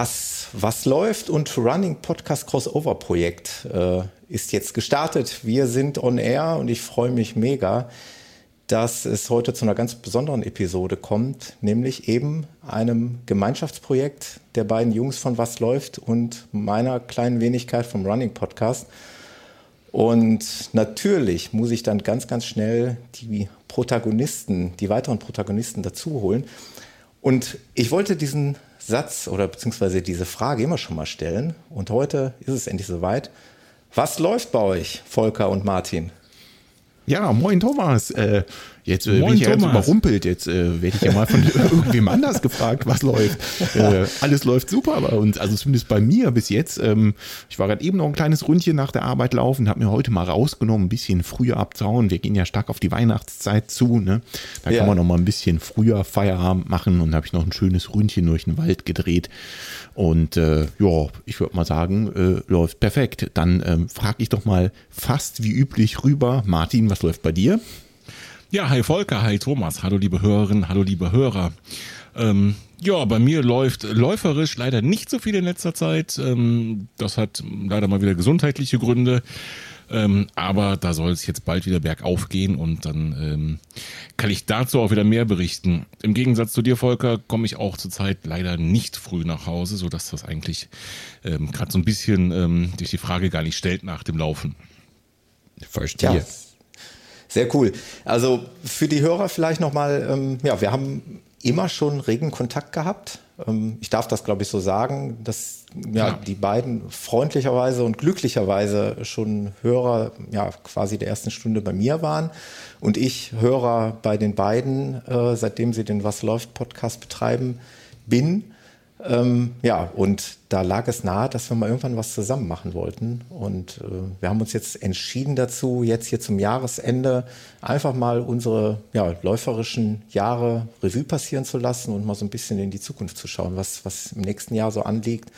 Das Was läuft und Running Podcast Crossover Projekt äh, ist jetzt gestartet. Wir sind on air und ich freue mich mega, dass es heute zu einer ganz besonderen Episode kommt, nämlich eben einem Gemeinschaftsprojekt der beiden Jungs von Was läuft und meiner kleinen Wenigkeit vom Running Podcast. Und natürlich muss ich dann ganz, ganz schnell die Protagonisten, die weiteren Protagonisten dazu holen. Und ich wollte diesen Satz oder beziehungsweise diese Frage immer schon mal stellen. Und heute ist es endlich soweit. Was läuft bei euch, Volker und Martin? Ja, moin Thomas. Äh, jetzt äh, bin ich ja ganz überrumpelt. Jetzt äh, werde ich ja mal von irgendwem anders gefragt, was läuft. Äh, alles läuft super bei uns. Also zumindest bei mir bis jetzt. Ähm, ich war gerade eben noch ein kleines Rundchen nach der Arbeit laufen, habe mir heute mal rausgenommen, ein bisschen früher abzauen. Wir gehen ja stark auf die Weihnachtszeit zu. Ne? Da ja. kann man noch mal ein bisschen früher Feierabend machen und habe ich noch ein schönes Rundchen durch den Wald gedreht. Und äh, ja, ich würde mal sagen, äh, läuft perfekt. Dann ähm, frage ich doch mal fast wie üblich rüber. Martin, was läuft bei dir? Ja, hi Volker, hi Thomas, hallo liebe Hörerinnen, hallo liebe Hörer. Ähm, ja, bei mir läuft läuferisch leider nicht so viel in letzter Zeit. Ähm, das hat leider mal wieder gesundheitliche Gründe. Ähm, aber da soll es jetzt bald wieder bergauf gehen und dann ähm, kann ich dazu auch wieder mehr berichten. Im Gegensatz zu dir, Volker, komme ich auch zurzeit leider nicht früh nach Hause, sodass das eigentlich ähm, gerade so ein bisschen ähm, durch die Frage gar nicht stellt nach dem Laufen. Verstehe. Ja. Sehr cool. Also für die Hörer vielleicht nochmal, ähm, ja, wir haben immer schon regen Kontakt gehabt. Ähm, ich darf das, glaube ich, so sagen, dass ja, ja, die beiden freundlicherweise und glücklicherweise schon Hörer ja, quasi der ersten Stunde bei mir waren und ich Hörer bei den beiden, äh, seitdem sie den Was läuft Podcast betreiben, bin. Ähm, ja, und da lag es nahe, dass wir mal irgendwann was zusammen machen wollten. Und äh, wir haben uns jetzt entschieden dazu, jetzt hier zum Jahresende einfach mal unsere ja, läuferischen Jahre Revue passieren zu lassen und mal so ein bisschen in die Zukunft zu schauen, was, was im nächsten Jahr so anliegt.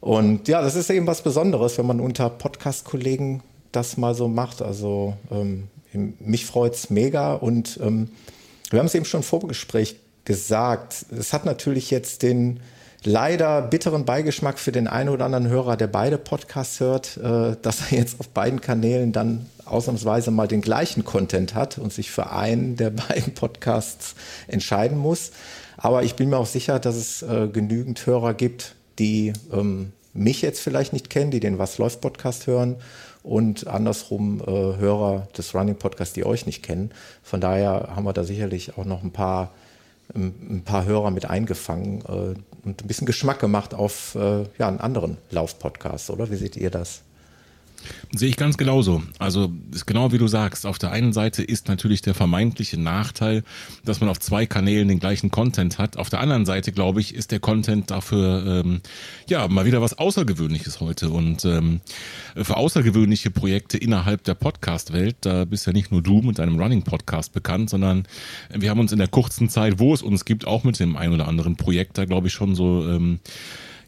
Und ja, das ist eben was Besonderes, wenn man unter Podcast-Kollegen das mal so macht. Also ähm, mich freut es mega und ähm, wir haben es eben schon im Vorgespräch gesagt. Es hat natürlich jetzt den leider bitteren Beigeschmack für den einen oder anderen Hörer, der beide Podcasts hört, äh, dass er jetzt auf beiden Kanälen dann ausnahmsweise mal den gleichen Content hat und sich für einen der beiden Podcasts entscheiden muss. Aber ich bin mir auch sicher, dass es äh, genügend Hörer gibt, die ähm, mich jetzt vielleicht nicht kennen, die den Was läuft Podcast hören und andersrum äh, Hörer des Running Podcasts, die euch nicht kennen. Von daher haben wir da sicherlich auch noch ein paar ein paar Hörer mit eingefangen äh, und ein bisschen Geschmack gemacht auf äh, ja, einen anderen Laufpodcast, oder? Wie seht ihr das? Sehe ich ganz genauso. Also ist genau wie du sagst. Auf der einen Seite ist natürlich der vermeintliche Nachteil, dass man auf zwei Kanälen den gleichen Content hat. Auf der anderen Seite, glaube ich, ist der Content dafür ähm, ja mal wieder was Außergewöhnliches heute. Und ähm, für außergewöhnliche Projekte innerhalb der Podcast-Welt, da bist ja nicht nur du mit deinem Running-Podcast bekannt, sondern wir haben uns in der kurzen Zeit, wo es uns gibt, auch mit dem ein oder anderen Projekt da, glaube ich, schon so ähm,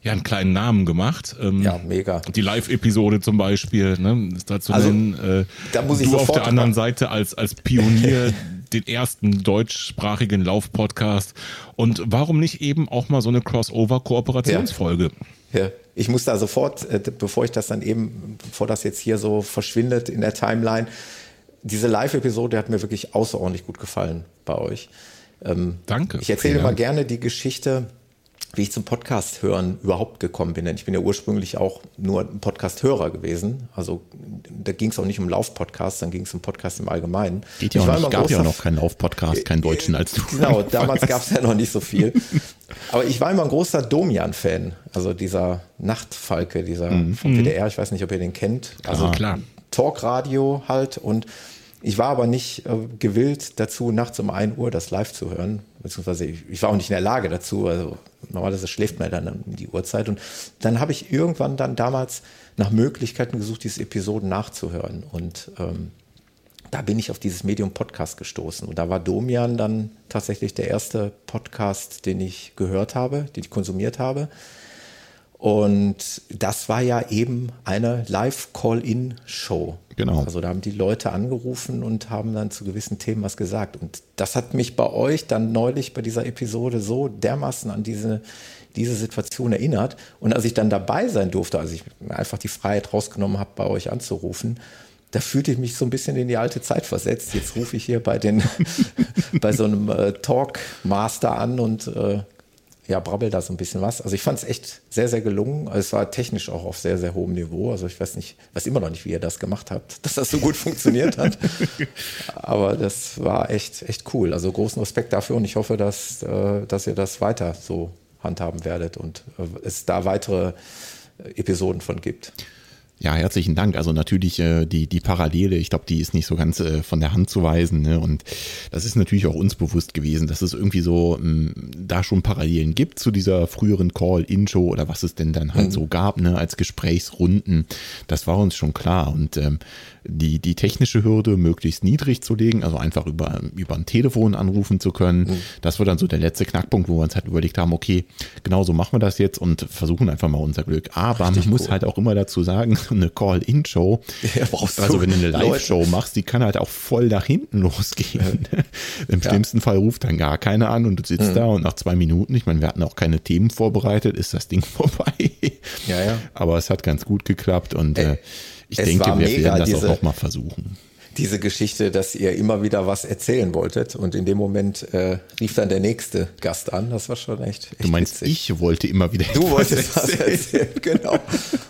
ja einen kleinen Namen gemacht. Ähm, ja, mega. Die Live-Episode zum Beispiel, ne, ist da zu also, nennen. Äh, da muss ich du auf der anderen Seite als, als Pionier den ersten deutschsprachigen Lauf-Podcast. Und warum nicht eben auch mal so eine Crossover-Kooperationsfolge? Ja. ja. Ich muss da sofort, äh, bevor ich das dann eben, bevor das jetzt hier so verschwindet in der Timeline, diese Live-Episode hat mir wirklich außerordentlich gut gefallen bei euch. Ähm, Danke. Ich erzähle immer gerne die Geschichte wie ich zum Podcast hören überhaupt gekommen bin. Denn ich bin ja ursprünglich auch nur ein Podcast-Hörer gewesen. Also da ging es auch nicht um Lauf-Podcast, dann ging es um Podcast im Allgemeinen. Geht ja auch nicht, gab ja auch noch keinen Lauf-Podcast, keinen deutschen als du. Genau, damals gab es ja noch nicht so viel. Aber ich war immer ein großer Domian-Fan. Also dieser Nachtfalke, dieser mhm. vom WDR, ich weiß nicht, ob ihr den kennt. Also ah, klar. Talkradio halt und ich war aber nicht äh, gewillt dazu, nachts um 1 Uhr das live zu hören, beziehungsweise ich, ich, war auch nicht in der Lage dazu. Also normalerweise schläft man dann um die Uhrzeit. Und dann habe ich irgendwann dann damals nach Möglichkeiten gesucht, diese Episoden nachzuhören. Und ähm, da bin ich auf dieses Medium Podcast gestoßen. Und da war Domian dann tatsächlich der erste Podcast, den ich gehört habe, den ich konsumiert habe. Und das war ja eben eine Live-Call-In-Show. Genau. Also da haben die Leute angerufen und haben dann zu gewissen Themen was gesagt. Und das hat mich bei euch dann neulich bei dieser Episode so dermaßen an diese, diese Situation erinnert. Und als ich dann dabei sein durfte, als ich einfach die Freiheit rausgenommen habe, bei euch anzurufen, da fühlte ich mich so ein bisschen in die alte Zeit versetzt. Jetzt rufe ich hier bei den bei so einem äh, Talkmaster an und äh, ja, brabbel da so ein bisschen was. Also ich fand es echt sehr, sehr gelungen. Also es war technisch auch auf sehr, sehr hohem Niveau. Also ich weiß nicht, weiß immer noch nicht, wie ihr das gemacht habt, dass das so gut funktioniert hat. Aber das war echt, echt cool. Also großen Respekt dafür und ich hoffe, dass, äh, dass ihr das weiter so handhaben werdet und äh, es da weitere Episoden von gibt. Ja, herzlichen Dank. Also natürlich äh, die, die Parallele, ich glaube, die ist nicht so ganz äh, von der Hand zu weisen. Ne? Und das ist natürlich auch uns bewusst gewesen, dass es irgendwie so ähm, da schon Parallelen gibt zu dieser früheren Call-In-Show oder was es denn dann halt mhm. so gab, ne, als Gesprächsrunden. Das war uns schon klar. Und ähm, die, die technische Hürde möglichst niedrig zu legen, also einfach über, über ein Telefon anrufen zu können. Mhm. Das war dann so der letzte Knackpunkt, wo wir uns halt überlegt haben, okay, genau so machen wir das jetzt und versuchen einfach mal unser Glück. Aber Richtig man muss halt auch immer dazu sagen, eine Call-In-Show, ja, also wenn du eine Live-Show machst, die kann halt auch voll nach hinten losgehen. Ja. Im ja. schlimmsten Fall ruft dann gar keiner an und du sitzt mhm. da und nach zwei Minuten, ich meine, wir hatten auch keine Themen vorbereitet, ist das Ding vorbei. Ja, ja. Aber es hat ganz gut geklappt und äh, ich es denke, wir mega, werden das diese, auch noch mal versuchen diese Geschichte, dass ihr immer wieder was erzählen wolltet und in dem Moment äh, rief dann der nächste Gast an. Das war schon echt. echt du meinst, witzig. ich wollte immer wieder. Du wolltest was erzählen, genau.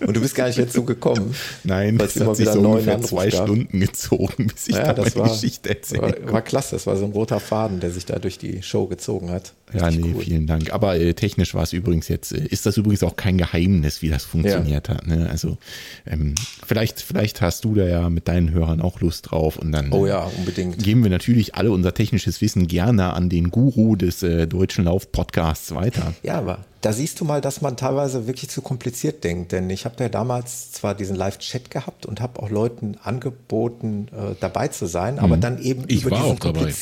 Und du bist gar nicht dazu gekommen. Nein, das hat sich so ungefähr zwei gab. Stunden gezogen, bis ich ja, da meine war, Geschichte erzählt war, war klasse. Das war so ein roter Faden, der sich da durch die Show gezogen hat. Richtig ja, nee, cool. vielen Dank. Aber äh, technisch war es übrigens jetzt, äh, ist das übrigens auch kein Geheimnis, wie das funktioniert ja. hat. Ne? Also ähm, vielleicht, vielleicht hast du da ja mit deinen Hörern auch Lust drauf und dann oh ja, unbedingt. geben wir natürlich alle unser technisches Wissen gerne an den Guru des äh, Deutschen Lauf-Podcasts weiter. Ja, aber da siehst du mal, dass man teilweise wirklich zu kompliziert denkt. Denn ich habe ja damals zwar diesen Live-Chat gehabt und habe auch Leuten angeboten, äh, dabei zu sein, aber mhm. dann eben ich über diesen dabei.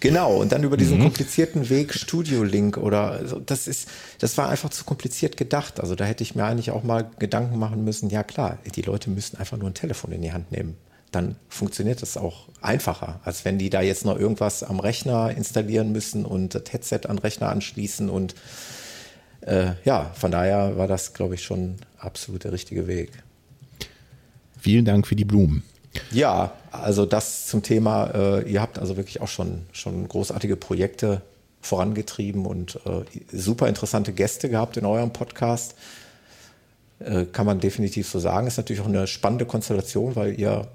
Genau, und dann über diesen mhm. komplizierten Weg Studio-Link oder also das ist, das war einfach zu kompliziert gedacht. Also da hätte ich mir eigentlich auch mal Gedanken machen müssen, ja klar, die Leute müssen einfach nur ein Telefon in die Hand nehmen dann funktioniert das auch einfacher, als wenn die da jetzt noch irgendwas am Rechner installieren müssen und das Headset an Rechner anschließen. Und äh, ja, von daher war das, glaube ich, schon absolut der richtige Weg. Vielen Dank für die Blumen. Ja, also das zum Thema, äh, ihr habt also wirklich auch schon, schon großartige Projekte vorangetrieben und äh, super interessante Gäste gehabt in eurem Podcast. Äh, kann man definitiv so sagen. Ist natürlich auch eine spannende Konstellation, weil ihr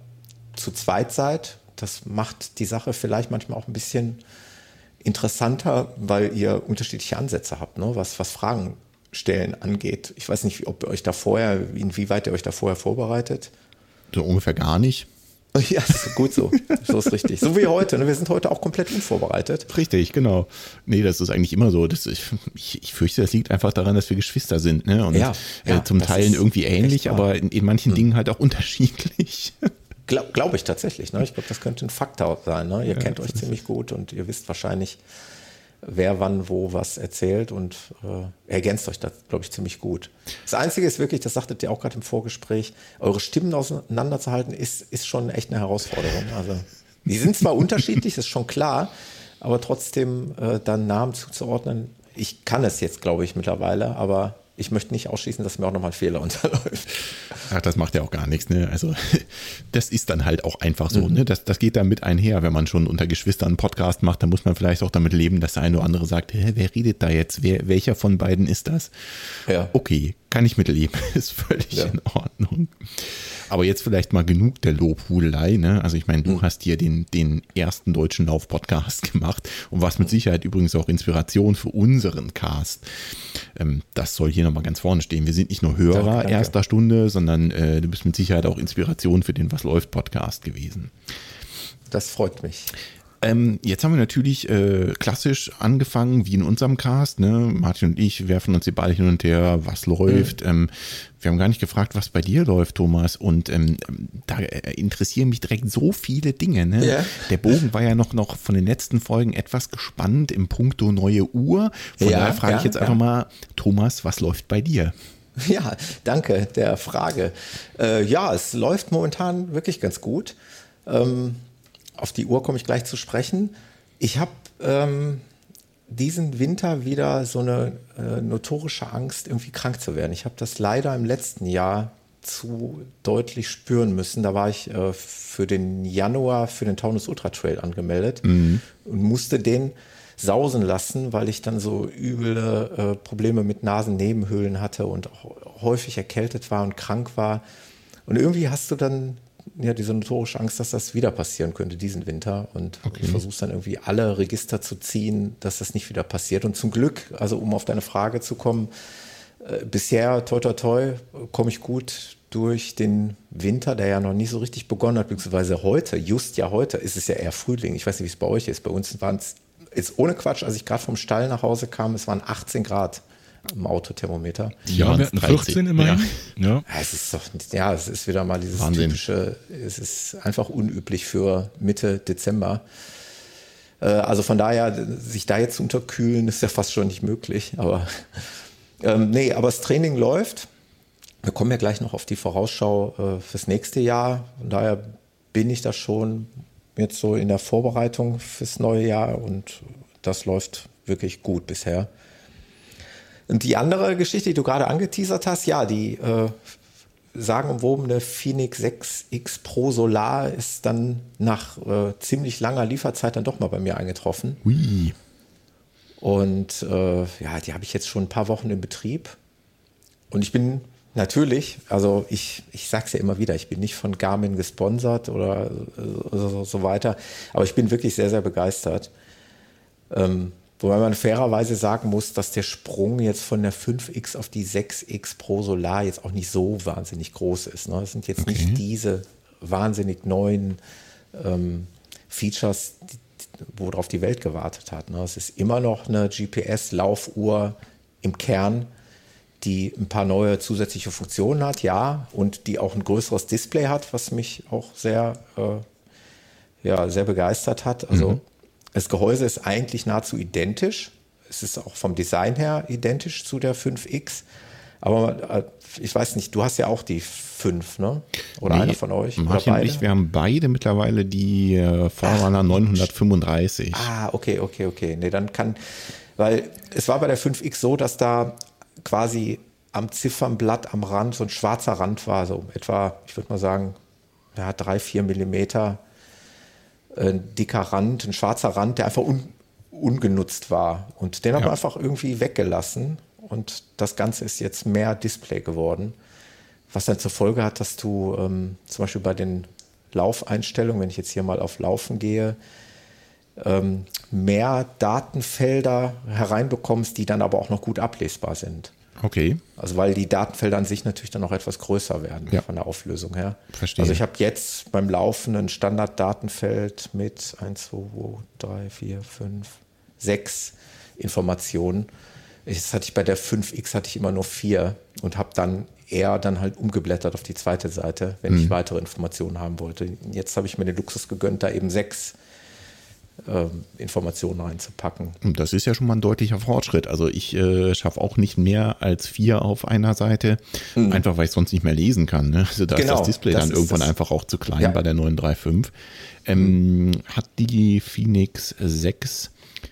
zu zweit seid. Das macht die Sache vielleicht manchmal auch ein bisschen interessanter, weil ihr unterschiedliche Ansätze habt, ne? was, was Fragen stellen angeht. Ich weiß nicht, ob ihr euch da vorher, inwieweit ihr euch da vorher vorbereitet. So ungefähr gar nicht. Ja, gut so. So ist richtig. So wie heute. Ne? Wir sind heute auch komplett unvorbereitet. Richtig, genau. Nee, das ist eigentlich immer so. Das, ich, ich, fürchte, das liegt einfach daran, dass wir Geschwister sind. Ne? Und ja, äh, ja, zum Teil irgendwie ähnlich, aber in, in manchen hm. Dingen halt auch unterschiedlich. Glaube glaub ich tatsächlich. Ne? Ich glaube, das könnte ein Faktor sein. Ne? Ihr ja, kennt euch ziemlich gut und ihr wisst wahrscheinlich, wer wann wo was erzählt und äh, ergänzt euch da, glaube ich, ziemlich gut. Das Einzige ist wirklich, das sagtet ihr auch gerade im Vorgespräch, eure Stimmen auseinanderzuhalten, ist, ist schon echt eine Herausforderung. Also, die sind zwar unterschiedlich, ist schon klar, aber trotzdem äh, dann Namen zuzuordnen, ich kann es jetzt, glaube ich, mittlerweile, aber ich möchte nicht ausschließen, dass mir auch nochmal ein Fehler unterläuft. Ach, das macht ja auch gar nichts. Ne? Also das ist dann halt auch einfach so. Mhm. Ne? Das, das geht dann mit einher, wenn man schon unter Geschwistern einen Podcast macht, dann muss man vielleicht auch damit leben, dass der eine oder andere sagt, Hä, wer redet da jetzt? Wer, welcher von beiden ist das? Ja. Okay, kann ich mitleben. ist völlig ja. in Ordnung. Aber jetzt vielleicht mal genug der Lobhudelei. Ne? Also ich meine, du mhm. hast hier den, den ersten deutschen Lauf-Podcast gemacht und warst mit Sicherheit übrigens auch Inspiration für unseren Cast. Ähm, das soll hier nochmal ganz vorne stehen. Wir sind nicht nur Hörer ja, erster Stunde, sondern äh, du bist mit Sicherheit auch Inspiration für den Was läuft Podcast gewesen. Das freut mich. Ähm, jetzt haben wir natürlich äh, klassisch angefangen, wie in unserem Cast. Ne? Martin und ich werfen uns die Ball hin und her, was läuft. Mhm. Ähm, wir haben gar nicht gefragt, was bei dir läuft, Thomas. Und ähm, da äh, interessieren mich direkt so viele Dinge. Ne? Yeah. Der Bogen war ja noch, noch von den letzten Folgen etwas gespannt im Punkto neue Uhr. Von ja, daher frage ja, ich jetzt ja. einfach mal, Thomas, was läuft bei dir? Ja, danke der Frage. Äh, ja, es läuft momentan wirklich ganz gut. Ähm, auf die Uhr komme ich gleich zu sprechen. Ich habe ähm, diesen Winter wieder so eine äh, notorische Angst, irgendwie krank zu werden. Ich habe das leider im letzten Jahr zu deutlich spüren müssen. Da war ich äh, für den Januar für den Taunus Ultra Trail angemeldet mhm. und musste den sausen lassen, weil ich dann so üble äh, Probleme mit Nasennebenhöhlen hatte und auch häufig erkältet war und krank war. Und irgendwie hast du dann ja diese notorische Angst, dass das wieder passieren könnte diesen Winter. Und okay. versuchst dann irgendwie alle Register zu ziehen, dass das nicht wieder passiert. Und zum Glück, also um auf deine Frage zu kommen, äh, bisher, toi toi toi, komme ich gut durch den Winter, der ja noch nicht so richtig begonnen hat, beziehungsweise heute, just ja heute, ist es ja eher Frühling. Ich weiß nicht, wie es bei euch ist. Bei uns waren es, jetzt ohne Quatsch, als ich gerade vom Stall nach Hause kam, es waren 18 Grad im Autothermometer. Ja, wir hatten 14 immerhin. Ja. ja. Es ist doch, ja, es ist wieder mal dieses Wahnsinn. typische, es ist einfach unüblich für Mitte Dezember. Äh, also von daher, sich da jetzt zu unterkühlen, ist ja fast schon nicht möglich. Aber ähm, nee, aber das Training läuft. Wir kommen ja gleich noch auf die Vorausschau äh, fürs nächste Jahr. Von daher bin ich da schon jetzt so in der Vorbereitung fürs neue Jahr und das läuft wirklich gut bisher. Und die andere Geschichte, die du gerade angeteasert hast, ja, die äh, sagenumwobene Phoenix 6X Pro Solar ist dann nach äh, ziemlich langer Lieferzeit dann doch mal bei mir eingetroffen. Ui. Und äh, ja, die habe ich jetzt schon ein paar Wochen in Betrieb. Und ich bin natürlich, also ich, ich sage es ja immer wieder, ich bin nicht von Garmin gesponsert oder so, so weiter, aber ich bin wirklich sehr, sehr begeistert. Ähm, wobei man fairerweise sagen muss, dass der Sprung jetzt von der 5X auf die 6X Pro Solar jetzt auch nicht so wahnsinnig groß ist. Ne? Das sind jetzt okay. nicht diese wahnsinnig neuen ähm, Features, die, worauf die Welt gewartet hat. Ne? Es ist immer noch eine GPS-Laufuhr im Kern, die ein paar neue zusätzliche Funktionen hat, ja, und die auch ein größeres Display hat, was mich auch sehr, äh, ja, sehr begeistert hat. Also mhm. Das Gehäuse ist eigentlich nahezu identisch. Es ist auch vom Design her identisch zu der 5X. Aber äh, ich weiß nicht, du hast ja auch die 5, ne? Oder nee, einer von euch? Martin und ich, wir haben beide mittlerweile die äh, Forerunner 935. Ah, okay, okay, okay. Nee, dann kann, weil es war bei der 5X so, dass da quasi am Ziffernblatt am Rand so ein schwarzer Rand war, so etwa, ich würde mal sagen, ja, drei, vier Millimeter ein dicker Rand, ein schwarzer Rand, der einfach un, ungenutzt war. Und den ja. haben wir einfach irgendwie weggelassen und das Ganze ist jetzt mehr Display geworden, was dann zur Folge hat, dass du ähm, zum Beispiel bei den Laufeinstellungen, wenn ich jetzt hier mal auf Laufen gehe, ähm, mehr Datenfelder hereinbekommst, die dann aber auch noch gut ablesbar sind. Okay. Also weil die Datenfelder an sich natürlich dann noch etwas größer werden ja. von der Auflösung her. Verstehe. Also ich habe jetzt beim Laufen ein Standarddatenfeld mit 1, 2, 3, 4, 5, 6 Informationen das hatte ich bei der 5X hatte ich immer nur vier und habe dann eher dann halt umgeblättert auf die zweite Seite, wenn mhm. ich weitere Informationen haben wollte. Jetzt habe ich mir den Luxus gegönnt, da eben sechs ähm, Informationen reinzupacken. Das ist ja schon mal ein deutlicher Fortschritt. Also ich äh, schaffe auch nicht mehr als vier auf einer Seite, mhm. einfach weil ich sonst nicht mehr lesen kann. Ne? Also da genau, ist das Display das dann irgendwann das. einfach auch zu klein ja. bei der 935. Ähm, mhm. Hat die Phoenix 6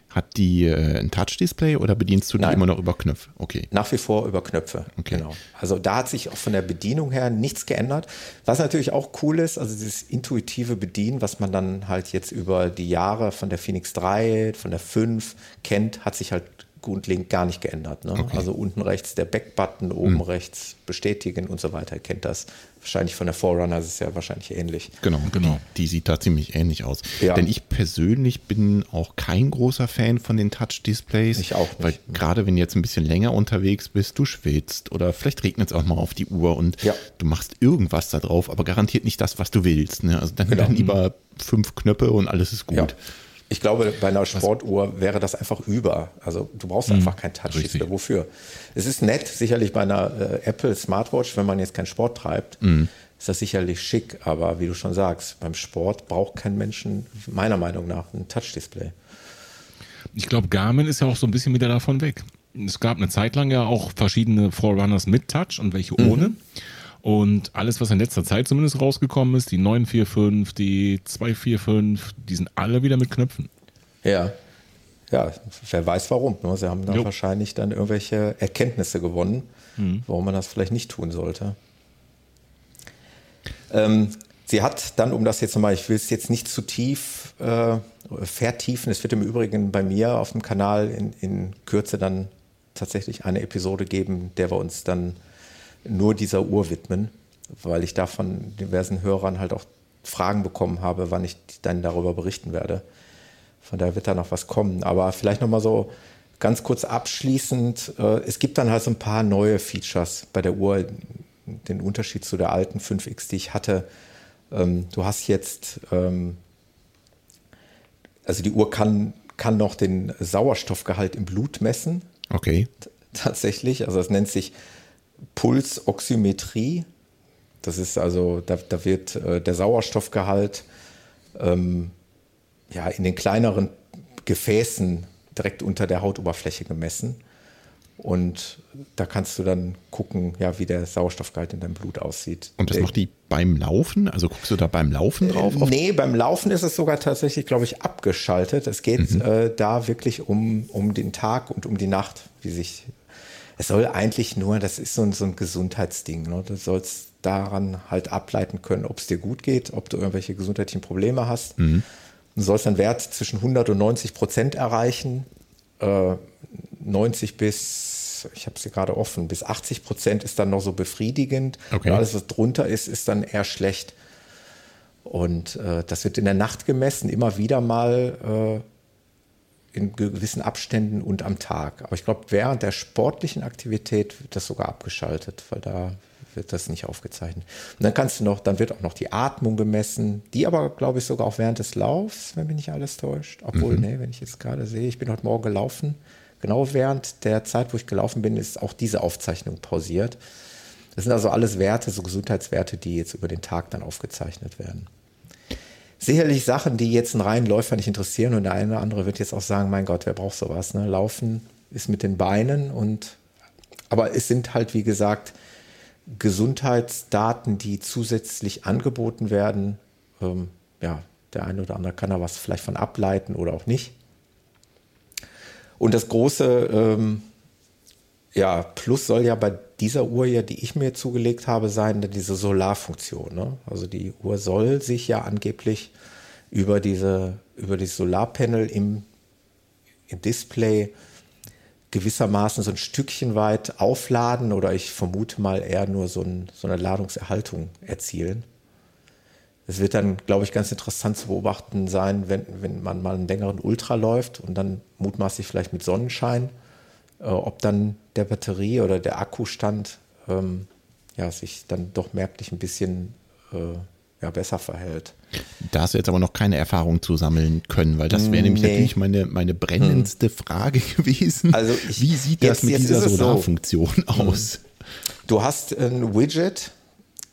hat die äh, ein Touch-Display oder bedienst du die Nein. immer noch über Knöpfe? Okay. Nach wie vor über Knöpfe. Okay. Genau. Also da hat sich auch von der Bedienung her nichts geändert. Was natürlich auch cool ist, also dieses intuitive Bedienen, was man dann halt jetzt über die Jahre von der Phoenix 3, von der 5 kennt, hat sich halt grundlegend gar nicht geändert. Ne? Okay. Also unten rechts der Back-Button, oben mhm. rechts bestätigen und so weiter. Ihr kennt das wahrscheinlich von der Forerunner, das ist ja wahrscheinlich ähnlich. Genau, genau. Die sieht da ziemlich ähnlich aus. Ja. Denn ich persönlich bin auch kein großer Fan von den Touch-Displays. Ich auch nicht. Weil gerade wenn du jetzt ein bisschen länger unterwegs bist, du schwitzt oder vielleicht regnet es auch mal auf die Uhr und ja. du machst irgendwas da drauf, aber garantiert nicht das, was du willst. Ne? Also dann, genau. dann lieber fünf Knöpfe und alles ist gut. Ja. Ich glaube, bei einer Sportuhr wäre das einfach über. Also du brauchst mhm. einfach kein Touch-Display. Wofür? Es ist nett, sicherlich bei einer äh, Apple Smartwatch, wenn man jetzt keinen Sport treibt, mhm. ist das sicherlich schick. Aber wie du schon sagst, beim Sport braucht kein Mensch meiner Meinung nach ein Touch-Display. Ich glaube, Garmin ist ja auch so ein bisschen wieder davon weg. Es gab eine Zeit lang ja auch verschiedene Forerunners mit Touch und welche ohne. Mhm. Und alles, was in letzter Zeit zumindest rausgekommen ist, die 945, die 245, die sind alle wieder mit Knöpfen. Ja. ja, wer weiß warum. Ne? Sie haben da jo. wahrscheinlich dann irgendwelche Erkenntnisse gewonnen, mhm. warum man das vielleicht nicht tun sollte. Ähm, sie hat dann, um das jetzt nochmal, ich will es jetzt nicht zu tief äh, vertiefen, es wird im Übrigen bei mir auf dem Kanal in, in Kürze dann tatsächlich eine Episode geben, der wir uns dann nur dieser Uhr widmen, weil ich da von diversen Hörern halt auch Fragen bekommen habe, wann ich dann darüber berichten werde. Von daher wird da noch was kommen. Aber vielleicht nochmal so ganz kurz abschließend. Äh, es gibt dann halt so ein paar neue Features bei der Uhr. Den Unterschied zu der alten 5X, die ich hatte. Ähm, du hast jetzt, ähm, also die Uhr kann, kann noch den Sauerstoffgehalt im Blut messen. Okay. Tatsächlich. Also das nennt sich Pulsoximetrie. Das ist also, da, da wird äh, der Sauerstoffgehalt ähm, ja, in den kleineren Gefäßen direkt unter der Hautoberfläche gemessen. Und da kannst du dann gucken, ja, wie der Sauerstoffgehalt in deinem Blut aussieht. Und das macht die beim Laufen? Also guckst du da beim Laufen drauf? Äh, nee, beim Laufen ist es sogar tatsächlich, glaube ich, abgeschaltet. Es geht mhm. äh, da wirklich um, um den Tag und um die Nacht, wie sich. Es soll eigentlich nur, das ist so ein, so ein Gesundheitsding. Ne? Du sollst daran halt ableiten können, ob es dir gut geht, ob du irgendwelche gesundheitlichen Probleme hast. Mhm. Du sollst einen Wert zwischen 100 und 90 Prozent erreichen. Äh, 90 bis, ich habe sie gerade offen, bis 80 Prozent ist dann noch so befriedigend. Okay. Und alles, was drunter ist, ist dann eher schlecht. Und äh, das wird in der Nacht gemessen, immer wieder mal äh, in gewissen Abständen und am Tag. Aber ich glaube, während der sportlichen Aktivität wird das sogar abgeschaltet, weil da wird das nicht aufgezeichnet. Und dann kannst du noch, dann wird auch noch die Atmung gemessen, die aber, glaube ich, sogar auch während des Laufs, wenn mich nicht alles täuscht. Obwohl, mhm. nee, wenn ich jetzt gerade sehe, ich bin heute Morgen gelaufen, genau während der Zeit, wo ich gelaufen bin, ist auch diese Aufzeichnung pausiert. Das sind also alles Werte, so Gesundheitswerte, die jetzt über den Tag dann aufgezeichnet werden. Sicherlich Sachen, die jetzt einen reinen Läufer nicht interessieren und der eine oder andere wird jetzt auch sagen, mein Gott, wer braucht sowas? Ne? Laufen ist mit den Beinen und aber es sind halt, wie gesagt, Gesundheitsdaten, die zusätzlich angeboten werden. Ähm, ja, der eine oder andere kann da was vielleicht von ableiten oder auch nicht. Und das große ähm, ja, Plus soll ja bei dieser Uhr ja, die ich mir zugelegt habe, sein, diese Solarfunktion. Ne? Also die Uhr soll sich ja angeblich über diese, über das Solarpanel im, im Display gewissermaßen so ein Stückchen weit aufladen oder ich vermute mal eher nur so, ein, so eine Ladungserhaltung erzielen. Es wird dann, glaube ich, ganz interessant zu beobachten sein, wenn, wenn man mal einen längeren Ultra läuft und dann mutmaßlich vielleicht mit Sonnenschein, ob dann der Batterie oder der Akkustand ähm, ja, sich dann doch merklich ein bisschen äh, ja, besser verhält. Da hast du jetzt aber noch keine Erfahrung zu sammeln können, weil das wäre nämlich nee. natürlich meine, meine brennendste hm. Frage gewesen. Also ich, Wie sieht das jetzt, mit jetzt dieser Solarfunktion so. aus? Du hast ein Widget,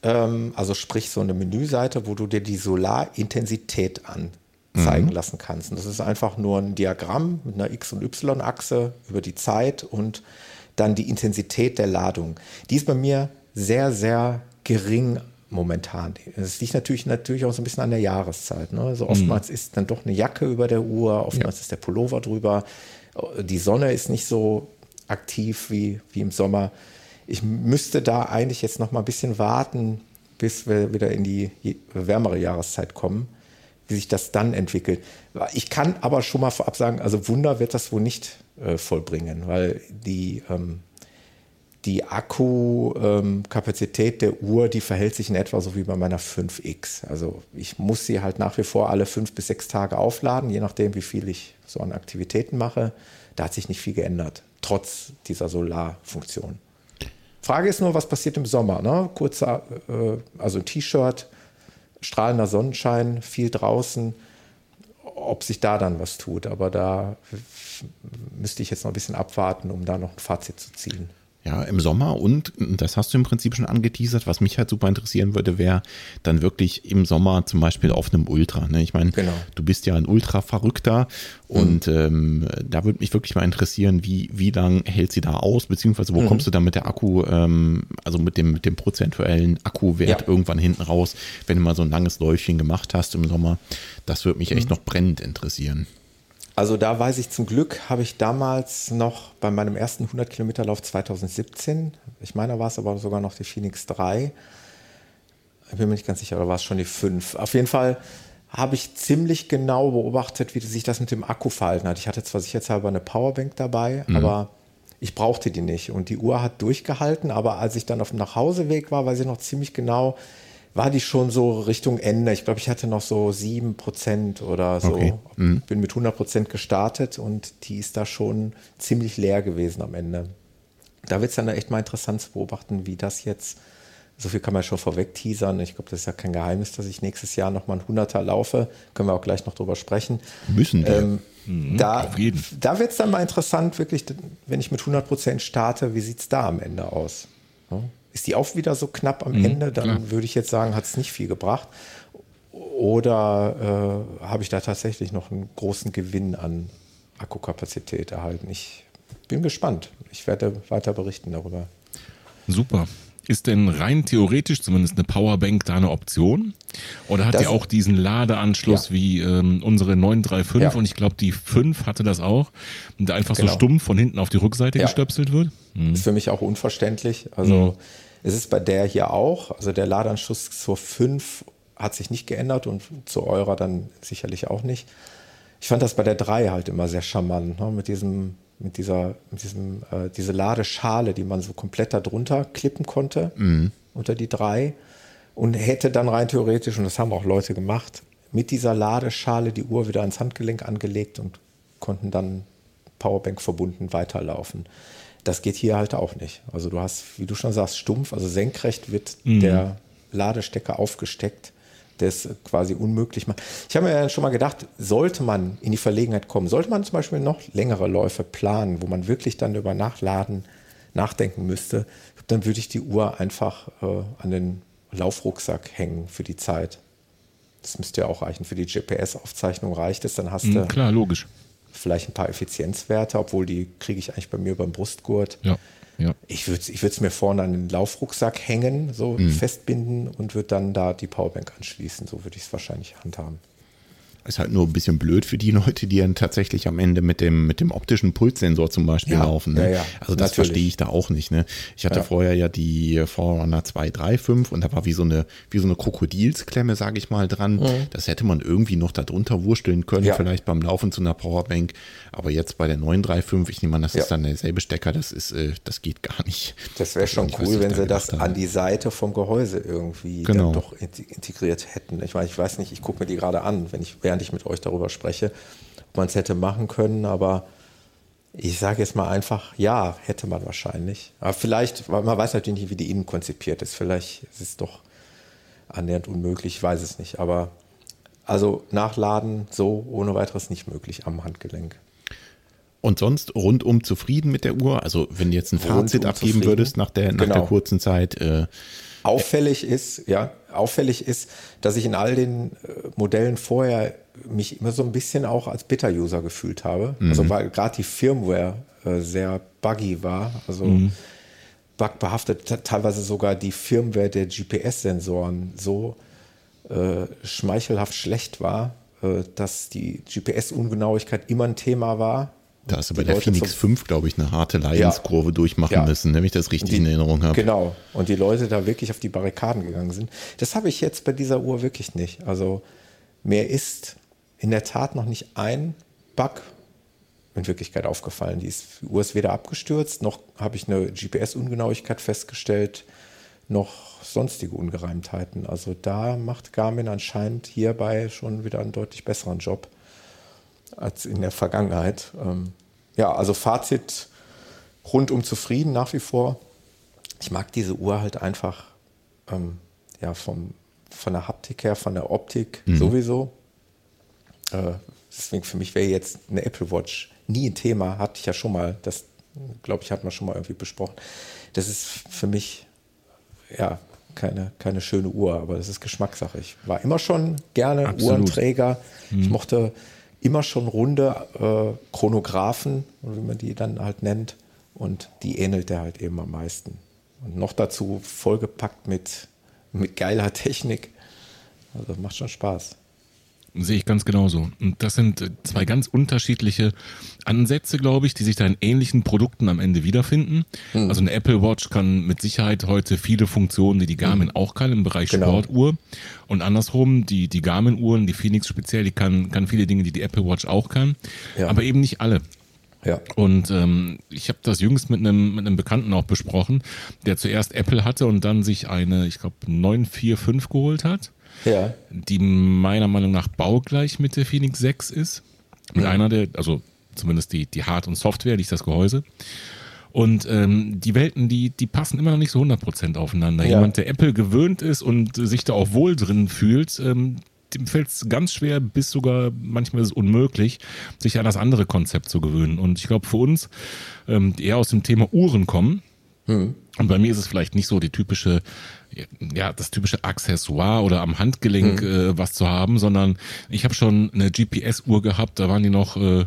ähm, also sprich so eine Menüseite, wo du dir die Solarintensität anzeigen mhm. lassen kannst. Und das ist einfach nur ein Diagramm mit einer X- und Y-Achse über die Zeit und dann die Intensität der Ladung. Die ist bei mir sehr, sehr gering momentan. Es liegt natürlich, natürlich auch so ein bisschen an der Jahreszeit. Ne? Also oftmals mhm. ist dann doch eine Jacke über der Uhr, oftmals ja. ist der Pullover drüber. Die Sonne ist nicht so aktiv wie, wie im Sommer. Ich müsste da eigentlich jetzt noch mal ein bisschen warten, bis wir wieder in die wärmere Jahreszeit kommen, wie sich das dann entwickelt. Ich kann aber schon mal vorab sagen, also Wunder wird das wohl nicht äh, vollbringen, weil die ähm, die Akkukapazität der Uhr, die verhält sich in etwa so wie bei meiner 5X. Also ich muss sie halt nach wie vor alle fünf bis sechs Tage aufladen, je nachdem, wie viel ich so an Aktivitäten mache. Da hat sich nicht viel geändert, trotz dieser Solarfunktion. Frage ist nur, was passiert im Sommer? Ne? Kurzer, äh, also ein T-Shirt, strahlender Sonnenschein, viel draußen, ob sich da dann was tut. Aber da müsste ich jetzt noch ein bisschen abwarten, um da noch ein Fazit zu ziehen. Ja, im Sommer und das hast du im Prinzip schon angeteasert. Was mich halt super interessieren würde, wäre dann wirklich im Sommer zum Beispiel auf einem Ultra. Ne? Ich meine, genau. du bist ja ein Ultra-Verrückter mhm. und ähm, da würde mich wirklich mal interessieren, wie, wie lang hält sie da aus, beziehungsweise wo mhm. kommst du dann mit der Akku, ähm, also mit dem, mit dem prozentuellen Akkuwert ja. irgendwann hinten raus, wenn du mal so ein langes Läufchen gemacht hast im Sommer. Das würde mich echt mhm. noch brennend interessieren. Also da weiß ich zum Glück, habe ich damals noch bei meinem ersten 100 Kilometer Lauf 2017, ich meine, war es aber sogar noch die Phoenix 3, ich bin mir nicht ganz sicher, oder war es schon die 5. Auf jeden Fall habe ich ziemlich genau beobachtet, wie sich das mit dem Akku verhalten hat. Ich hatte zwar sicherheitshalber eine Powerbank dabei, mhm. aber ich brauchte die nicht. Und die Uhr hat durchgehalten, aber als ich dann auf dem Nachhauseweg war, weiß ich noch ziemlich genau, war die schon so Richtung Ende. Ich glaube, ich hatte noch so 7% oder so. Okay. Mhm. Bin mit 100% gestartet und die ist da schon ziemlich leer gewesen am Ende. Da wird es dann echt mal interessant zu beobachten, wie das jetzt, so viel kann man schon vorweg teasern. Ich glaube, das ist ja kein Geheimnis, dass ich nächstes Jahr nochmal ein 100er laufe. Können wir auch gleich noch drüber sprechen. Müssen wir. Ähm, mhm, da da wird es dann mal interessant, wirklich, wenn ich mit 100% starte, wie sieht es da am Ende aus? Ist die auch wieder so knapp am mhm, Ende, dann klar. würde ich jetzt sagen, hat es nicht viel gebracht. Oder äh, habe ich da tatsächlich noch einen großen Gewinn an Akkukapazität erhalten? Ich bin gespannt. Ich werde weiter berichten darüber. Super. Ist denn rein theoretisch zumindest eine Powerbank da eine Option? Oder hat das, die auch diesen Ladeanschluss ja. wie ähm, unsere 935 ja. und ich glaube die 5 hatte das auch, und da einfach genau. so stumpf von hinten auf die Rückseite ja. gestöpselt wird? Hm. Ist für mich auch unverständlich. Also hm. Es ist bei der hier auch, also der Ladeanschluss zur 5 hat sich nicht geändert und zu eurer dann sicherlich auch nicht. Ich fand das bei der 3 halt immer sehr charmant, ne? mit diesem mit dieser, mit diesem, äh, diese Ladeschale, die man so komplett darunter klippen konnte, mhm. unter die drei. Und hätte dann rein theoretisch, und das haben auch Leute gemacht, mit dieser Ladeschale die Uhr wieder ans Handgelenk angelegt und konnten dann Powerbank verbunden weiterlaufen. Das geht hier halt auch nicht. Also du hast, wie du schon sagst, stumpf, also senkrecht wird mhm. der Ladestecker aufgesteckt das quasi unmöglich macht. Ich habe mir ja schon mal gedacht, sollte man in die Verlegenheit kommen, sollte man zum Beispiel noch längere Läufe planen, wo man wirklich dann über Nachladen nachdenken müsste, dann würde ich die Uhr einfach äh, an den Laufrucksack hängen für die Zeit. Das müsste ja auch reichen. Für die GPS-Aufzeichnung reicht es, dann hast mhm, du. Klar, logisch. Vielleicht ein paar Effizienzwerte, obwohl die kriege ich eigentlich bei mir beim Brustgurt. Ja. Ja. Ich würde ich es mir vorne an den Laufrucksack hängen, so mhm. festbinden und würde dann da die Powerbank anschließen. So würde ich es wahrscheinlich handhaben. Ist halt nur ein bisschen blöd für die Leute, die dann tatsächlich am Ende mit dem, mit dem optischen Pulssensor zum Beispiel ja, laufen. Ne? Ja, ja, also das verstehe ich da auch nicht. Ne? Ich hatte vorher ja die Forerunner 235 und da war wie so eine, wie so eine Krokodilsklemme, sage ich mal, dran. Mhm. Das hätte man irgendwie noch darunter wursteln können, vielleicht beim Laufen zu einer Powerbank. Aber jetzt bei der 935, ich nehme an, das ist dann derselbe Stecker, das ist, äh, das geht gar nicht. Das wäre schon cool, wenn sie das an die Seite vom Gehäuse irgendwie genau. doch integriert hätten. Ich meine, ich weiß nicht, ich gucke mir die gerade an, wenn ich während während ich mit euch darüber spreche, ob man es hätte machen können, aber ich sage jetzt mal einfach, ja, hätte man wahrscheinlich. Aber vielleicht, man weiß natürlich nicht, wie die innen konzipiert ist. Vielleicht ist es doch annähernd unmöglich, ich weiß es nicht. Aber also nachladen so ohne weiteres nicht möglich am Handgelenk. Und sonst rundum zufrieden mit der Uhr? Also wenn du jetzt ein Fazit rundum abgeben zufrieden. würdest nach der, nach genau. der kurzen Zeit. Äh, auffällig ist, ja, auffällig ist, dass ich in all den äh, Modellen vorher mich immer so ein bisschen auch als Beta-User gefühlt habe. Mhm. Also weil gerade die Firmware äh, sehr buggy war, also mhm. bugbehaftet, teilweise sogar die Firmware der GPS-Sensoren so äh, schmeichelhaft schlecht war, äh, dass die GPS-Ungenauigkeit immer ein Thema war. Da hast du bei der Leute Phoenix 5, glaube ich, eine harte Leidenskurve ja. durchmachen ja. müssen, wenn ich das richtig die, in Erinnerung habe. Genau. Und die Leute da wirklich auf die Barrikaden gegangen sind. Das habe ich jetzt bei dieser Uhr wirklich nicht. Also mir ist in der Tat noch nicht ein Bug in Wirklichkeit aufgefallen. Die, ist, die Uhr ist weder abgestürzt, noch habe ich eine GPS-Ungenauigkeit festgestellt, noch sonstige Ungereimtheiten. Also da macht Garmin anscheinend hierbei schon wieder einen deutlich besseren Job als in der Vergangenheit. Ähm, ja, also Fazit rundum zufrieden nach wie vor. Ich mag diese Uhr halt einfach ähm, ja, vom, von der Haptik her, von der Optik mhm. sowieso. Äh, deswegen für mich wäre jetzt eine Apple Watch nie ein Thema, hatte ich ja schon mal, das glaube ich, hat man schon mal irgendwie besprochen. Das ist für mich ja keine, keine schöne Uhr, aber das ist Geschmackssache. Ich war immer schon gerne Absolut. Uhrenträger. Mhm. Ich mochte immer schon runde äh, Chronographen, wie man die dann halt nennt. Und die ähnelt der halt eben am meisten. Und noch dazu vollgepackt mit, mit geiler Technik. Also macht schon Spaß. Sehe ich ganz genauso. Und das sind zwei ganz unterschiedliche Ansätze, glaube ich, die sich da in ähnlichen Produkten am Ende wiederfinden. Mhm. Also eine Apple Watch kann mit Sicherheit heute viele Funktionen, die die Garmin mhm. auch kann im Bereich genau. Sportuhr. Und andersrum, die, die Garmin-Uhren, die Phoenix speziell, die kann, kann viele Dinge, die die Apple Watch auch kann. Ja. Aber eben nicht alle. Ja. Und ähm, ich habe das jüngst mit einem mit einem Bekannten auch besprochen, der zuerst Apple hatte und dann sich eine, ich glaube, 945 geholt hat. Ja. Die meiner Meinung nach baugleich mit der Phoenix 6 ist. Mit ja. einer der, also zumindest die, die Hard- und Software, nicht das Gehäuse. Und ähm, die Welten, die, die passen immer noch nicht so 100% aufeinander. Ja. Jemand, der Apple gewöhnt ist und sich da auch wohl drin fühlt, ähm, dem fällt es ganz schwer, bis sogar manchmal ist es unmöglich, sich an das andere Konzept zu gewöhnen. Und ich glaube, für uns, ähm, die eher aus dem Thema Uhren kommen, hm. und bei mir ist es vielleicht nicht so die typische, ja, das typische Accessoire oder am Handgelenk hm. äh, was zu haben, sondern ich habe schon eine GPS-Uhr gehabt, da waren die noch äh,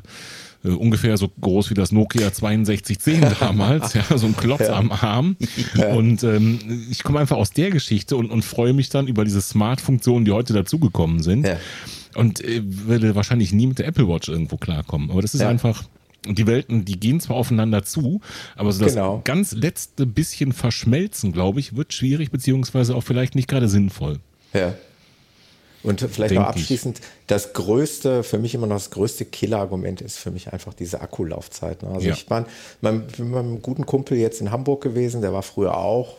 äh, ungefähr so groß wie das Nokia 6210 damals, ja, so ein Klotz ja. am Arm. Ja. Und ähm, ich komme einfach aus der Geschichte und, und freue mich dann über diese Smart-Funktionen, die heute dazugekommen sind. Ja. Und äh, würde wahrscheinlich nie mit der Apple Watch irgendwo klarkommen. Aber das ist einfach. Die Welten, die gehen zwar aufeinander zu, aber so das genau. ganz letzte bisschen verschmelzen, glaube ich, wird schwierig, beziehungsweise auch vielleicht nicht gerade sinnvoll. Ja. Und vielleicht noch abschließend, ich. das größte, für mich immer noch das größte Killerargument ist für mich einfach diese Akkulaufzeit. Ne? Also ja. ich war mit meinem guten Kumpel jetzt in Hamburg gewesen, der war früher auch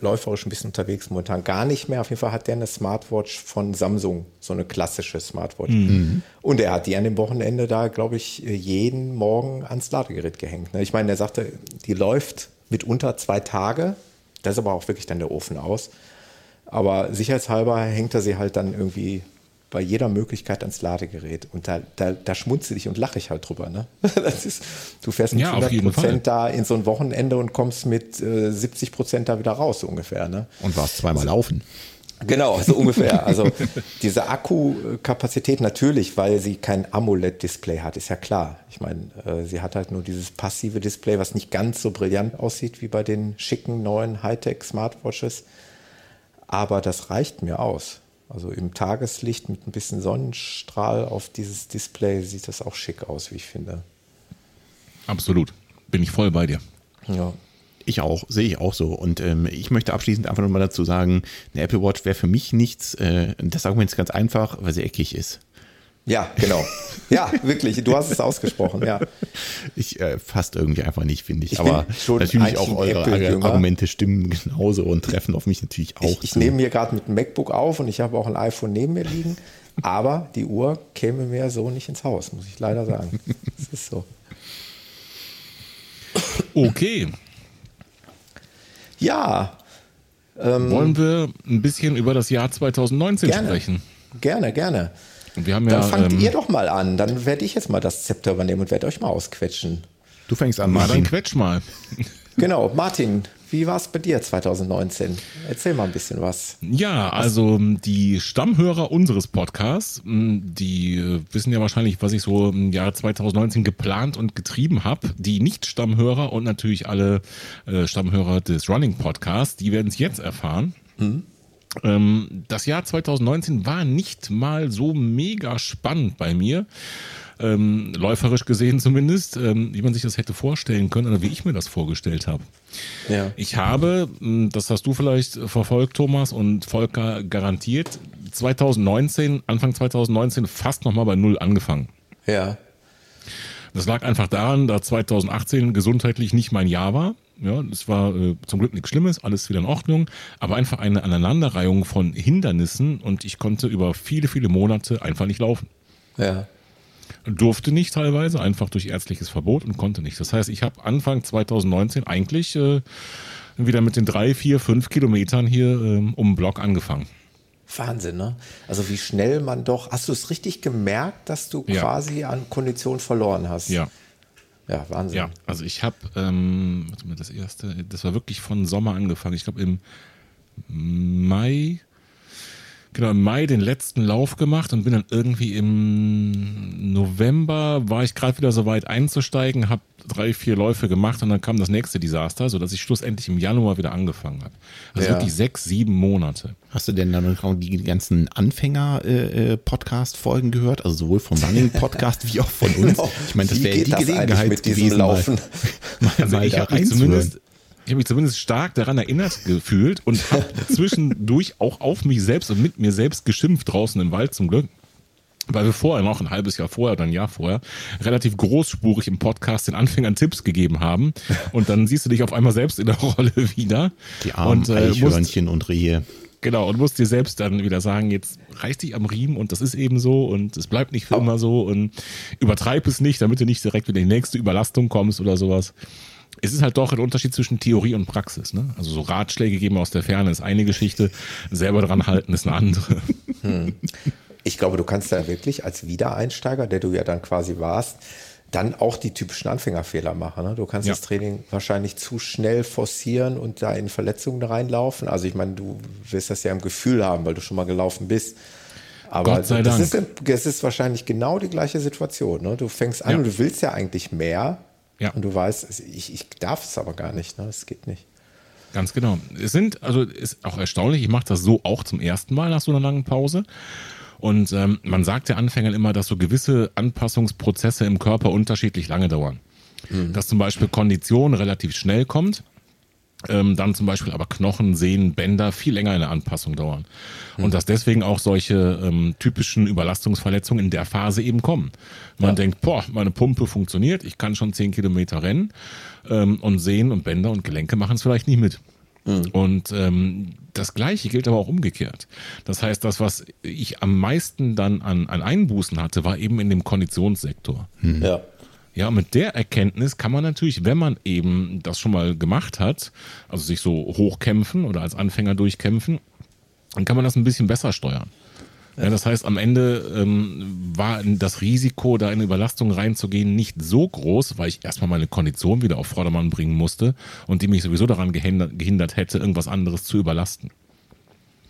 läuferisch ein bisschen unterwegs, momentan gar nicht mehr. Auf jeden Fall hat der eine Smartwatch von Samsung, so eine klassische Smartwatch. Mhm. Und er hat die an dem Wochenende da, glaube ich, jeden Morgen ans Ladegerät gehängt. Ne? Ich meine, er sagte, die läuft mitunter zwei Tage. Da ist aber auch wirklich dann der Ofen aus. Aber sicherheitshalber hängt er sie halt dann irgendwie bei jeder Möglichkeit ans Ladegerät. Und da, da, da schmunzel ich und lache ich halt drüber. Ne? Das ist, du fährst mit ja, 100 Prozent da in so ein Wochenende und kommst mit äh, 70 Prozent da wieder raus, so ungefähr. Ne? Und warst zweimal laufen. Genau, so ungefähr. Also diese Akkukapazität natürlich, weil sie kein AMOLED-Display hat, ist ja klar. Ich meine, äh, sie hat halt nur dieses passive Display, was nicht ganz so brillant aussieht wie bei den schicken neuen Hightech-Smartwatches. Aber das reicht mir aus. Also im Tageslicht mit ein bisschen Sonnenstrahl auf dieses Display sieht das auch schick aus, wie ich finde. Absolut. Bin ich voll bei dir. Ja. Ich auch, sehe ich auch so. Und ähm, ich möchte abschließend einfach nochmal dazu sagen, eine Apple Watch wäre für mich nichts, äh, das Argument ist ganz einfach, weil sie eckig ist. Ja, genau. Ja, wirklich. Du hast es ausgesprochen, ja. Ich äh, fast irgendwie einfach nicht, finde ich. ich. Aber natürlich auch eure Argumente stimmen genauso und treffen auf mich natürlich auch. Ich, ich nehme mir gerade mit einem MacBook auf und ich habe auch ein iPhone neben mir liegen. Aber die Uhr käme mir so nicht ins Haus, muss ich leider sagen. Das ist so. Okay. Ja. Ähm, Wollen wir ein bisschen über das Jahr 2019 gerne, sprechen? Gerne, gerne. Wir haben dann ja, fangt ähm, ihr doch mal an. Dann werde ich jetzt mal das Zepter übernehmen und werde euch mal ausquetschen. Du fängst an, Martin. dann quetsch mal. Genau, Martin, wie war es bei dir 2019? Erzähl mal ein bisschen was. Ja, also die Stammhörer unseres Podcasts, die äh, wissen ja wahrscheinlich, was ich so im Jahr 2019 geplant und getrieben habe. Die Nicht-Stammhörer und natürlich alle äh, Stammhörer des Running Podcasts, die werden es jetzt erfahren. Mhm. Ähm, das Jahr 2019 war nicht mal so mega spannend bei mir. Ähm, läuferisch gesehen zumindest, ähm, wie man sich das hätte vorstellen können oder wie ich mir das vorgestellt habe. Ja. Ich habe, hm, das hast du vielleicht verfolgt, Thomas, und Volker garantiert, 2019, Anfang 2019 fast nochmal bei Null angefangen. Ja. Das lag einfach daran, da 2018 gesundheitlich nicht mein Jahr war. Ja, es war äh, zum Glück nichts Schlimmes, alles wieder in Ordnung, aber einfach eine Aneinanderreihung von Hindernissen und ich konnte über viele, viele Monate einfach nicht laufen. Ja. Durfte nicht teilweise, einfach durch ärztliches Verbot und konnte nicht. Das heißt, ich habe Anfang 2019 eigentlich äh, wieder mit den drei, vier, fünf Kilometern hier ähm, um den Block angefangen. Wahnsinn, ne? Also wie schnell man doch, hast du es richtig gemerkt, dass du ja. quasi an Kondition verloren hast? Ja. Ja, Wahnsinn. Ja, also ich habe, ähm, warte mal, das erste, das war wirklich von Sommer angefangen. Ich glaube im Mai, genau, im Mai den letzten Lauf gemacht und bin dann irgendwie im November, war ich gerade wieder so weit einzusteigen, habe drei, vier Läufe gemacht und dann kam das nächste Desaster, sodass ich schlussendlich im Januar wieder angefangen habe. Also ja. wirklich sechs, sieben Monate. Hast du denn dann auch die ganzen Anfänger-Podcast-Folgen gehört? Also sowohl vom Running-Podcast wie auch von uns? Genau. Ich meine, das wäre die Gelegenheit mit diesem gewesen, Laufen. Mal, mal also ich habe zumindest ich habe mich zumindest stark daran erinnert gefühlt und habe zwischendurch auch auf mich selbst und mit mir selbst geschimpft draußen im Wald zum Glück. Weil wir vorher noch ein halbes Jahr vorher oder ein Jahr vorher relativ großspurig im Podcast den Anfängern Tipps gegeben haben. Und dann siehst du dich auf einmal selbst in der Rolle wieder. Die armen und, äh, Eichhörnchen musst, und Rehe. Genau, und musst dir selbst dann wieder sagen, jetzt reiß dich am Riemen und das ist eben so und es bleibt nicht für oh. immer so und übertreib es nicht, damit du nicht direkt wieder in die nächste Überlastung kommst oder sowas es ist halt doch ein Unterschied zwischen Theorie und Praxis. Ne? Also so Ratschläge geben aus der Ferne ist eine Geschichte, selber dran halten ist eine andere. Hm. Ich glaube, du kannst da wirklich als Wiedereinsteiger, der du ja dann quasi warst, dann auch die typischen Anfängerfehler machen. Ne? Du kannst ja. das Training wahrscheinlich zu schnell forcieren und da in Verletzungen reinlaufen. Also ich meine, du wirst das ja im Gefühl haben, weil du schon mal gelaufen bist. Aber Gott sei das, Dank. Ist, das ist wahrscheinlich genau die gleiche Situation. Ne? Du fängst an ja. und du willst ja eigentlich mehr, ja. Und du weißt, ich, ich darf es aber gar nicht, ne? Es geht nicht. Ganz genau. Es sind, also ist auch erstaunlich, ich mache das so auch zum ersten Mal nach so einer langen Pause. Und ähm, man sagt der Anfängern immer, dass so gewisse Anpassungsprozesse im Körper unterschiedlich lange dauern. Mhm. Dass zum Beispiel Kondition relativ schnell kommt ähm, dann zum Beispiel aber Knochen, Sehnen, Bänder viel länger in der Anpassung dauern. Mhm. Und dass deswegen auch solche ähm, typischen Überlastungsverletzungen in der Phase eben kommen. Man ja. denkt, boah, meine Pumpe funktioniert, ich kann schon zehn Kilometer rennen ähm, und Sehnen und Bänder und Gelenke machen es vielleicht nicht mit. Mhm. Und ähm, das Gleiche gilt aber auch umgekehrt. Das heißt, das, was ich am meisten dann an, an Einbußen hatte, war eben in dem Konditionssektor. Mhm. Ja. Ja, mit der Erkenntnis kann man natürlich, wenn man eben das schon mal gemacht hat, also sich so hochkämpfen oder als Anfänger durchkämpfen, dann kann man das ein bisschen besser steuern. Ja, das heißt, am Ende ähm, war das Risiko, da in Überlastung reinzugehen, nicht so groß, weil ich erstmal meine Kondition wieder auf Vordermann bringen musste und die mich sowieso daran gehindert, gehindert hätte, irgendwas anderes zu überlasten.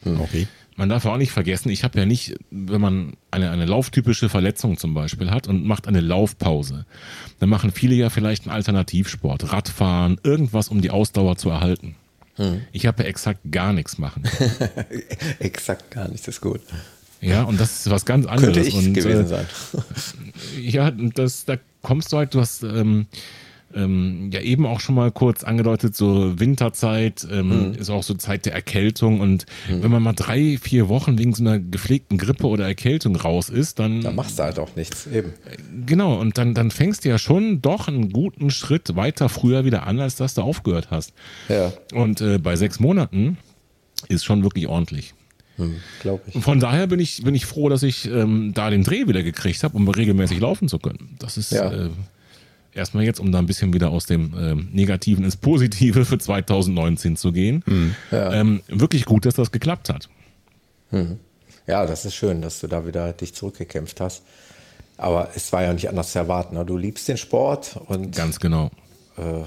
Hm. Okay man darf auch nicht vergessen, ich habe ja nicht, wenn man eine, eine lauftypische Verletzung zum Beispiel hat und macht eine Laufpause, dann machen viele ja vielleicht einen Alternativsport, Radfahren, irgendwas, um die Ausdauer zu erhalten. Hm. Ich habe ja exakt gar nichts machen. exakt gar nichts, ist gut. Ja, und das ist was ganz anderes. Könnte ich und, gewesen äh, sein. ja, das, da kommst du halt, du hast ähm, ähm, ja eben auch schon mal kurz angedeutet, so Winterzeit ähm, mhm. ist auch so Zeit der Erkältung und mhm. wenn man mal drei, vier Wochen wegen so einer gepflegten Grippe oder Erkältung raus ist, dann... Dann machst du halt auch nichts, eben. Genau, und dann, dann fängst du ja schon doch einen guten Schritt weiter früher wieder an, als dass du aufgehört hast. Ja. Und äh, bei sechs Monaten ist schon wirklich ordentlich. Hm, Glaube ich. Von daher bin ich, bin ich froh, dass ich ähm, da den Dreh wieder gekriegt habe, um regelmäßig laufen zu können. Das ist ja. äh, erstmal jetzt, um da ein bisschen wieder aus dem ähm, Negativen ins Positive für 2019 zu gehen. Mhm. Ja. Ähm, wirklich gut, dass das geklappt hat. Mhm. Ja, das ist schön, dass du da wieder dich zurückgekämpft hast. Aber es war ja nicht anders zu erwarten. Ne? Du liebst den Sport und. Ganz genau. Äh,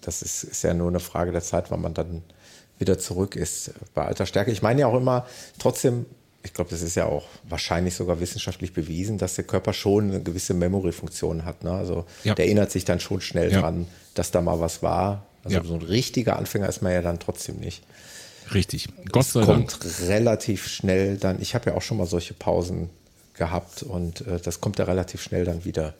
das ist, ist ja nur eine Frage der Zeit, wann man dann wieder zurück ist bei alter Stärke. Ich meine ja auch immer, trotzdem ich glaube, das ist ja auch wahrscheinlich sogar wissenschaftlich bewiesen, dass der Körper schon eine gewisse Memory-Funktion hat. Ne? Also ja. der erinnert sich dann schon schnell ja. dran, dass da mal was war. Also ja. so ein richtiger Anfänger ist man ja dann trotzdem nicht. Richtig. Gott sei Dank. kommt relativ schnell dann. Ich habe ja auch schon mal solche Pausen gehabt und äh, das kommt ja relativ schnell dann wieder.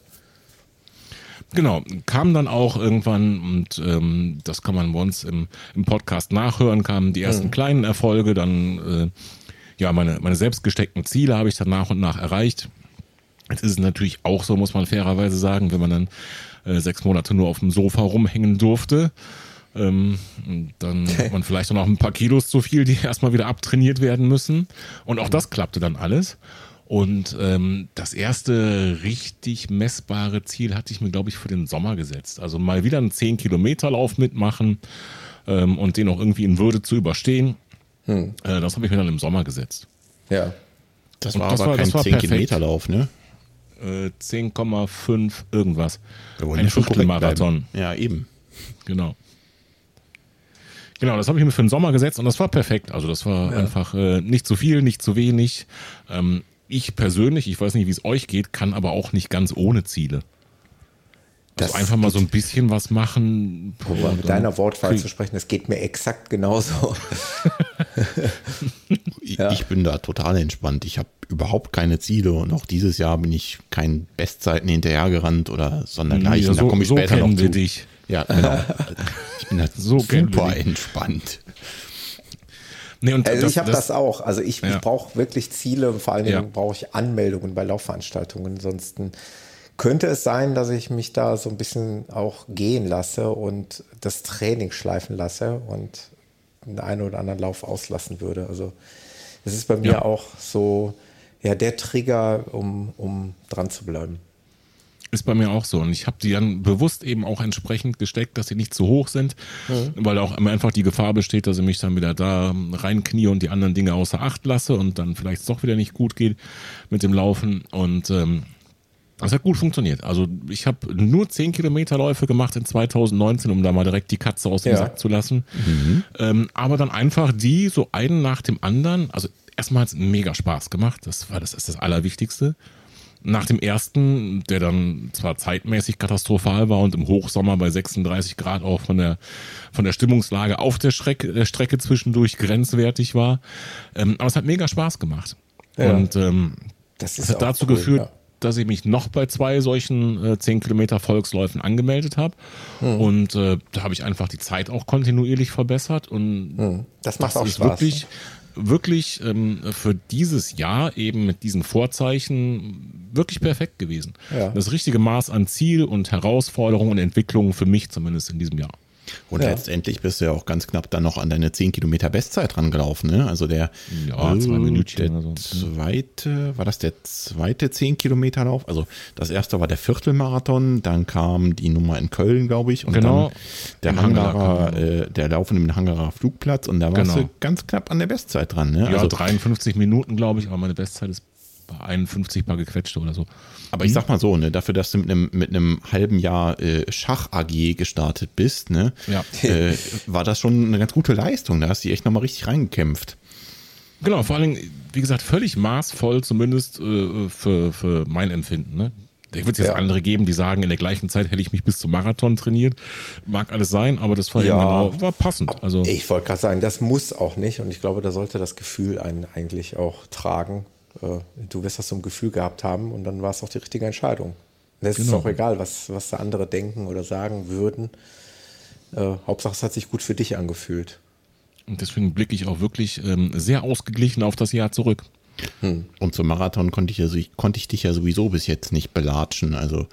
Genau, kam dann auch irgendwann, und ähm, das kann man bei uns im, im Podcast nachhören, kamen die ersten mhm. kleinen Erfolge, dann äh, ja, meine, meine selbst gesteckten Ziele habe ich dann nach und nach erreicht. Jetzt ist es natürlich auch so, muss man fairerweise sagen, wenn man dann äh, sechs Monate nur auf dem Sofa rumhängen durfte, ähm, dann hat man vielleicht noch ein paar Kilos zu viel, die erstmal wieder abtrainiert werden müssen. Und auch das klappte dann alles. Und ähm, das erste richtig messbare Ziel hatte ich mir, glaube ich, für den Sommer gesetzt. Also mal wieder einen 10-Kilometer-Lauf mitmachen ähm, und den auch irgendwie in Würde zu überstehen. Hm. Äh, das habe ich mir dann im Sommer gesetzt. Ja. Das war das aber war, kein 10 Kilometer Lauf, ne? Äh, 10,5 irgendwas. Ein Viertelmarathon. Ja, eben. Genau. Genau, das habe ich mir für den Sommer gesetzt und das war perfekt. Also das war ja. einfach äh, nicht zu viel, nicht zu wenig. Ähm, ich persönlich, ich weiß nicht, wie es euch geht, kann aber auch nicht ganz ohne Ziele. Das also einfach mal so ein bisschen was machen. Um mit deiner Wortwahl zu sprechen, das geht mir exakt genauso. ja. Ich bin da total entspannt. Ich habe überhaupt keine Ziele und auch dieses Jahr bin ich kein Bestzeiten hinterhergerannt oder sondergleichen. Ja, so, da komme ich so später noch zu. dich. Ja, genau. Ich bin halt so super entspannt. Nee, also das, ich habe das, das, auch. Also ich, ja. ich brauche wirklich Ziele und vor allen Dingen ja. brauche ich Anmeldungen bei Laufveranstaltungen. Ansonsten könnte es sein, dass ich mich da so ein bisschen auch gehen lasse und das Training schleifen lasse und den einen oder anderen Lauf auslassen würde. Also es ist bei mir ja. auch so ja, der Trigger, um, um dran zu bleiben. Ist bei mir auch so. Und ich habe die dann bewusst eben auch entsprechend gesteckt, dass sie nicht zu hoch sind, mhm. weil auch immer einfach die Gefahr besteht, dass ich mich dann wieder da reinknie und die anderen Dinge außer Acht lasse und dann vielleicht doch wieder nicht gut geht mit dem Laufen. Und ähm, das hat gut funktioniert. Also ich habe nur 10 Kilometerläufe gemacht in 2019, um da mal direkt die Katze aus dem ja. Sack zu lassen. Mhm. Ähm, aber dann einfach die so einen nach dem anderen. Also erstmal hat es mega Spaß gemacht. Das war das ist das Allerwichtigste. Nach dem ersten, der dann zwar zeitmäßig katastrophal war und im Hochsommer bei 36 Grad auch von der, von der Stimmungslage auf der Strecke, der Strecke zwischendurch grenzwertig war. Ähm, aber es hat mega Spaß gemacht. Ja. Und ähm, das, das hat dazu cool, geführt, ja dass ich mich noch bei zwei solchen äh, 10 Kilometer Volksläufen angemeldet habe. Hm. Und äh, da habe ich einfach die Zeit auch kontinuierlich verbessert. Und hm. das macht das auch ist Spaß. Wirklich, wirklich ähm, für dieses Jahr eben mit diesen Vorzeichen wirklich perfekt gewesen. Ja. Das richtige Maß an Ziel und Herausforderung und Entwicklung für mich zumindest in diesem Jahr. Und ja. letztendlich bist du ja auch ganz knapp dann noch an deine 10 Kilometer Bestzeit rangelaufen. Ne? Also der, ja, äh, der so. zweite, war das der zweite 10 Kilometer Lauf? Also das erste war der Viertelmarathon, dann kam die Nummer in Köln, glaube ich, und genau. dann der Hangarer, äh, der Lauf in dem Hangarer Flugplatz und da warst genau. du ganz knapp an der Bestzeit dran. Ne? Ja, also 53 Minuten, glaube ich, aber meine Bestzeit ist bei 51 paar gequetschte oder so. Aber ich sag mal so, ne, dafür, dass du mit einem, mit einem halben Jahr äh, Schach AG gestartet bist, ne, ja. äh, war das schon eine ganz gute Leistung. Da hast du echt nochmal richtig reingekämpft. Genau, vor allem, wie gesagt, völlig maßvoll, zumindest äh, für, für mein Empfinden. Ne? Da wird es jetzt ja. andere geben, die sagen, in der gleichen Zeit hätte ich mich bis zum Marathon trainiert. Mag alles sein, aber das war ja, genau, war passend. Also ich wollte gerade sagen, das muss auch nicht und ich glaube, da sollte das Gefühl einen eigentlich auch tragen. Äh, du wirst das so ein Gefühl gehabt haben und dann war es auch die richtige Entscheidung. Es genau. ist auch egal, was, was da andere denken oder sagen würden. Äh, Hauptsache, es hat sich gut für dich angefühlt. Und deswegen blicke ich auch wirklich ähm, sehr ausgeglichen auf das Jahr zurück. Hm. Und zum Marathon konnte ich, ja, konnte ich dich ja sowieso bis jetzt nicht belatschen. Also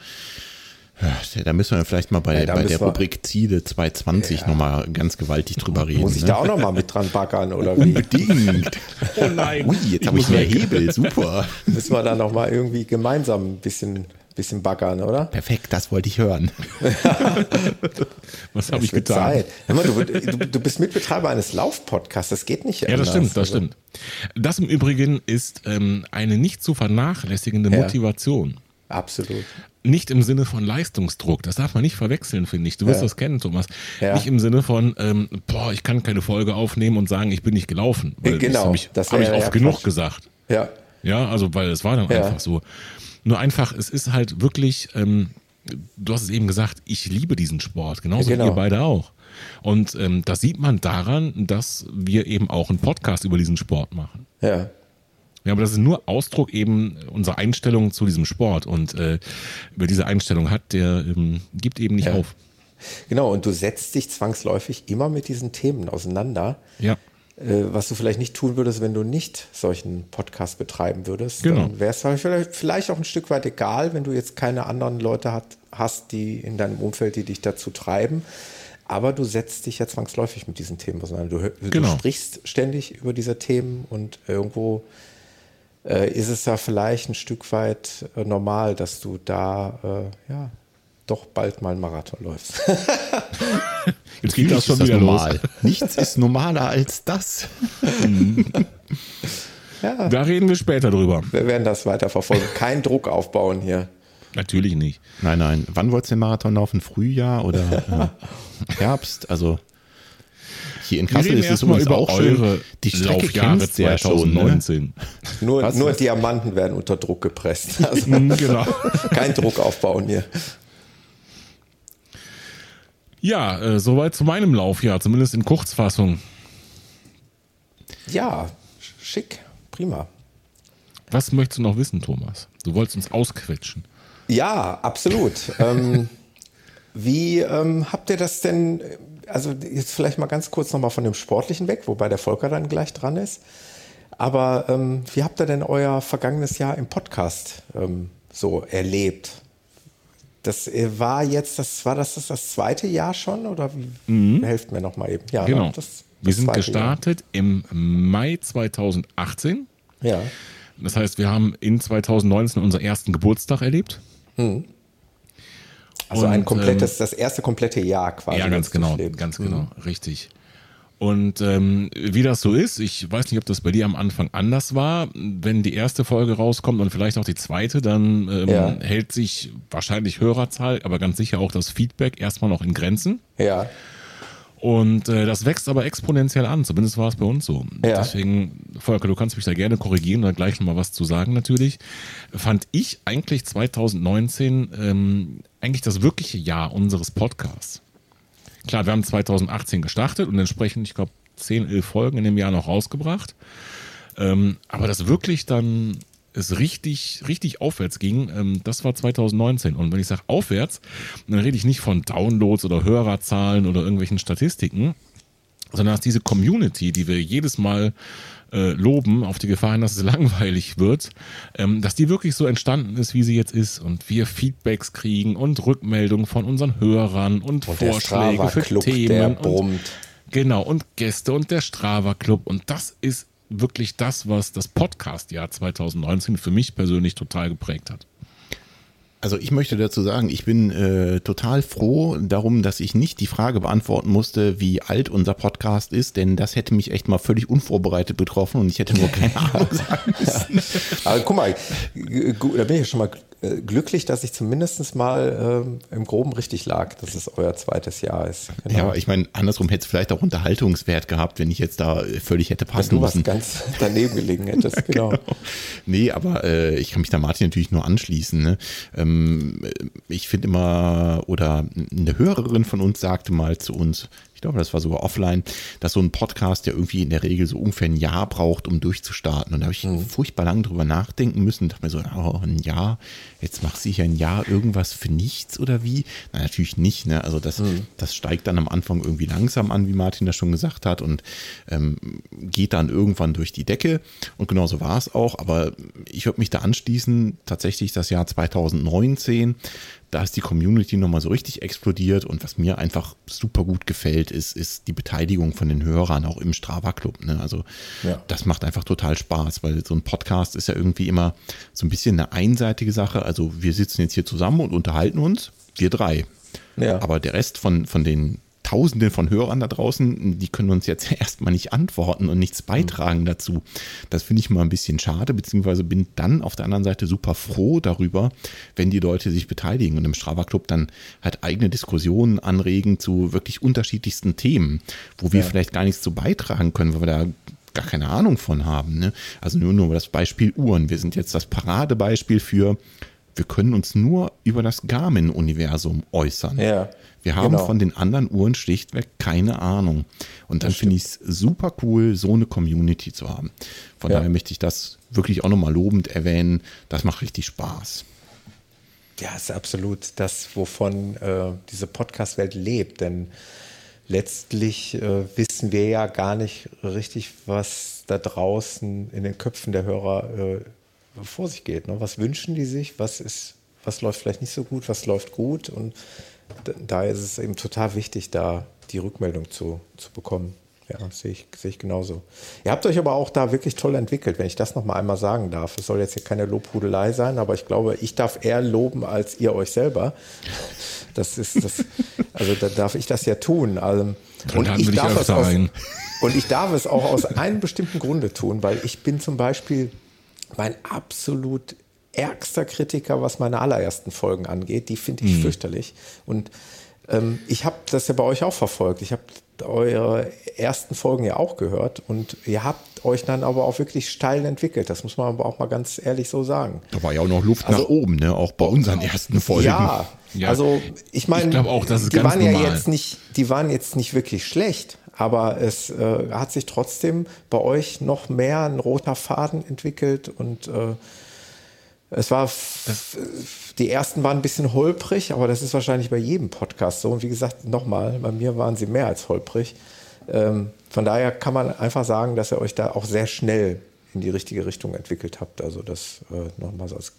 da müssen wir vielleicht mal bei, ja, bei der Rubrik Ziele 220 ja. nochmal ganz gewaltig drüber reden. Muss ich ne? da auch nochmal mit dran backern, oder wie? Unbedingt. oh nein. Ui, jetzt habe ich mehr Hebel, super. Müssen wir da nochmal irgendwie gemeinsam ein bisschen, bisschen backern, oder? Perfekt, das wollte ich hören. Was habe ich getan? Mal, du, du, du, bist Mitbetreiber eines Laufpodcasts, das geht nicht Ja, das stimmt, das also. stimmt. Das im Übrigen ist ähm, eine nicht zu vernachlässigende Motivation. Absolut. Nicht im Sinne von Leistungsdruck, das darf man nicht verwechseln, finde ich. Du wirst ja. das kennen, Thomas. Ja. Nicht im Sinne von, ähm, boah, ich kann keine Folge aufnehmen und sagen, ich bin nicht gelaufen. Weil genau, das habe ich, oft genug Quatsch. gesagt. Ja. Ja, also, weil es war dann einfach so. Nur einfach, es ist halt wirklich, ähm, du hast es eben gesagt, ich liebe diesen Sport, genauso genau. wie ihr beide auch. Und ähm, das sieht man daran, dass wir eben auch einen Podcast über diesen Sport machen. Ja. Ja, aber das ist nur Ausdruck eben unserer Einstellung zu diesem Sport. Und äh, wer diese Einstellung hat, der ähm, gibt eben nicht ja. auf. Genau, und du setzt dich zwangsläufig immer mit diesen Themen auseinander. Ja. Äh, was du vielleicht nicht tun würdest, wenn du nicht solchen Podcast betreiben würdest. Genau. Dann wäre es vielleicht, vielleicht auch ein Stück weit egal, wenn du jetzt keine anderen Leute hat, hast, die in deinem Umfeld, die dich dazu treiben. Aber du setzt dich ja zwangsläufig mit diesen Themen auseinander. Du, genau. du sprichst ständig über diese Themen und irgendwo ist es ja vielleicht ein Stück weit äh, normal, dass du da äh, ja doch bald mal einen Marathon läufst. Jetzt geht das schon wieder normal. los. Nichts ist normaler als das. ja. Da reden wir später drüber. Wir werden das weiter verfolgen. Kein Druck aufbauen hier. Natürlich nicht. Nein, nein. Wann wolltest du den Marathon laufen? Frühjahr oder äh, Herbst? Also hier in Kassel ist es übrigens auch schön. Die Strecke kennst ja 2019. Schon, ne? Nur, nur Diamanten werden unter Druck gepresst. Also genau. Kein Druck aufbauen hier. Ja, äh, soweit zu meinem Laufjahr, zumindest in Kurzfassung. Ja, schick, prima. Was möchtest du noch wissen, Thomas? Du wolltest uns ausquetschen. Ja, absolut. ähm, wie ähm, habt ihr das denn, also jetzt vielleicht mal ganz kurz nochmal von dem Sportlichen weg, wobei der Volker dann gleich dran ist. Aber ähm, wie habt ihr denn euer vergangenes Jahr im Podcast ähm, so erlebt? Das äh, war jetzt, das war das, das, das zweite Jahr schon oder wie? Mhm. Helft mir nochmal eben. Ja, genau. Das, das Wir sind gestartet Jahr. im Mai 2018. Ja. Das heißt, wir haben in 2019 unseren ersten Geburtstag erlebt. Mhm. Also und, ein komplettes, ähm, das erste komplette Jahr quasi. Ja, ganz genau, ganz genau, mhm. richtig. Und ähm, wie das so ist, ich weiß nicht, ob das bei dir am Anfang anders war. Wenn die erste Folge rauskommt und vielleicht auch die zweite, dann ähm, ja. hält sich wahrscheinlich Hörerzahl, aber ganz sicher auch das Feedback erstmal noch in Grenzen. Ja. Und äh, das wächst aber exponentiell an, zumindest war es bei uns so. Ja. Deswegen, Volker, du kannst mich da gerne korrigieren oder gleich nochmal was zu sagen natürlich. Fand ich eigentlich 2019 ähm, eigentlich das wirkliche Jahr unseres Podcasts. Klar, wir haben 2018 gestartet und entsprechend, ich glaube, 10, 11 Folgen in dem Jahr noch rausgebracht. Ähm, aber das wirklich dann es richtig, richtig aufwärts ging, ähm, das war 2019. Und wenn ich sage aufwärts, dann rede ich nicht von Downloads oder Hörerzahlen oder irgendwelchen Statistiken, sondern dass diese Community, die wir jedes Mal äh, loben, auf die Gefahr hin, dass es langweilig wird, ähm, dass die wirklich so entstanden ist, wie sie jetzt ist und wir Feedbacks kriegen und Rückmeldungen von unseren Hörern und, und Vorschläge für Themen. Und, genau, und Gäste und der Strava Club. Und das ist wirklich das, was das Podcast-Jahr 2019 für mich persönlich total geprägt hat. Also ich möchte dazu sagen, ich bin äh, total froh darum, dass ich nicht die Frage beantworten musste, wie alt unser Podcast ist, denn das hätte mich echt mal völlig unvorbereitet betroffen und ich hätte nur keine Ahnung sagen müssen. Aber guck mal, da bin ich ja schon mal äh, glücklich, dass ich zumindest mal äh, im Groben richtig lag, dass es euer zweites Jahr ist. Genau. Ja, ich meine, andersrum hätte es vielleicht auch Unterhaltungswert gehabt, wenn ich jetzt da völlig hätte passen müssen. Wenn du was ganz daneben gelegen hättest, genau. genau. Nee, aber äh, ich kann mich da Martin natürlich nur anschließen. Ne? Ähm, ich finde immer, oder eine Hörerin von uns sagte mal zu uns, glaube, das war sogar offline, dass so ein Podcast ja irgendwie in der Regel so ungefähr ein Jahr braucht, um durchzustarten. Und da habe ich mhm. furchtbar lange drüber nachdenken müssen dachte mir so, oh, ein Jahr, jetzt machst du hier ein Jahr irgendwas für nichts oder wie? Na, natürlich nicht. Ne? Also das, mhm. das steigt dann am Anfang irgendwie langsam an, wie Martin das schon gesagt hat, und ähm, geht dann irgendwann durch die Decke. Und genauso war es auch. Aber ich würde mich da anschließen, tatsächlich das Jahr 2019 da ist die Community nochmal so richtig explodiert und was mir einfach super gut gefällt, ist, ist die Beteiligung von den Hörern auch im Strava Club. Ne? Also ja. das macht einfach total Spaß, weil so ein Podcast ist ja irgendwie immer so ein bisschen eine einseitige Sache. Also wir sitzen jetzt hier zusammen und unterhalten uns, wir drei. Ja. Aber der Rest von, von den Tausende von Hörern da draußen, die können uns jetzt erstmal nicht antworten und nichts beitragen mhm. dazu. Das finde ich mal ein bisschen schade, beziehungsweise bin dann auf der anderen Seite super froh darüber, wenn die Leute sich beteiligen und im Strava Club dann halt eigene Diskussionen anregen zu wirklich unterschiedlichsten Themen, wo wir ja. vielleicht gar nichts zu beitragen können, weil wir da gar keine Ahnung von haben. Ne? Also nur, nur das Beispiel Uhren. Wir sind jetzt das Paradebeispiel für wir können uns nur über das Garmin-Universum äußern. Ja, wir haben genau. von den anderen Uhren schlichtweg keine Ahnung. Und dann finde ich es super cool, so eine Community zu haben. Von ja. daher möchte ich das wirklich auch nochmal lobend erwähnen. Das macht richtig Spaß. Ja, ist absolut das, wovon äh, diese Podcast-Welt lebt. Denn letztlich äh, wissen wir ja gar nicht richtig, was da draußen in den Köpfen der Hörer äh, vor sich geht. Ne? Was wünschen die sich? Was ist, was läuft vielleicht nicht so gut? Was läuft gut? Und da ist es eben total wichtig, da die Rückmeldung zu, zu bekommen. Ja, sehe ich, sehe ich genauso. Ihr habt euch aber auch da wirklich toll entwickelt, wenn ich das nochmal einmal sagen darf. Es soll jetzt hier keine Lobhudelei sein, aber ich glaube, ich darf eher loben als ihr euch selber. Das ist das, also da darf ich das ja tun. Also, und, ich darf es aus, und ich darf es auch aus einem bestimmten Grunde tun, weil ich bin zum Beispiel mein absolut ärgster Kritiker, was meine allerersten Folgen angeht. Die finde ich mhm. fürchterlich. Und Ähm, ich habe das ja bei euch auch verfolgt. Ich habe eure ersten Folgen ja auch gehört und ihr habt euch dann aber auch wirklich steil entwickelt. Das muss man aber auch mal ganz ehrlich so sagen. Da war ja auch noch Luft also, nach oben, ne? Auch bei unseren ersten Folgen. Ja, ja. also ich meine, die waren normal. ja jetzt nicht, die waren jetzt nicht wirklich schlecht, aber es äh, hat sich trotzdem bei euch noch mehr ein roter Faden entwickelt und äh, es war, die ersten waren ein bisschen holprig, aber das ist wahrscheinlich bei jedem Podcast so. Und wie gesagt, nochmal, bei mir waren sie mehr als holprig. Ähm, von daher kann man einfach sagen, dass ihr euch da auch sehr schnell in die richtige Richtung entwickelt habt. Also das äh, nochmal so als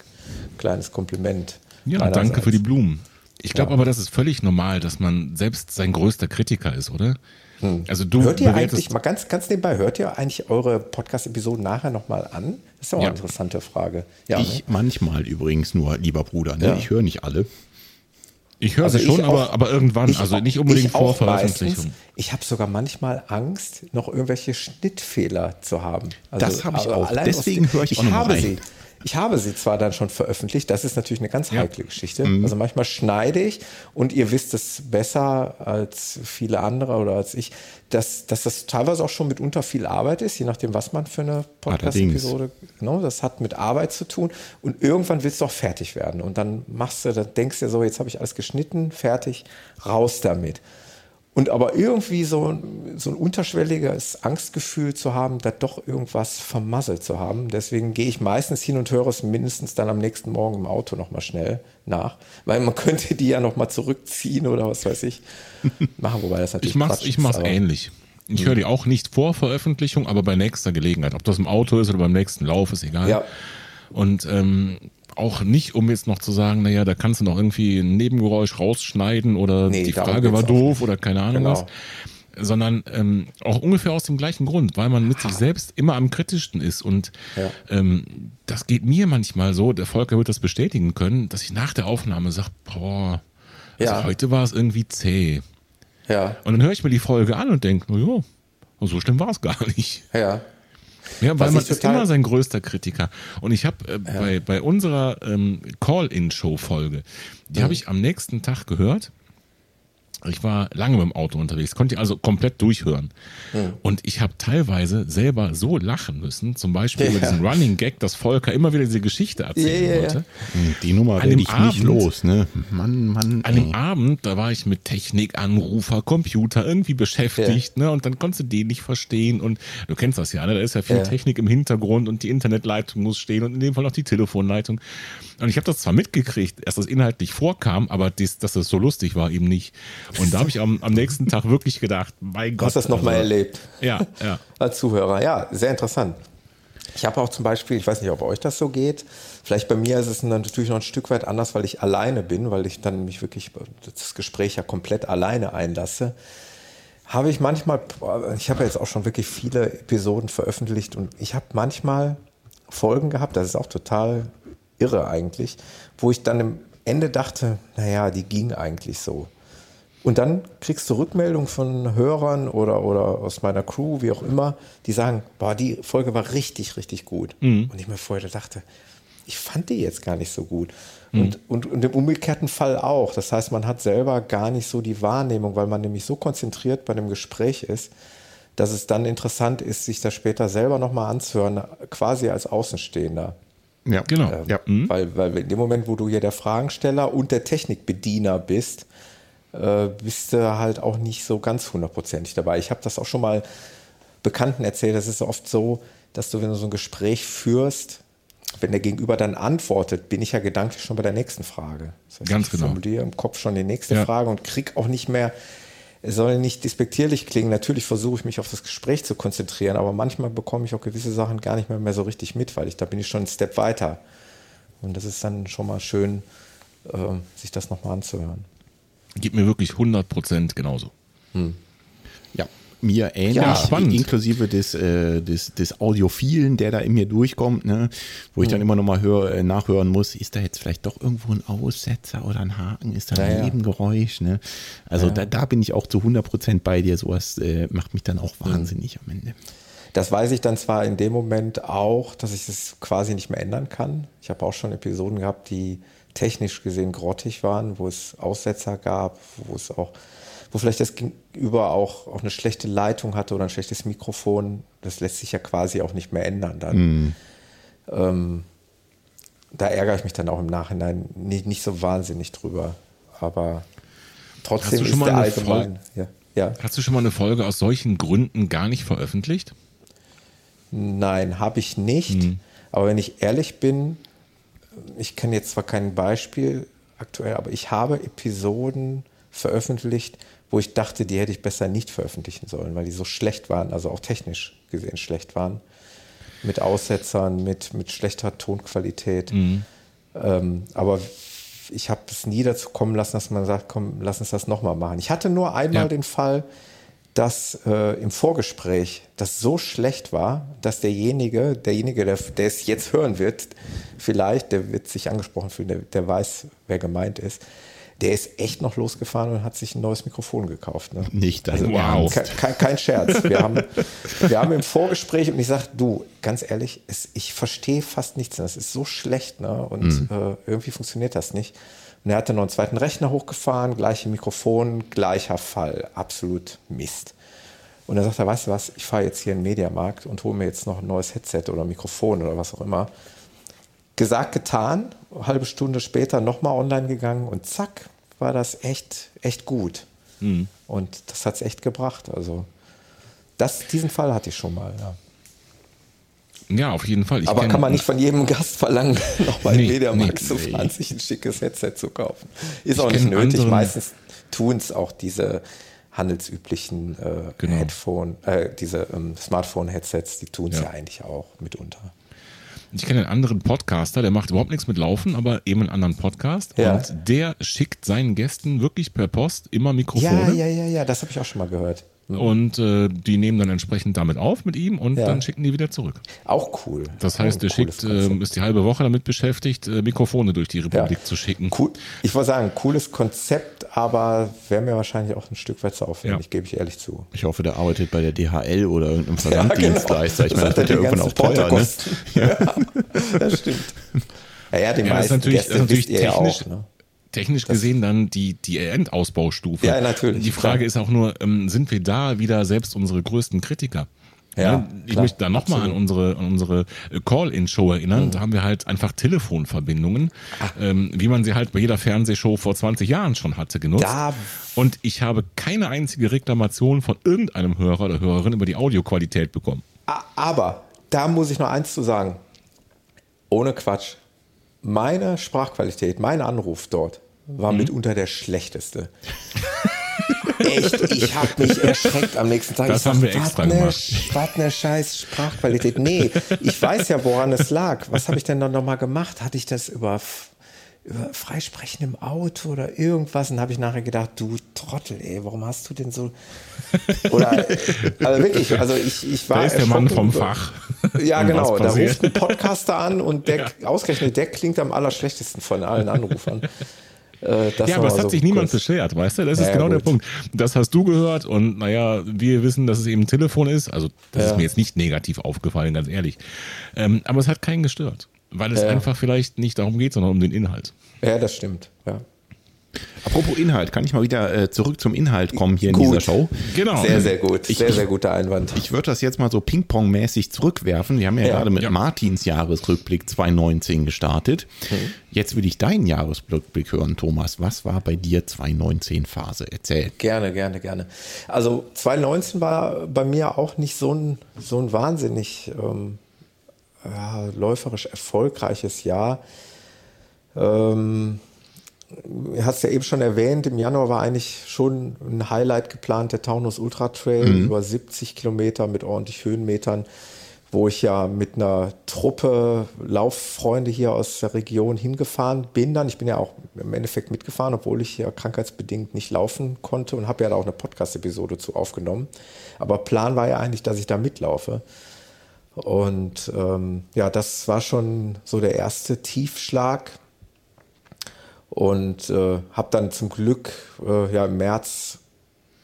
kleines Kompliment. Ja, danke für die Blumen. Ich glaube ja. aber, das ist völlig normal, dass man selbst sein größter Kritiker ist, oder? Hm. Also du hört ihr eigentlich, mal ganz, ganz nebenbei, hört ihr eigentlich eure Podcast-Episoden nachher nochmal an? Das ist ja auch ja. eine interessante Frage. Ja, ich ne? manchmal übrigens nur, lieber Bruder. Ne? Ja. Ich höre nicht alle. Ich höre also sie schon, auch, aber, aber irgendwann, ich, also nicht unbedingt vor Veröffentlichung. Ich habe sogar manchmal Angst, noch irgendwelche Schnittfehler zu haben. Also, das habe ich auch. Deswegen höre ich, ich auch noch habe rein. sie. Ich habe sie zwar dann schon veröffentlicht, das ist natürlich eine ganz heikle ja. Geschichte. Mhm. Also manchmal schneide ich und ihr wisst es besser als viele andere oder als ich, dass, dass das teilweise auch schon mitunter viel Arbeit ist, je nachdem, was man für eine Podcast-Episode, genau, das hat mit Arbeit zu tun und irgendwann willst du auch fertig werden und dann machst du, dann denkst du so, jetzt habe ich alles geschnitten, fertig, raus damit. Und aber irgendwie so, so ein unterschwelliges Angstgefühl zu haben, da doch irgendwas vermasselt zu haben. Deswegen gehe ich meistens hin und höre es mindestens dann am nächsten Morgen im Auto nochmal schnell nach. Weil man könnte die ja nochmal zurückziehen oder was weiß ich machen, wobei das natürlich Ich mach's, ich mach's ist, ähnlich. Ich höre die auch nicht vor Veröffentlichung, aber bei nächster Gelegenheit. Ob das im Auto ist oder beim nächsten Lauf, ist egal. Ja. Und ähm, auch nicht, um jetzt noch zu sagen, naja, da kannst du noch irgendwie ein Nebengeräusch rausschneiden oder nee, die Frage war doof oder keine Ahnung genau. was. Sondern ähm, auch ungefähr aus dem gleichen Grund, weil man mit sich selbst immer am kritischsten ist. Und ja. ähm, das geht mir manchmal so, der Volker wird das bestätigen können, dass ich nach der Aufnahme sage, boah, also ja. heute war es irgendwie zäh. Ja. Und dann höre ich mir die Folge an und denke, naja, so schlimm war es gar nicht. Ja. Ja, weil man ist immer sein größter Kritiker. Und ich habe äh, ja. bei, bei unserer ähm, Call-In-Show-Folge, die mhm. habe ich am nächsten Tag gehört ich war lange mit dem Auto unterwegs, konnte also komplett durchhören. Mhm. Und ich habe teilweise selber so lachen müssen, zum Beispiel ja. über diesen Running Gag, dass Volker immer wieder diese Geschichte erzählen ja, ja, wollte. Hm, die Nummer werde ich Abend, nicht los, ne? Mann, Mann. An dem Abend, da war ich mit Technik, Anrufer, Computer irgendwie beschäftigt, ne? Und dann konntest du den nicht verstehen. Und du kennst das ja, ne? Da ist ja viel Technik im Hintergrund und die Internetleitung muss stehen und in dem Fall auch die Telefonleitung. Und ich habe das zwar mitgekriegt, erst das inhaltlich vorkam, aber dies, dass das so lustig war, eben nicht. Und da habe ich am, am nächsten Tag wirklich gedacht, mein Gott. Hast du das nochmal also, erlebt? Ja, ja. Als Zuhörer, ja, sehr interessant. Ich habe auch zum Beispiel, ich weiß nicht, ob euch das so geht, vielleicht bei mir ist es natürlich noch ein Stück weit anders, weil ich alleine bin, weil ich dann mich wirklich das Gespräch ja komplett alleine einlasse. Habe ich manchmal, ich habe jetzt auch schon wirklich viele Episoden veröffentlicht und ich habe manchmal Folgen gehabt, das ist auch total irre eigentlich, wo ich dann im Ende dachte, naja, die ging eigentlich so. Und dann kriegst du Rückmeldungen von Hörern oder, oder aus meiner Crew, wie auch immer, die sagen, boah, die Folge war richtig, richtig gut. Mhm. Und ich mir vorher dachte, ich fand die jetzt gar nicht so gut. Mhm. Und, und, und im umgekehrten Fall auch. Das heißt, man hat selber gar nicht so die Wahrnehmung, weil man nämlich so konzentriert bei dem Gespräch ist, dass es dann interessant ist, sich das später selber nochmal anzuhören, quasi als Außenstehender. Ja, genau. Ähm, ja. Mhm. Weil, weil in dem Moment, wo du hier der Fragensteller und der Technikbediener bist, äh, bist du halt auch nicht so ganz hundertprozentig dabei. Ich habe das auch schon mal Bekannten erzählt. Das ist oft so, dass du, wenn du so ein Gespräch führst, wenn der Gegenüber dann antwortet, bin ich ja gedanklich schon bei der nächsten Frage. Das heißt, Ganz ich genau. formuliere im Kopf schon die nächste ja. Frage und krieg auch nicht mehr, es soll nicht despektierlich klingen. Natürlich versuche ich mich auf das Gespräch zu konzentrieren, aber manchmal bekomme ich auch gewisse Sachen gar nicht mehr, mehr so richtig mit, weil ich da bin ich schon einen Step weiter. Und das ist dann schon mal schön, äh, sich das nochmal anzuhören. Geht mir wirklich 100% genauso. Hm. Ja, mir ähnlich, ja, inklusive des, äh, des, des Audiophilen, der da in mir durchkommt, ne? wo ich hm. dann immer nochmal hör, äh, nachhören muss, ist da jetzt vielleicht doch irgendwo ein Aussetzer oder ein Haken, ist da ein ja, Nebengeräusch. Ne? Also ja. da, da bin ich auch zu 100% bei dir, sowas äh, macht mich dann auch hm. wahnsinnig hm. am Ende. Das weiß ich dann zwar in dem Moment auch, dass ich das quasi nicht mehr ändern kann. Ich habe auch schon Episoden gehabt, die technisch gesehen grottig waren, wo es Aussetzer gab, wo es auch, wo vielleicht das Gegenüber auch, auch eine schlechte Leitung hatte oder ein schlechtes Mikrofon. Das lässt sich ja quasi auch nicht mehr ändern dann. Mm. Ähm, da ärgere ich mich dann auch im Nachhinein nicht, nicht so wahnsinnig drüber. Aber trotzdem ist der allgemein. Ja, ja. Hast du schon mal eine Folge aus solchen Gründen gar nicht veröffentlicht? Nein, habe ich nicht. Hm. Aber wenn ich ehrlich bin, ich kenne jetzt zwar kein Beispiel aktuell, aber ich habe Episoden veröffentlicht, wo ich dachte, die hätte ich besser nicht veröffentlichen sollen, weil die so schlecht waren, also auch technisch gesehen schlecht waren. Mit Aussetzern, mit, mit schlechter Tonqualität. Mhm. Ähm, aber ich habe es nie dazu kommen lassen, dass man sagt, komm, lass uns das nochmal machen. Ich hatte nur einmal ja. den Fall, dass äh, im Vorgespräch das so schlecht war, dass derjenige, derjenige, der, der es jetzt hören wird, vielleicht, der wird sich angesprochen fühlen, der, der weiß, wer gemeint ist, der ist echt noch losgefahren und hat sich ein neues Mikrofon gekauft. Ne? Nicht dein also, wow. Kein, kein, Scherz. Wir haben, wir haben im Vorgespräch und ich sage, du, ganz ehrlich, es, ich verstehe fast nichts. Das ist so schlecht ne? und mhm. äh, irgendwie funktioniert das nicht. Und er hatte noch einen zweiten Rechner hochgefahren, gleiche Mikrofon, gleicher Fall. Absolut Mist. Und dann sagt er, weißt du was, ich fahre jetzt hier in den Mediamarkt und hole mir jetzt noch ein neues Headset oder Mikrofon oder was auch immer. Gesagt, getan, eine halbe Stunde später nochmal online gegangen und zack, war das echt, echt gut. Mhm. Und das hat es echt gebracht. Also das, diesen Fall hatte ich schon mal, ja. Ja, auf jeden Fall. Ich Aber kann man nicht von jedem Gast verlangen, nochmal nee, Mediamarkt nee, zu fahren, nee. sich ein schickes Headset zu kaufen. Ist ich auch nicht nötig. Meistens tun es auch diese handelsüblichen äh, genau. Headphone, äh, diese ähm, Smartphone-Headsets, die tun es ja. ja eigentlich auch mitunter. Ich kenne einen anderen Podcaster, der macht überhaupt nichts mit Laufen, aber eben einen anderen Podcast. Ja. Und der schickt seinen Gästen wirklich per Post immer Mikrofone. Ja, ja, ja, ja, das habe ich auch schon mal gehört. Mhm. Und äh, die nehmen dann entsprechend damit auf mit ihm und ja. dann schicken die wieder zurück. Auch cool. Das heißt, der schickt, äh, ist die halbe Woche damit beschäftigt, äh, Mikrofone durch die Republik ja. zu schicken. Cool. Ich wollte sagen, cooles Konzept, aber wäre mir wahrscheinlich auch ein Stück weit zu aufwendig, ja. gebe ich ehrlich zu. Ich hoffe, der arbeitet bei der DHL oder irgendeinem Versanddienstleister. Genau. Ich meine, das wird ja irgendwann auch teuer. Ne? Ja, das stimmt. Ja, ja, die meisten das ist natürlich, Gäste das ist natürlich technisch, auch, ne? Technisch gesehen dann die, die Endausbaustufe. Ja, natürlich. Die Frage klar. ist auch nur, ähm, sind wir da wieder selbst unsere größten Kritiker? Ja, ich klar, möchte da nochmal an unsere, an unsere Call-In-Show erinnern. Mhm. Da haben wir halt einfach Telefonverbindungen, ähm, wie man sie halt bei jeder Fernsehshow vor 20 Jahren schon hatte, genutzt. Da Und ich habe keine einzige Reklamation von irgendeinem Hörer oder Hörerin über die Audioqualität bekommen. Aber da muss ich noch eins zu sagen. Ohne Quatsch. Meine Sprachqualität, mein Anruf dort war mhm. mitunter der schlechteste. Echt, ich habe mich erschreckt am nächsten Tag. Das ich haben sag, wir extra ne, gemacht. Was eine scheiß Sprachqualität. Nee, ich weiß ja, woran es lag. Was habe ich denn dann nochmal gemacht? Hatte ich das über, über Freisprechen im Auto oder irgendwas? Und habe ich nachher gedacht, du Trottel, ey, warum hast du denn so... Oder, also wirklich, also ich, ich war... Da ist der Mann vom Fach. Ja, genau. Da ruft ein Podcaster an und der, ja. ausgerechnet, der klingt am allerschlechtesten von allen Anrufern. Äh, ja, aber es hat so sich niemand kurz. beschwert, weißt du? Das ist genau gut. der Punkt. Das hast du gehört und naja, wir wissen, dass es eben ein Telefon ist. Also, das ja. ist mir jetzt nicht negativ aufgefallen, ganz ehrlich. Ähm, aber es hat keinen gestört, weil es ja. einfach vielleicht nicht darum geht, sondern um den Inhalt. Ja, das stimmt. Ja. Apropos Inhalt, kann ich mal wieder äh, zurück zum Inhalt kommen hier gut. in dieser Show? Genau. Sehr, sehr gut. Sehr, ich, sehr guter Einwand. Ich würde das jetzt mal so Ping-Pong-mäßig zurückwerfen. Wir haben ja, ja. gerade mit ja. Martins Jahresrückblick 2019 gestartet. Mhm. Jetzt will ich deinen Jahresrückblick hören, Thomas. Was war bei dir 2019 Phase? Erzähl. Gerne, gerne, gerne. Also 2019 war bei mir auch nicht so ein, so ein wahnsinnig ähm, ja, läuferisch erfolgreiches Jahr. Ähm, hast ja eben schon erwähnt, im Januar war eigentlich schon ein Highlight geplant, der Taunus Ultra Trail, mhm. über 70 Kilometer mit ordentlich Höhenmetern, wo ich ja mit einer Truppe Lauffreunde hier aus der Region hingefahren bin dann. Ich bin ja auch im Endeffekt mitgefahren, obwohl ich ja krankheitsbedingt nicht laufen konnte und habe ja da auch eine Podcast-Episode zu aufgenommen. Aber Plan war ja eigentlich, dass ich da mitlaufe. Und ähm, ja, das war schon so der erste Tiefschlag und äh, habe dann zum Glück äh, ja, im März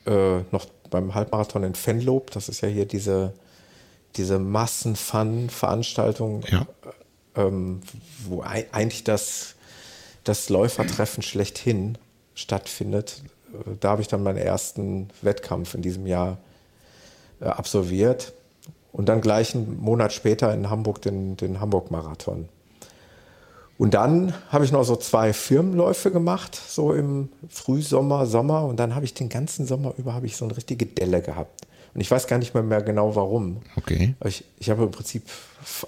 äh, noch beim Halbmarathon in Fenlob, das ist ja hier diese, diese Massenfun-Veranstaltung, ja. ähm, wo eigentlich das das Läufertreffen schlechthin stattfindet. Da habe ich dann meinen ersten Wettkampf in diesem Jahr äh, absolviert und dann gleich einen Monat später in Hamburg den, den Hamburg-Marathon. Und dann habe ich noch so zwei Firmenläufe gemacht, so im Frühsommer, Sommer. Und dann habe ich den ganzen Sommer über habe ich so eine richtige Delle gehabt. Und ich weiß gar nicht mehr, mehr genau warum. Okay. Ich, ich habe im Prinzip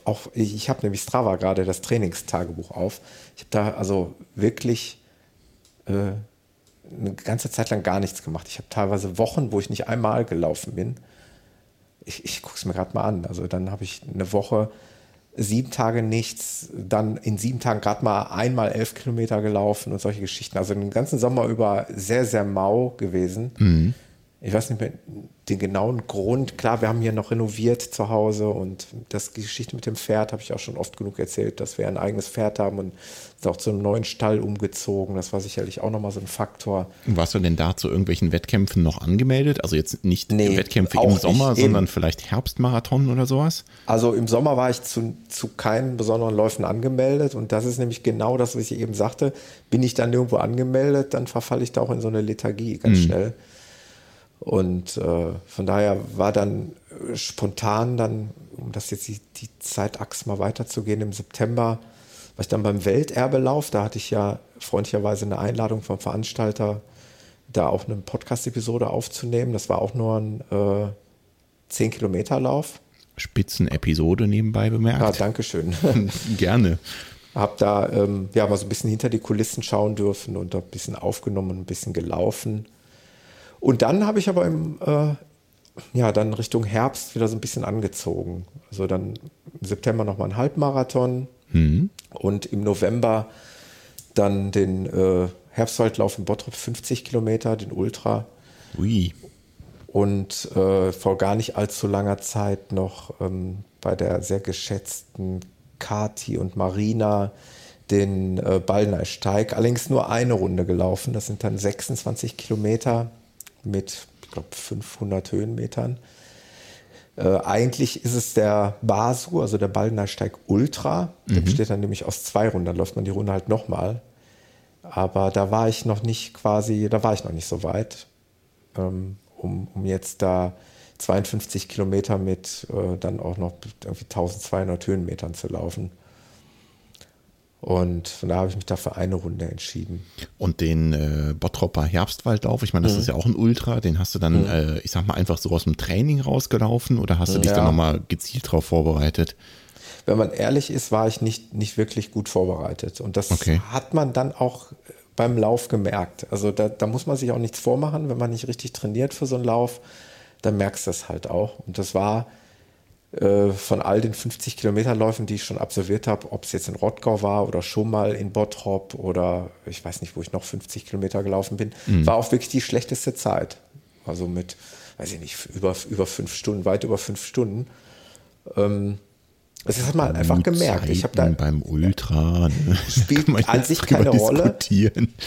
auch, ich, habe nämlich Strava gerade das Trainingstagebuch auf. Ich habe da also wirklich äh, eine ganze Zeit lang gar nichts gemacht. Ich habe teilweise Wochen, wo ich nicht einmal gelaufen bin. Ich, ich gucke es mir gerade mal an. Also dann habe ich eine Woche sieben Tage nichts, dann in sieben Tagen gerade mal einmal elf Kilometer gelaufen und solche Geschichten. Also den ganzen Sommer über sehr, sehr mau gewesen. Mhm ich weiß nicht mehr den genauen Grund. Klar, wir haben hier noch renoviert zu Hause und das Geschichte mit dem Pferd habe ich auch schon oft genug erzählt, dass wir ein eigenes Pferd haben und sind auch zu einem neuen Stall umgezogen. Das war sicherlich auch nochmal so ein Faktor. Warst du denn da zu irgendwelchen Wettkämpfen noch angemeldet? Also jetzt nicht nee, Wettkämpfe im Sommer, nicht. sondern vielleicht Herbstmarathon oder sowas? Also im Sommer war ich zu, zu keinen besonderen Läufen angemeldet und das ist nämlich genau das, was ich eben sagte. Bin ich dann nirgendwo angemeldet, dann verfalle ich da auch in so eine Lethargie ganz mhm. schnell. Und äh, von daher war dann äh, spontan dann, um das jetzt die, die Zeitachse mal weiterzugehen, im September war ich dann beim Welterbelauf. Da hatte ich ja freundlicherweise eine Einladung vom Veranstalter, da auch eine Podcast-Episode aufzunehmen. Das war auch nur ein äh, 10-Kilometer-Lauf. Spitzenepisode nebenbei bemerkt. Ja, danke schön. Gerne. Hab da ähm, ja mal so ein bisschen hinter die Kulissen schauen dürfen und ein bisschen aufgenommen ein bisschen gelaufen. Und dann habe ich aber im, äh, ja, dann Richtung Herbst wieder so ein bisschen angezogen. Also dann im September nochmal ein Halbmarathon mhm. und im November dann den äh, Herbstwaldlauf in Bottrop 50 Kilometer, den Ultra. Ui. Und äh, vor gar nicht allzu langer Zeit noch ähm, bei der sehr geschätzten Kati und Marina den äh, Ballnersteig. Allerdings nur eine Runde gelaufen. Das sind dann 26 Kilometer mit, ich glaube, 500 Höhenmetern. Äh, eigentlich ist es der Basu, also der Baldener Steig Ultra. Der mhm. besteht dann nämlich aus zwei Runden. Dann läuft man die Runde halt nochmal. Aber da war ich noch nicht quasi, da war ich noch nicht so weit, ähm, um, um jetzt da 52 Kilometer mit äh, dann auch noch irgendwie 1200 Höhenmetern zu laufen. Und von da habe ich mich da für eine Runde entschieden. Und den äh, Bottropper Herbstwaldlauf, ich meine, das mhm. ist ja auch ein Ultra, den hast du dann, mhm. äh, ich sag mal, einfach so aus dem Training rausgelaufen oder hast du dich ja. dann nochmal gezielt drauf vorbereitet? Wenn man ehrlich ist, war ich nicht, nicht wirklich gut vorbereitet. Und das okay. hat man dann auch beim Lauf gemerkt. Also da, da muss man sich auch nichts vormachen, wenn man nicht richtig trainiert für so einen Lauf, dann merkst du das halt auch. Und das war von all den 50 Kilometerläufen, die ich schon absolviert habe, ob es jetzt in Rottgau war oder schon mal in Bottrop oder ich weiß nicht, wo ich noch 50 Kilometer gelaufen bin, mhm. war auch wirklich die schlechteste Zeit. Also mit, weiß ich nicht, über, über fünf Stunden, weit über fünf Stunden. Ähm, das hat man einfach gemerkt. Ich habe da beim Ultra ne? spielt an sich keine Rolle,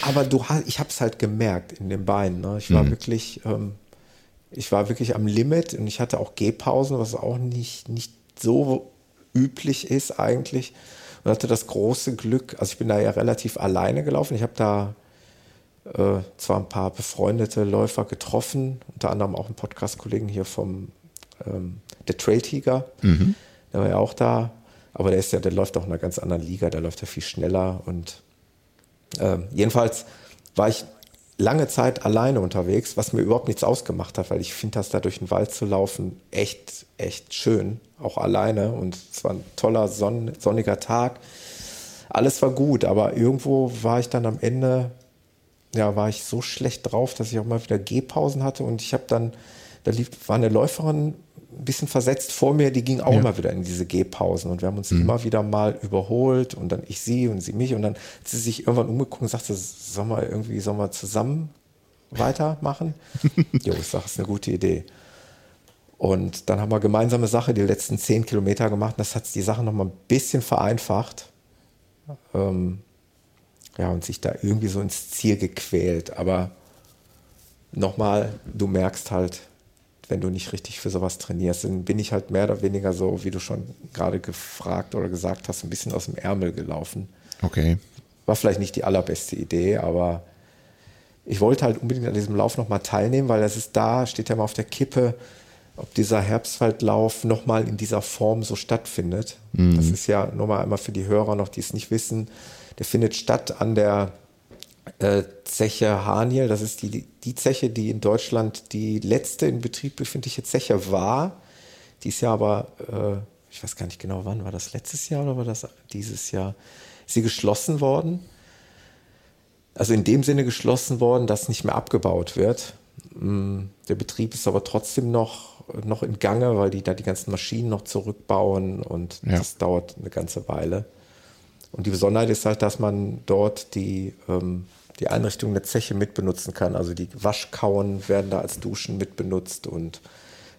aber du, ich habe es halt gemerkt in den Beinen. Ne? Ich war mhm. wirklich ähm, ich war wirklich am Limit und ich hatte auch Gehpausen, was auch nicht, nicht so üblich ist eigentlich. Und hatte das große Glück, also ich bin da ja relativ alleine gelaufen. Ich habe da äh, zwar ein paar befreundete Läufer getroffen, unter anderem auch einen Podcast-Kollegen hier vom ähm, der Trail Tiger. Mhm. Der war ja auch da, aber der ist ja, der läuft auch in einer ganz anderen Liga, der läuft ja viel schneller und äh, jedenfalls war ich lange Zeit alleine unterwegs, was mir überhaupt nichts ausgemacht hat, weil ich finde das da durch den Wald zu laufen echt, echt schön, auch alleine. Und es war ein toller Sonn sonniger Tag. Alles war gut, aber irgendwo war ich dann am Ende, ja, war ich so schlecht drauf, dass ich auch mal wieder Gehpausen hatte und ich habe dann, da lief, war eine Läuferin ein bisschen versetzt vor mir, die ging auch ja. immer wieder in diese Gehpausen und wir haben uns mhm. immer wieder mal überholt und dann ich sie und sie mich und dann hat sie sich irgendwann umgeguckt und sagte, sollen wir irgendwie, sollen wir zusammen weitermachen? jo, ich sage, das ist eine gute Idee. Und dann haben wir gemeinsame Sache die letzten zehn Kilometer gemacht. Das hat die Sache noch mal ein bisschen vereinfacht. Ähm, ja, und sich da irgendwie so ins Ziel gequält. Aber nochmal, du merkst halt, wenn du nicht richtig für sowas trainierst. Dann bin ich halt mehr oder weniger so, wie du schon gerade gefragt oder gesagt hast, ein bisschen aus dem Ärmel gelaufen. Okay. war vielleicht nicht die allerbeste Idee, aber ich wollte halt unbedingt an diesem Lauf nochmal teilnehmen, weil das ist da, steht ja mal auf der Kippe, ob dieser Herbstwaldlauf nochmal in dieser Form so stattfindet. Mhm. Das ist ja nochmal einmal für die Hörer noch, die es nicht wissen. Der findet statt an der äh, Zeche Haniel. Das ist die, die Zeche, die in Deutschland die letzte in Betrieb befindliche Zeche war. Die ist ja aber, äh, ich weiß gar nicht genau wann, war das letztes Jahr oder war das dieses Jahr? Ist sie geschlossen worden? Also in dem Sinne geschlossen worden, dass nicht mehr abgebaut wird. Mm, der Betrieb ist aber trotzdem noch, noch in Gange, weil die da die ganzen Maschinen noch zurückbauen und ja. das dauert eine ganze Weile. Und die Besonderheit ist halt, dass man dort die, ähm, die Einrichtung der Zeche mitbenutzen kann. Also die Waschkauen werden da als Duschen mitbenutzt und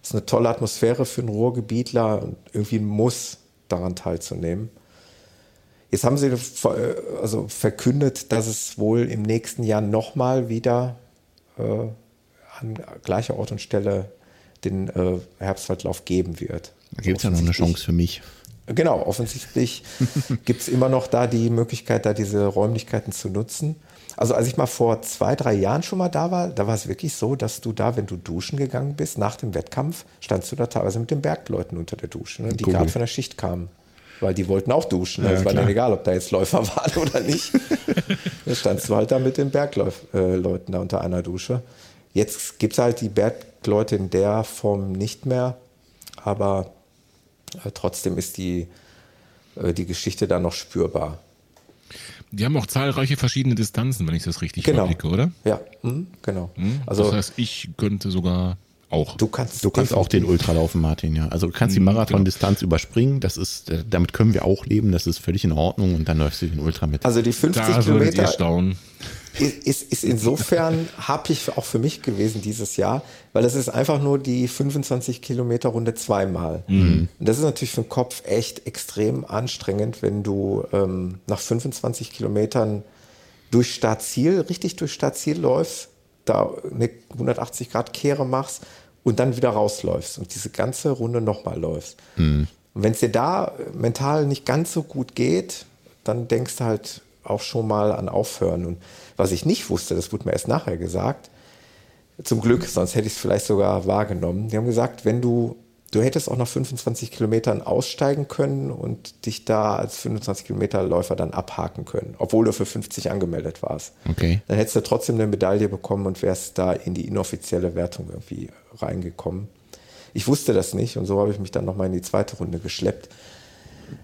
es ist eine tolle Atmosphäre für einen Ruhrgebietler und irgendwie muss daran teilzunehmen. Jetzt haben sie also verkündet, dass es wohl im nächsten Jahr nochmal wieder äh, an gleicher Ort und Stelle den äh, Herbstwaldlauf geben wird. Da gibt es ja noch eine Chance für mich. Genau, offensichtlich gibt es immer noch da die Möglichkeit, da diese Räumlichkeiten zu nutzen. Also als ich mal vor zwei, drei Jahren schon mal da war, da war es wirklich so, dass du da, wenn du duschen gegangen bist, nach dem Wettkampf, standst du da teilweise mit den Bergleuten unter der Dusche, ne, die gerade von der Schicht kamen. Weil die wollten auch duschen. Ne? Ja, es war dann egal, ob da jetzt Läufer waren oder nicht. da standst du halt da mit den Bergleuten äh, da unter einer Dusche. Jetzt gibt es halt die Bergleute in der Form nicht mehr, aber äh, trotzdem ist die, äh, die Geschichte da noch spürbar. Die haben auch zahlreiche verschiedene Distanzen, wenn ich das richtig genau. überblicke, oder? Ja, mhm, genau. Mhm. Also, das heißt, ich könnte sogar auch. Du kannst, du kannst auch den Ultra laufen, Martin, ja. Also du kannst die mhm, Marathondistanz genau. überspringen, das ist, äh, damit können wir auch leben, das ist völlig in Ordnung und dann läufst du den Ultra mit. Also die 50 da Kilometer. Staunen ist, ist insofern happig auch für mich gewesen dieses Jahr, weil es ist einfach nur die 25 Kilometer Runde zweimal. Mhm. Und das ist natürlich für den Kopf echt extrem anstrengend, wenn du ähm, nach 25 Kilometern durch Startziel, richtig durch Startziel läufst, da eine 180 Grad Kehre machst und dann wieder rausläufst und diese ganze Runde nochmal läufst. Mhm. Und wenn es dir da mental nicht ganz so gut geht, dann denkst du halt auch schon mal an Aufhören. Und was ich nicht wusste, das wurde mir erst nachher gesagt, zum Glück, sonst hätte ich es vielleicht sogar wahrgenommen. Die haben gesagt, wenn du, du hättest auch nach 25 Kilometern aussteigen können und dich da als 25 Kilometer Läufer dann abhaken können, obwohl du für 50 angemeldet warst. Okay. Dann hättest du trotzdem eine Medaille bekommen und wärst da in die inoffizielle Wertung irgendwie reingekommen. Ich wusste das nicht und so habe ich mich dann nochmal in die zweite Runde geschleppt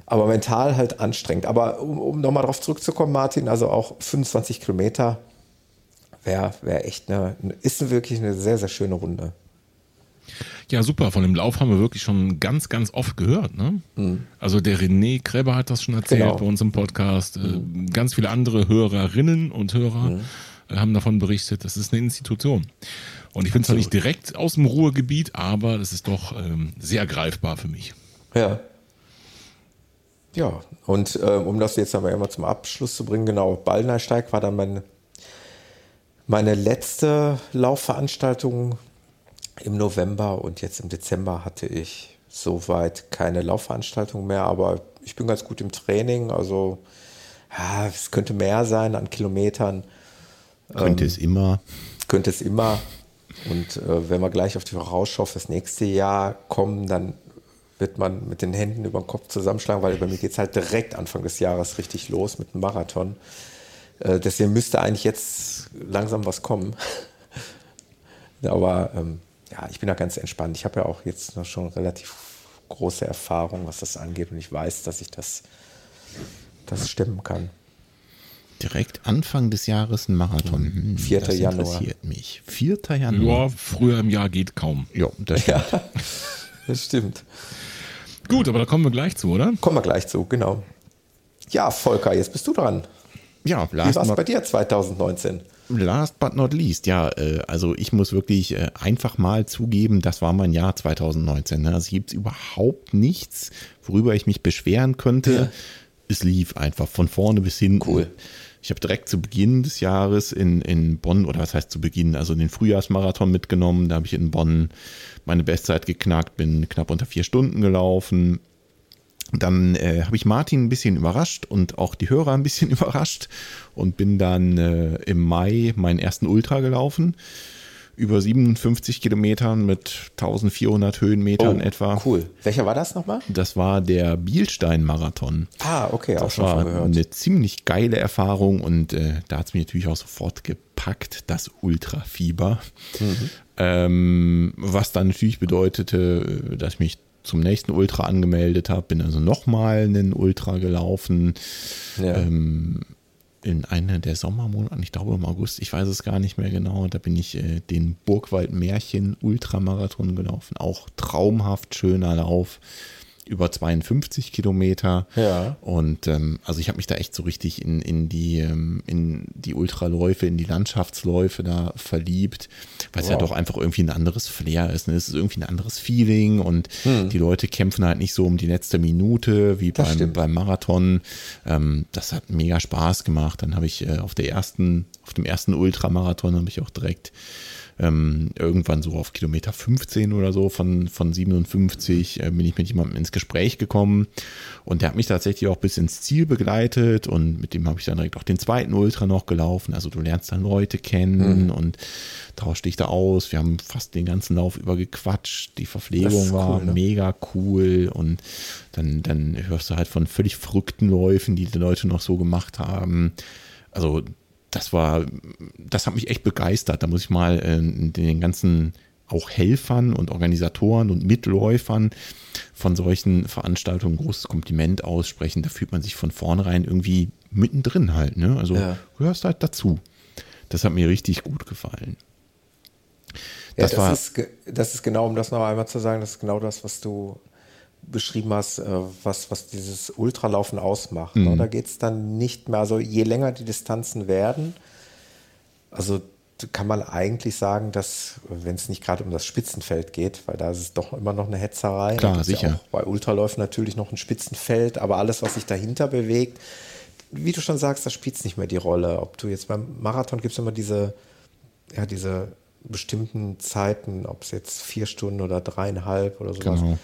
aber mental halt anstrengend. Aber um, um nochmal darauf zurückzukommen, Martin, also auch 25 Kilometer wäre wär echt eine, ist wirklich eine sehr, sehr schöne Runde. Ja, super. Von dem Lauf haben wir wirklich schon ganz, ganz oft gehört. Ne? Mhm. Also der René Kreber hat das schon erzählt genau. bei uns im Podcast. Äh, mhm. Ganz viele andere Hörerinnen und Hörer mhm. haben davon berichtet. Das ist eine Institution. Und ich bin zwar nicht direkt aus dem Ruhrgebiet, aber es ist doch ähm, sehr greifbar für mich. Ja, ja, und äh, um das jetzt aber immer zum Abschluss zu bringen, genau, Ballnersteig war dann meine, meine letzte Laufveranstaltung im November und jetzt im Dezember hatte ich soweit keine Laufveranstaltung mehr, aber ich bin ganz gut im Training, also ja, es könnte mehr sein an Kilometern. Könnte ähm, es immer. Könnte es immer. Und äh, wenn wir gleich auf die Vorausschau fürs nächste Jahr kommen, dann wird man mit den Händen über den Kopf zusammenschlagen, weil bei mir geht es halt direkt Anfang des Jahres richtig los mit dem Marathon. Äh, deswegen müsste eigentlich jetzt langsam was kommen. Aber ähm, ja, ich bin da ganz entspannt. Ich habe ja auch jetzt noch schon relativ große Erfahrung, was das angeht. Und ich weiß, dass ich das, das stemmen kann. Direkt Anfang des Jahres ein Marathon. Hm, 4. Das Januar. interessiert mich. 4. Januar. Ja, früher im Jahr geht kaum. Ja, das stimmt. Das stimmt. Gut, aber da kommen wir gleich zu, oder? Kommen wir gleich zu, genau. Ja, Volker, jetzt bist du dran. Ja, last Wie war es bei dir 2019? Last but not least, ja, äh, also ich muss wirklich äh, einfach mal zugeben, das war mein Jahr 2019. Ne? Also gibt es überhaupt nichts, worüber ich mich beschweren könnte. Ja. Es lief einfach von vorne bis hinten. Cool. Ich habe direkt zu Beginn des Jahres in, in Bonn, oder was heißt zu Beginn, also den Frühjahrsmarathon mitgenommen. Da habe ich in Bonn meine Bestzeit geknackt, bin knapp unter vier Stunden gelaufen. dann äh, habe ich Martin ein bisschen überrascht und auch die Hörer ein bisschen überrascht und bin dann äh, im Mai meinen ersten Ultra gelaufen. Über 57 Kilometern mit 1400 Höhenmetern oh, etwa. Cool. Welcher war das nochmal? Das war der Bielstein-Marathon. Ah, okay, auch das schon war gehört. eine ziemlich geile Erfahrung und äh, da hat es mich natürlich auch sofort gepackt, das Ultrafieber. Mhm. Ähm, was dann natürlich bedeutete, äh, dass ich mich zum nächsten Ultra angemeldet habe, bin also nochmal einen Ultra gelaufen. Ja. Ähm, in einer der Sommermonate, ich glaube im August, ich weiß es gar nicht mehr genau, da bin ich äh, den Burgwald Märchen Ultramarathon gelaufen. Auch traumhaft schöner Lauf über 52 Kilometer. Ja. Und ähm, also ich habe mich da echt so richtig in, in die ähm, in die Ultraläufe, in die Landschaftsläufe da verliebt, weil es wow. ja doch einfach irgendwie ein anderes Flair ist. Ne? Es ist irgendwie ein anderes Feeling und hm. die Leute kämpfen halt nicht so um die letzte Minute wie beim, beim Marathon. Ähm, das hat mega Spaß gemacht. Dann habe ich äh, auf der ersten, auf dem ersten Ultramarathon habe ich auch direkt ähm, irgendwann so auf Kilometer 15 oder so von, von 57 äh, bin ich mit jemandem ins Gespräch gekommen und der hat mich tatsächlich auch bis ins Ziel begleitet und mit dem habe ich dann direkt auch den zweiten Ultra noch gelaufen. Also du lernst dann Leute kennen mhm. und tauscht dich da aus. Wir haben fast den ganzen Lauf über gequatscht. Die Verpflegung war cool, ne? mega cool und dann, dann hörst du halt von völlig verrückten Läufen, die die Leute noch so gemacht haben. Also das war, das hat mich echt begeistert. Da muss ich mal äh, den ganzen auch Helfern und Organisatoren und Mitläufern von solchen Veranstaltungen ein großes Kompliment aussprechen. Da fühlt man sich von vornherein irgendwie mittendrin halt. Ne? Also ja. gehörst halt dazu. Das hat mir richtig gut gefallen. Das, ja, das, war, ist, das ist genau, um das noch einmal zu sagen, das ist genau das, was du beschrieben hast, äh, was, was dieses Ultralaufen ausmacht. Ne? Mhm. Da geht es dann nicht mehr, also je länger die Distanzen werden, also kann man eigentlich sagen, dass, wenn es nicht gerade um das Spitzenfeld geht, weil da ist es doch immer noch eine Hetzerei. Klar, sicher. Ja bei Ultraläufen natürlich noch ein Spitzenfeld, aber alles, was sich dahinter bewegt, wie du schon sagst, da spielt es nicht mehr die Rolle. Ob du jetzt beim Marathon gibt es immer diese, ja, diese bestimmten Zeiten, ob es jetzt vier Stunden oder dreieinhalb oder sowas. Genau.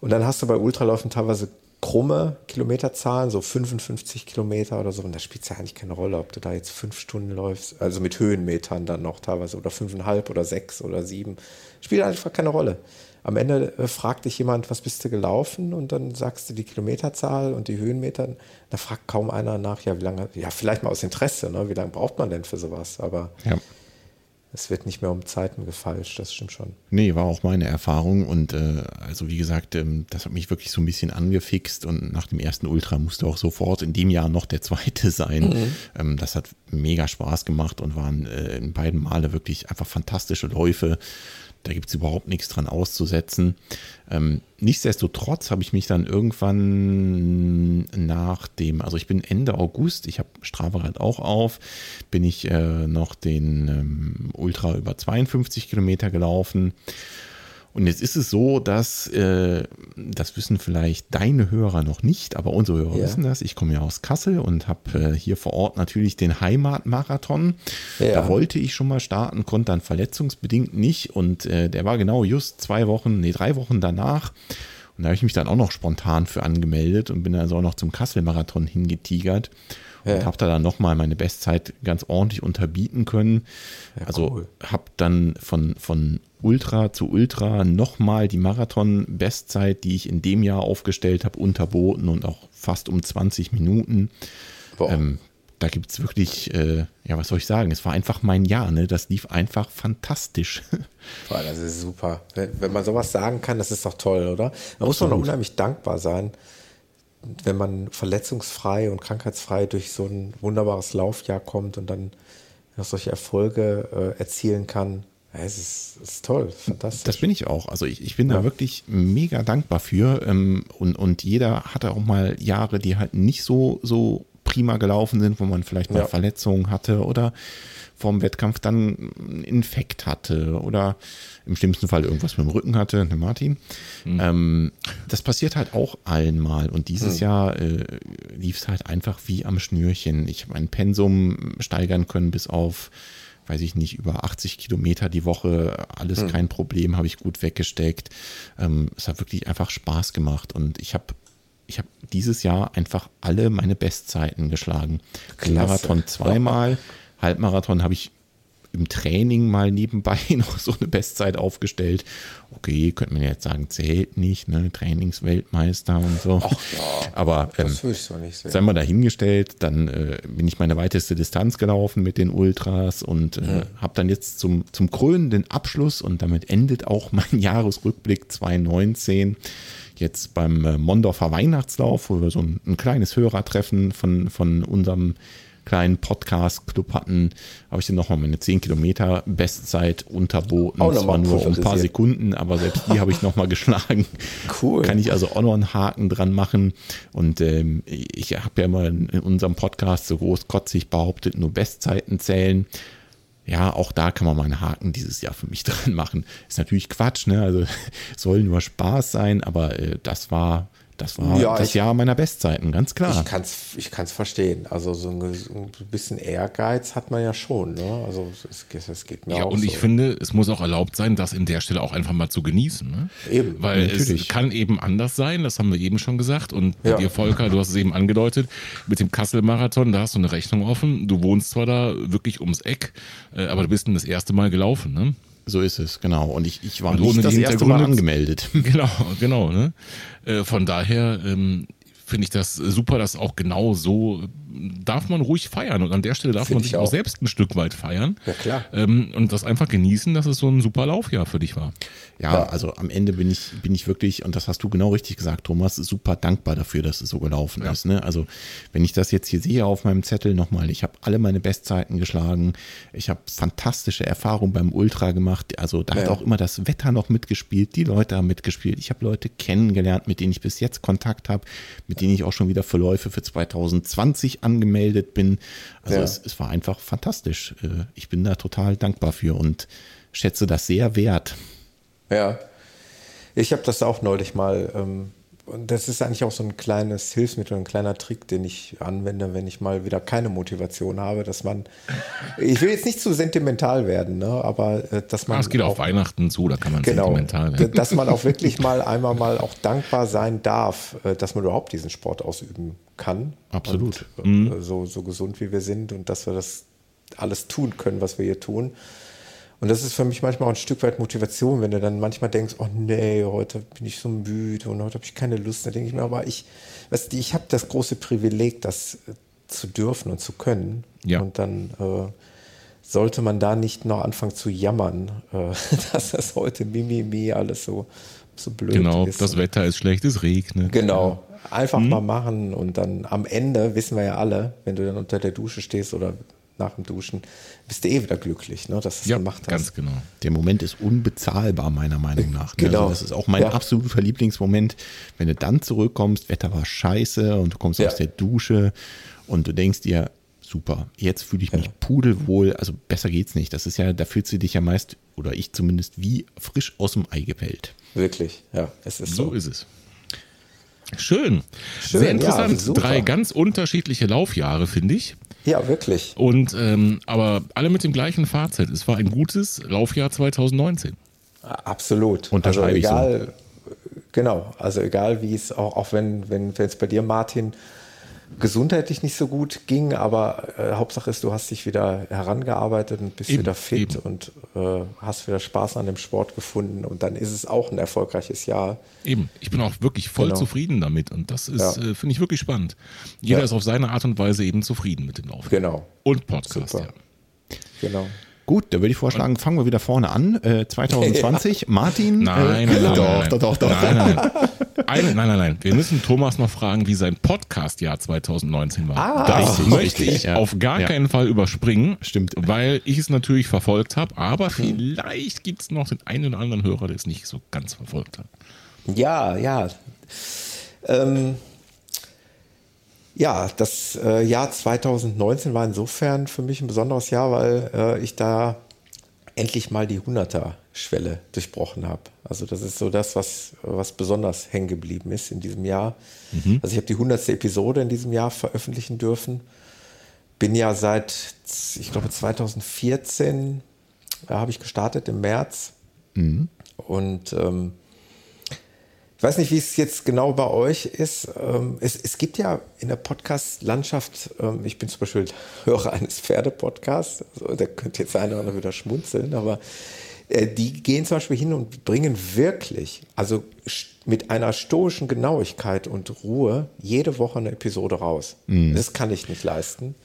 Und dann hast du bei Ultraläufen teilweise krumme Kilometerzahlen, so 55 Kilometer oder so. Und da spielt es ja eigentlich keine Rolle, ob du da jetzt fünf Stunden läufst, also mit Höhenmetern dann noch teilweise oder fünfeinhalb oder sechs oder sieben. Spielt einfach keine Rolle. Am Ende äh, fragt dich jemand, was bist du gelaufen? Und dann sagst du die Kilometerzahl und die Höhenmeter. Da fragt kaum einer nach, ja, wie lange, ja, vielleicht mal aus Interesse, ne? wie lange braucht man denn für sowas? Aber ja es wird nicht mehr um Zeiten gefalscht, das stimmt schon. Nee, war auch meine Erfahrung und äh, also wie gesagt, ähm, das hat mich wirklich so ein bisschen angefixt und nach dem ersten Ultra musste auch sofort in dem Jahr noch der zweite sein. Mhm. Ähm, das hat mega Spaß gemacht und waren äh, in beiden Male wirklich einfach fantastische Läufe. Da gibt es überhaupt nichts dran auszusetzen. Ähm, nichtsdestotrotz habe ich mich dann irgendwann nach dem, also ich bin Ende August, ich habe Strava auch auf, bin ich äh, noch den ähm, Ultra über 52 Kilometer gelaufen und jetzt ist es so, dass, äh, das wissen vielleicht deine Hörer noch nicht, aber unsere Hörer ja. wissen das. Ich komme ja aus Kassel und habe äh, hier vor Ort natürlich den Heimatmarathon. Ja. Da wollte ich schon mal starten, konnte dann verletzungsbedingt nicht. Und äh, der war genau just zwei Wochen, nee, drei Wochen danach. Und da habe ich mich dann auch noch spontan für angemeldet und bin also auch noch zum Kassel-Marathon hingetigert. Ja. Und habe da dann nochmal meine Bestzeit ganz ordentlich unterbieten können. Ja, also cool. habe dann von, von Ultra zu Ultra nochmal die Marathon-Bestzeit, die ich in dem Jahr aufgestellt habe, unterboten und auch fast um 20 Minuten. Ähm, da gibt es wirklich, äh, ja, was soll ich sagen? Es war einfach mein Jahr, ne? Das lief einfach fantastisch. Boah, das ist super. Wenn, wenn man sowas sagen kann, das ist doch toll, oder? Da muss man unheimlich dankbar sein, wenn man verletzungsfrei und krankheitsfrei durch so ein wunderbares Laufjahr kommt und dann noch solche Erfolge äh, erzielen kann. Ja, es ist, es ist toll, fantastisch. Das bin ich auch. Also ich, ich bin ja. da wirklich mega dankbar für. Ähm, und, und jeder hatte auch mal Jahre, die halt nicht so, so prima gelaufen sind, wo man vielleicht mal ja. Verletzungen hatte oder vorm Wettkampf dann einen Infekt hatte oder im schlimmsten Fall irgendwas mit dem Rücken hatte, ne Martin. Mhm. Ähm, das passiert halt auch allen mal und dieses mhm. Jahr äh, lief es halt einfach wie am Schnürchen. Ich habe mein Pensum steigern können bis auf weiß ich nicht, über 80 Kilometer die Woche, alles hm. kein Problem, habe ich gut weggesteckt. Ähm, es hat wirklich einfach Spaß gemacht und ich habe ich habe dieses Jahr einfach alle meine Bestzeiten geschlagen. Klasse. Marathon zweimal, Halbmarathon habe ich im Training mal nebenbei noch so eine Bestzeit aufgestellt. Okay, könnte man jetzt sagen, zählt nicht, ne? Trainingsweltmeister und so. Ach ja, Aber ähm, das will ich so nicht sehen. Sei mal dahingestellt, dann äh, bin ich meine weiteste Distanz gelaufen mit den Ultras und äh, mhm. habe dann jetzt zum, zum krönenden Abschluss und damit endet auch mein Jahresrückblick 2019 jetzt beim äh, Mondorfer Weihnachtslauf, wo wir so ein, ein kleines Hörertreffen von, von unserem kleinen Podcast-Club hatten, habe ich dann nochmal meine 10 Kilometer Bestzeit unterboten. Auch Zwar nur um ein paar Sekunden, aber selbst die habe ich nochmal geschlagen. Cool. Kann ich also auch noch einen Haken dran machen. Und ähm, ich habe ja immer in unserem Podcast so großkotzig behauptet, nur Bestzeiten zählen ja, auch da kann man mal einen Haken dieses Jahr für mich dran machen. Ist natürlich Quatsch, ne? Also soll nur Spaß sein, aber äh, das war das war ja, das ich, Jahr meiner Bestzeiten, ganz klar. Ich kann es ich kann's verstehen. Also so ein, ein, bisschen Ehrgeiz hat man ja schon. Ne? Also es, es geht mir ja, auch und so. ich finde, es muss auch erlaubt sein, das in der Stelle auch einfach mal zu genießen. Ne? Eben. Weil Natürlich. es kann eben anders sein, das haben wir eben schon gesagt. Und ja. dir, Volker, du hast es eben angedeutet, mit dem Kassel-Marathon, da hast du eine Rechnung offen. Du wohnst zwar da wirklich ums Eck, äh, aber du bist das erste Mal gelaufen, ne? So ist es, genau. Und ich, ich war und nicht das erste Mal angemeldet. Genau, genau. Ne? Äh, von daher ähm, finde ich das super, dass auch genau so darf man ruhig feiern und an der Stelle darf Find man sich auch. auch. selbst ein Stück weit feiern. Ja, klar. Ähm, und das einfach genießen, dass es so ein super Laufjahr für dich war. Ja, ja, also am Ende bin ich, bin ich wirklich, und das hast du genau richtig gesagt, Thomas, super dankbar dafür, dass es so gelaufen ja. ist. Ne? Also wenn ich das jetzt hier sehe auf meinem Zettel nochmal, ich habe alle meine Bestzeiten geschlagen, ich habe fantastische Erfahrungen beim Ultra gemacht, also da ja. hat auch immer das Wetter noch mitgespielt, die Leute haben mitgespielt, ich habe Leute kennengelernt, mit denen ich bis jetzt Kontakt habe, mit denen ich auch schon wieder Verläufe für 2020 angemeldet bin. Also ja. es, es, war einfach fantastisch. Äh, ich bin da total dankbar für und schätze das sehr wert. Ja, ich habe das auch neulich mal. Ähm, und das ist eigentlich auch so ein kleines Hilfsmittel, ein kleiner Trick, den ich anwende, wenn ich mal wieder keine Motivation habe, dass man, ich will jetzt nicht zu sentimental werden, ne, aber äh, dass man. Ah, es geht auch, auf Weihnachten zu, da kann man genau, sentimental werden. Dass man auch wirklich mal einmal mal auch dankbar sein darf, äh, dass man überhaupt diesen Sport ausüben kann. Absolut. Und, mhm. Äh, so, so gesund wie wir sind und dass wir das alles tun können, was wir hier tun. Und das ist für mich manchmal auch ein Stück weit Motivation, wenn du dann manchmal denkst, oh nee, heute bin ich so müde und heute habe ich keine Lust. Da denke ich mir, aber ich, weißt du, ich habe das große Privileg, das äh, zu dürfen und zu können. Ja. Und dann äh, sollte man da nicht noch anfangen zu jammern, äh, dass das heute Mimimi alles so, so blöd genau, ist. Genau, das Wetter ist schlecht, es regnet. Genau, einfach mhm. mal machen und dann am Ende wissen wir ja alle, wenn du dann unter der Dusche stehst oder nach dem Duschen, bist du eh wieder glücklich, ne, dass du es ja, gemacht hast. Ganz genau. Der Moment ist unbezahlbar, meiner Meinung nach. Ne? Genau. Also das ist auch mein ja. absoluter Lieblingsmoment, wenn du dann zurückkommst, Wetter war scheiße und du kommst ja. aus der Dusche und du denkst dir, super, jetzt fühle ich mich ja. pudelwohl, also besser geht's nicht. Das ist ja, da fühlst du dich ja meist, oder ich zumindest, wie frisch aus dem Ei gepellt. Wirklich, ja, es ist so. So ist es. Schön. Schön. Sehr interessant. Ja, Drei ganz unterschiedliche Laufjahre, finde ich. Ja, wirklich. Und ähm, aber alle mit dem gleichen Fazit. Es war ein gutes Laufjahr 2019. Absolut. Also egal, so. genau. Also egal wie es auch, auch wenn, wenn, wenn es bei dir, Martin, gesundheitlich nicht so gut ging, aber äh, Hauptsache ist, du hast dich wieder herangearbeitet und bist eben, wieder fit eben. und äh, hast wieder Spaß an dem Sport gefunden und dann ist es auch ein erfolgreiches Jahr. Eben, ich bin auch wirklich voll genau. zufrieden damit und das ist, ja. äh, finde ich wirklich spannend. Jeder ja. ist auf seine Art und Weise eben zufrieden mit dem Lauf. Genau. Und Podcast, Super. ja. Genau. Gut, da würde ich vorschlagen, fangen wir wieder vorne an. Äh, 2020, ja. Martin. Nein, äh, nein, nein, doch, nein, doch, doch, doch. Nein, nein, nein. Eine, nein, nein, nein. Wir müssen Thomas noch fragen, wie sein Podcast-Jahr 2019 war. Ah, das richtig, möchte ich ja. auf gar ja. keinen Fall überspringen. Stimmt. Weil ich es natürlich verfolgt habe, aber hm. vielleicht gibt es noch den einen oder anderen Hörer, der es nicht so ganz verfolgt hat. Ja, ja. Ähm, ja, das äh, Jahr 2019 war insofern für mich ein besonderes Jahr, weil äh, ich da endlich mal die 100er-Schwelle durchbrochen habe. Also das ist so das, was, was besonders hängen geblieben ist in diesem Jahr. Mhm. Also ich habe die 100. Episode in diesem Jahr veröffentlichen dürfen. Bin ja seit, ich glaube 2014, da habe ich gestartet im März. Mhm. Und ähm, Ich weiß nicht, wie es jetzt genau bei euch ist. Ähm, es, es gibt ja in der Podcast-Landschaft, ähm, ich bin zum Beispiel Hörer eines Pferdepodcasts, also da könnte jetzt einer oder andere wieder schmunzeln, aber äh, die gehen zum Beispiel hin und bringen wirklich, also mit einer stoischen Genauigkeit und Ruhe jede Woche eine Episode raus. Mhm. Das kann ich nicht leisten.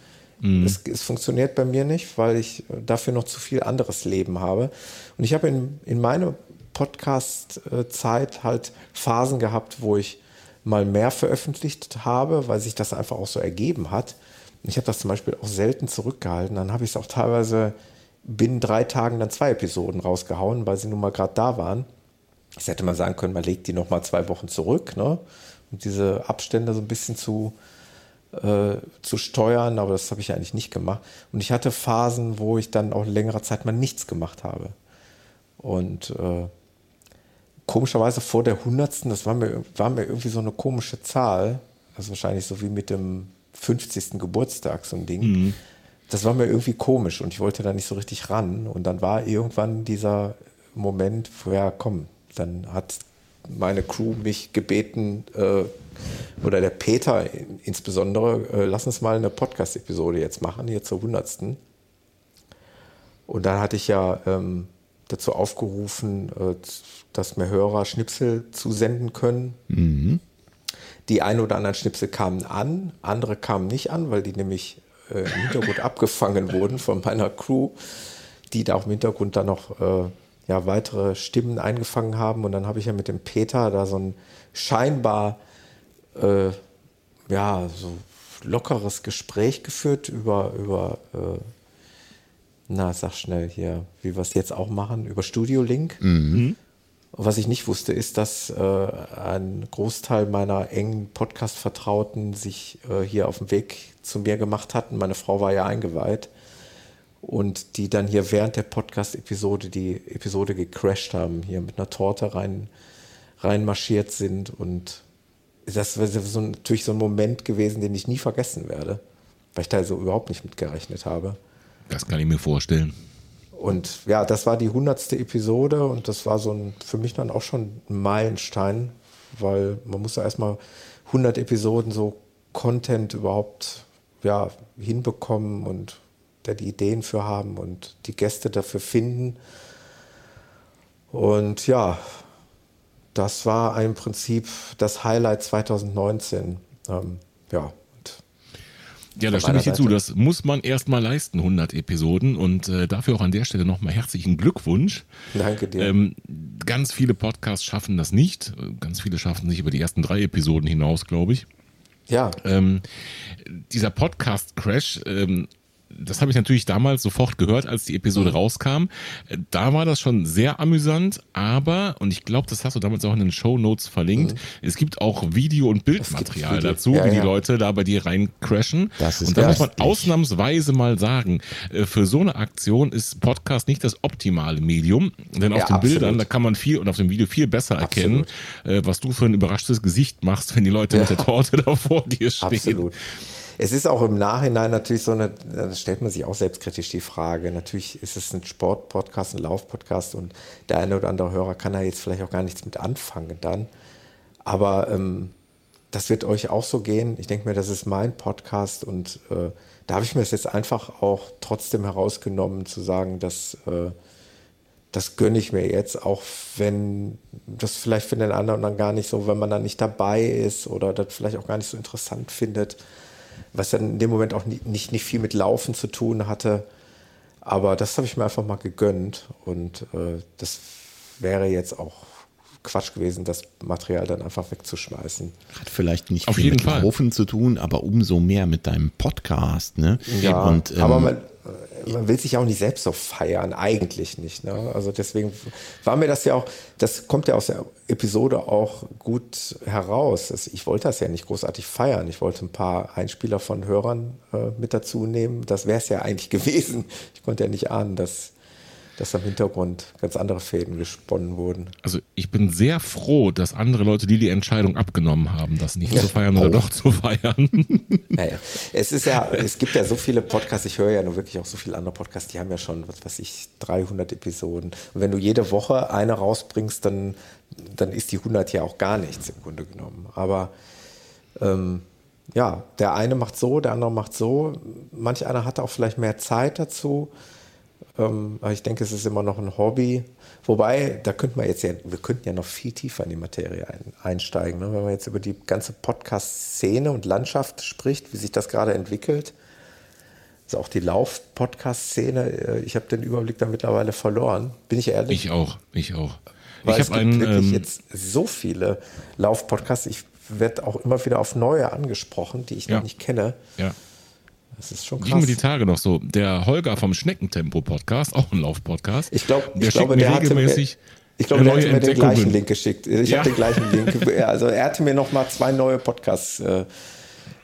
Mhm. Es, es, funktioniert bei mir nicht, weil ich dafür noch zu viel anderes Leben habe. Und ich habe in, in meiner Podcast-Zeit halt Phasen gehabt, wo ich mal mehr veröffentlicht habe, weil sich das einfach auch so ergeben hat. Ich habe das zum Beispiel auch selten zurückgehalten. Dann habe ich es auch teilweise binnen drei Tagen dann zwei Episoden rausgehauen, weil sie nun mal gerade da waren. Ich hätte mal sagen können, man legt die noch mal zwei Wochen zurück, ne? um diese Abstände so ein bisschen zu, äh, zu steuern, aber das habe ich eigentlich nicht gemacht. Und ich hatte Phasen, wo ich dann auch längere Zeit mal nichts gemacht habe. Und äh, komischerweise vor der hundertsten, das war mir, war mir irgendwie so eine komische Zahl, also wahrscheinlich so wie mit dem 50. Geburtstag, so ein Ding. Mhm. Das war mir irgendwie komisch und ich wollte da nicht so richtig ran. Und dann war irgendwann dieser Moment, ja, komm, dann hat meine Crew mich gebeten, äh, oder der Peter insbesondere, äh, lass uns mal eine Podcast-Episode jetzt machen, hier zur hundertsten. Und dann hatte ich ja ähm, dazu aufgerufen, äh, dass mir Hörer Schnipsel zusenden können. Mhm. Die ein oder anderen Schnipsel kamen an, andere kamen nicht an, weil die nämlich äh, im Hintergrund abgefangen wurden von meiner Crew, die da auch im Hintergrund dann noch äh, ja, weitere Stimmen eingefangen haben. Und dann habe ich ja mit dem Peter da so ein scheinbar äh, ja, so lockeres Gespräch geführt über, über äh, na, sag schnell hier, wie wir es jetzt auch machen, über Studio Link. Mhm. Was ich nicht wusste, ist, dass äh, ein Großteil meiner engen Podcast-Vertrauten sich äh, hier auf dem Weg zu mir gemacht hatten. Meine Frau war ja eingeweiht. Und die dann hier während der Podcast-Episode die Episode gecrashed haben, hier mit einer Torte rein, reinmarschiert sind. Und das wäre so, natürlich so ein Moment gewesen, den ich nie vergessen werde, weil ich da so überhaupt nicht mit gerechnet habe. Das kann ich mir vorstellen. Und ja, das war die hundertste Episode und das war so ein, für mich dann auch schon ein Meilenstein, weil man muss ja erstmal 100 Episoden so Content überhaupt ja, hinbekommen und da die Ideen für haben und die Gäste dafür finden. Und ja, das war im Prinzip das Highlight 2019. Ähm, ja, ja, da stimme ich dir zu. Das muss man erstmal leisten, 100 Episoden. Und äh, dafür auch an der Stelle nochmal herzlichen Glückwunsch. Danke dir. Ähm, ganz viele Podcasts schaffen das nicht. Ganz viele schaffen sich über die ersten drei Episoden hinaus, glaube ich. Ja. Ähm, dieser Podcast-Crash ähm, das habe ich natürlich damals sofort gehört, als die Episode mhm. rauskam. Da war das schon sehr amüsant, aber, und ich glaube, das hast du damals auch in den Show Notes verlinkt, mhm. es gibt auch Video- und Bildmaterial dazu, ja, wie die ja. Leute da bei dir rein crashen. Das ist und da muss man ausnahmsweise mal sagen, äh, für so eine Aktion ist Podcast nicht das optimale Medium, denn auf ja, den absolut. Bildern, da kann man viel und auf dem Video viel besser erkennen, absolut. Äh, was du für ein überraschtes Gesicht machst, wenn die Leute mit der Torte da vor dir stehen. Absolut. Es ist auch im Nachhinein natürlich so eine, da stellt man sich auch selbstkritisch die Frage. Natürlich ist es ein Sportpodcast, ein Laufpodcast und der eine oder andere Hörer kann da jetzt vielleicht auch gar nichts mit anfangen dann. Aber ähm, das wird euch auch so gehen. Ich denke mir, das ist mein Podcast und äh, da habe ich mir es jetzt einfach auch trotzdem herausgenommen zu sagen, dass äh, das gönne ich mir jetzt, auch wenn das vielleicht für den anderen dann gar nicht so, wenn man dann nicht dabei ist oder das vielleicht auch gar nicht so interessant findet was dann in dem Moment auch nicht, nicht, nicht viel mit Laufen zu tun hatte. Aber das habe ich mir einfach mal gegönnt und äh, das wäre jetzt auch Quatsch gewesen, das Material dann einfach wegzuschmeißen. Hat vielleicht nicht Auf viel jeden mit Fall. Laufen zu tun, aber umso mehr mit deinem Podcast. Ne? Ja, und, ähm, aber man, man will sich auch nicht selbst so feiern, eigentlich nicht. Ne? Also deswegen war mir das ja auch, das kommt ja aus der Episode auch gut heraus. Ich wollte das ja nicht großartig feiern. Ich wollte ein paar Einspieler von Hörern äh, mit dazu nehmen. Das wäre es ja eigentlich gewesen. Ich konnte ja nicht ahnen, dass dass im Hintergrund ganz andere Fäden gesponnen wurden. Also ich bin sehr froh, dass andere Leute, die die Entscheidung abgenommen haben, das nicht zu feiern oder oh. doch zu feiern. Naja, es ist ja, es gibt ja so viele Podcasts, ich höre ja nur wirklich auch so viele andere Podcasts, die haben ja schon, was weiß ich, 300 Episoden. Und wenn du jede Woche eine rausbringst, dann, dann ist die 100 ja auch gar nichts im Grunde genommen. Aber ähm, ja, der eine macht so, der andere macht so. Manch einer hat auch vielleicht mehr Zeit dazu. Ähm, aber ich denke, es ist immer noch ein Hobby. Wobei, da könnte man jetzt ja, wir könnten ja noch viel tiefer in die Materie ein, einsteigen. Ne? Wenn man jetzt über die ganze Podcast-Szene und Landschaft spricht, wie sich das gerade entwickelt. Also auch die Lauf-Podcast-Szene, äh, ich habe den Überblick da mittlerweile verloren. Bin ich ehrlich? Ich auch, ich auch. Weil ich habe einen. Wirklich ähm, jetzt so viele Lauf-Podcasts. Ich werde auch immer wieder auf neue angesprochen, die ich ja. noch nicht kenne. Ja. Das ist schon krass. Ging mir die Tage noch so. Der Holger vom Schneckentempo-Podcast, auch ein Lauf-Podcast. Ich, glaub, der ich glaube, der regelmäßig. Hatte, ich glaube, der hat mir den gleichen Link geschickt. Ich ja. habe den gleichen Link. Also er hatte mir noch mal zwei neue Podcasts äh,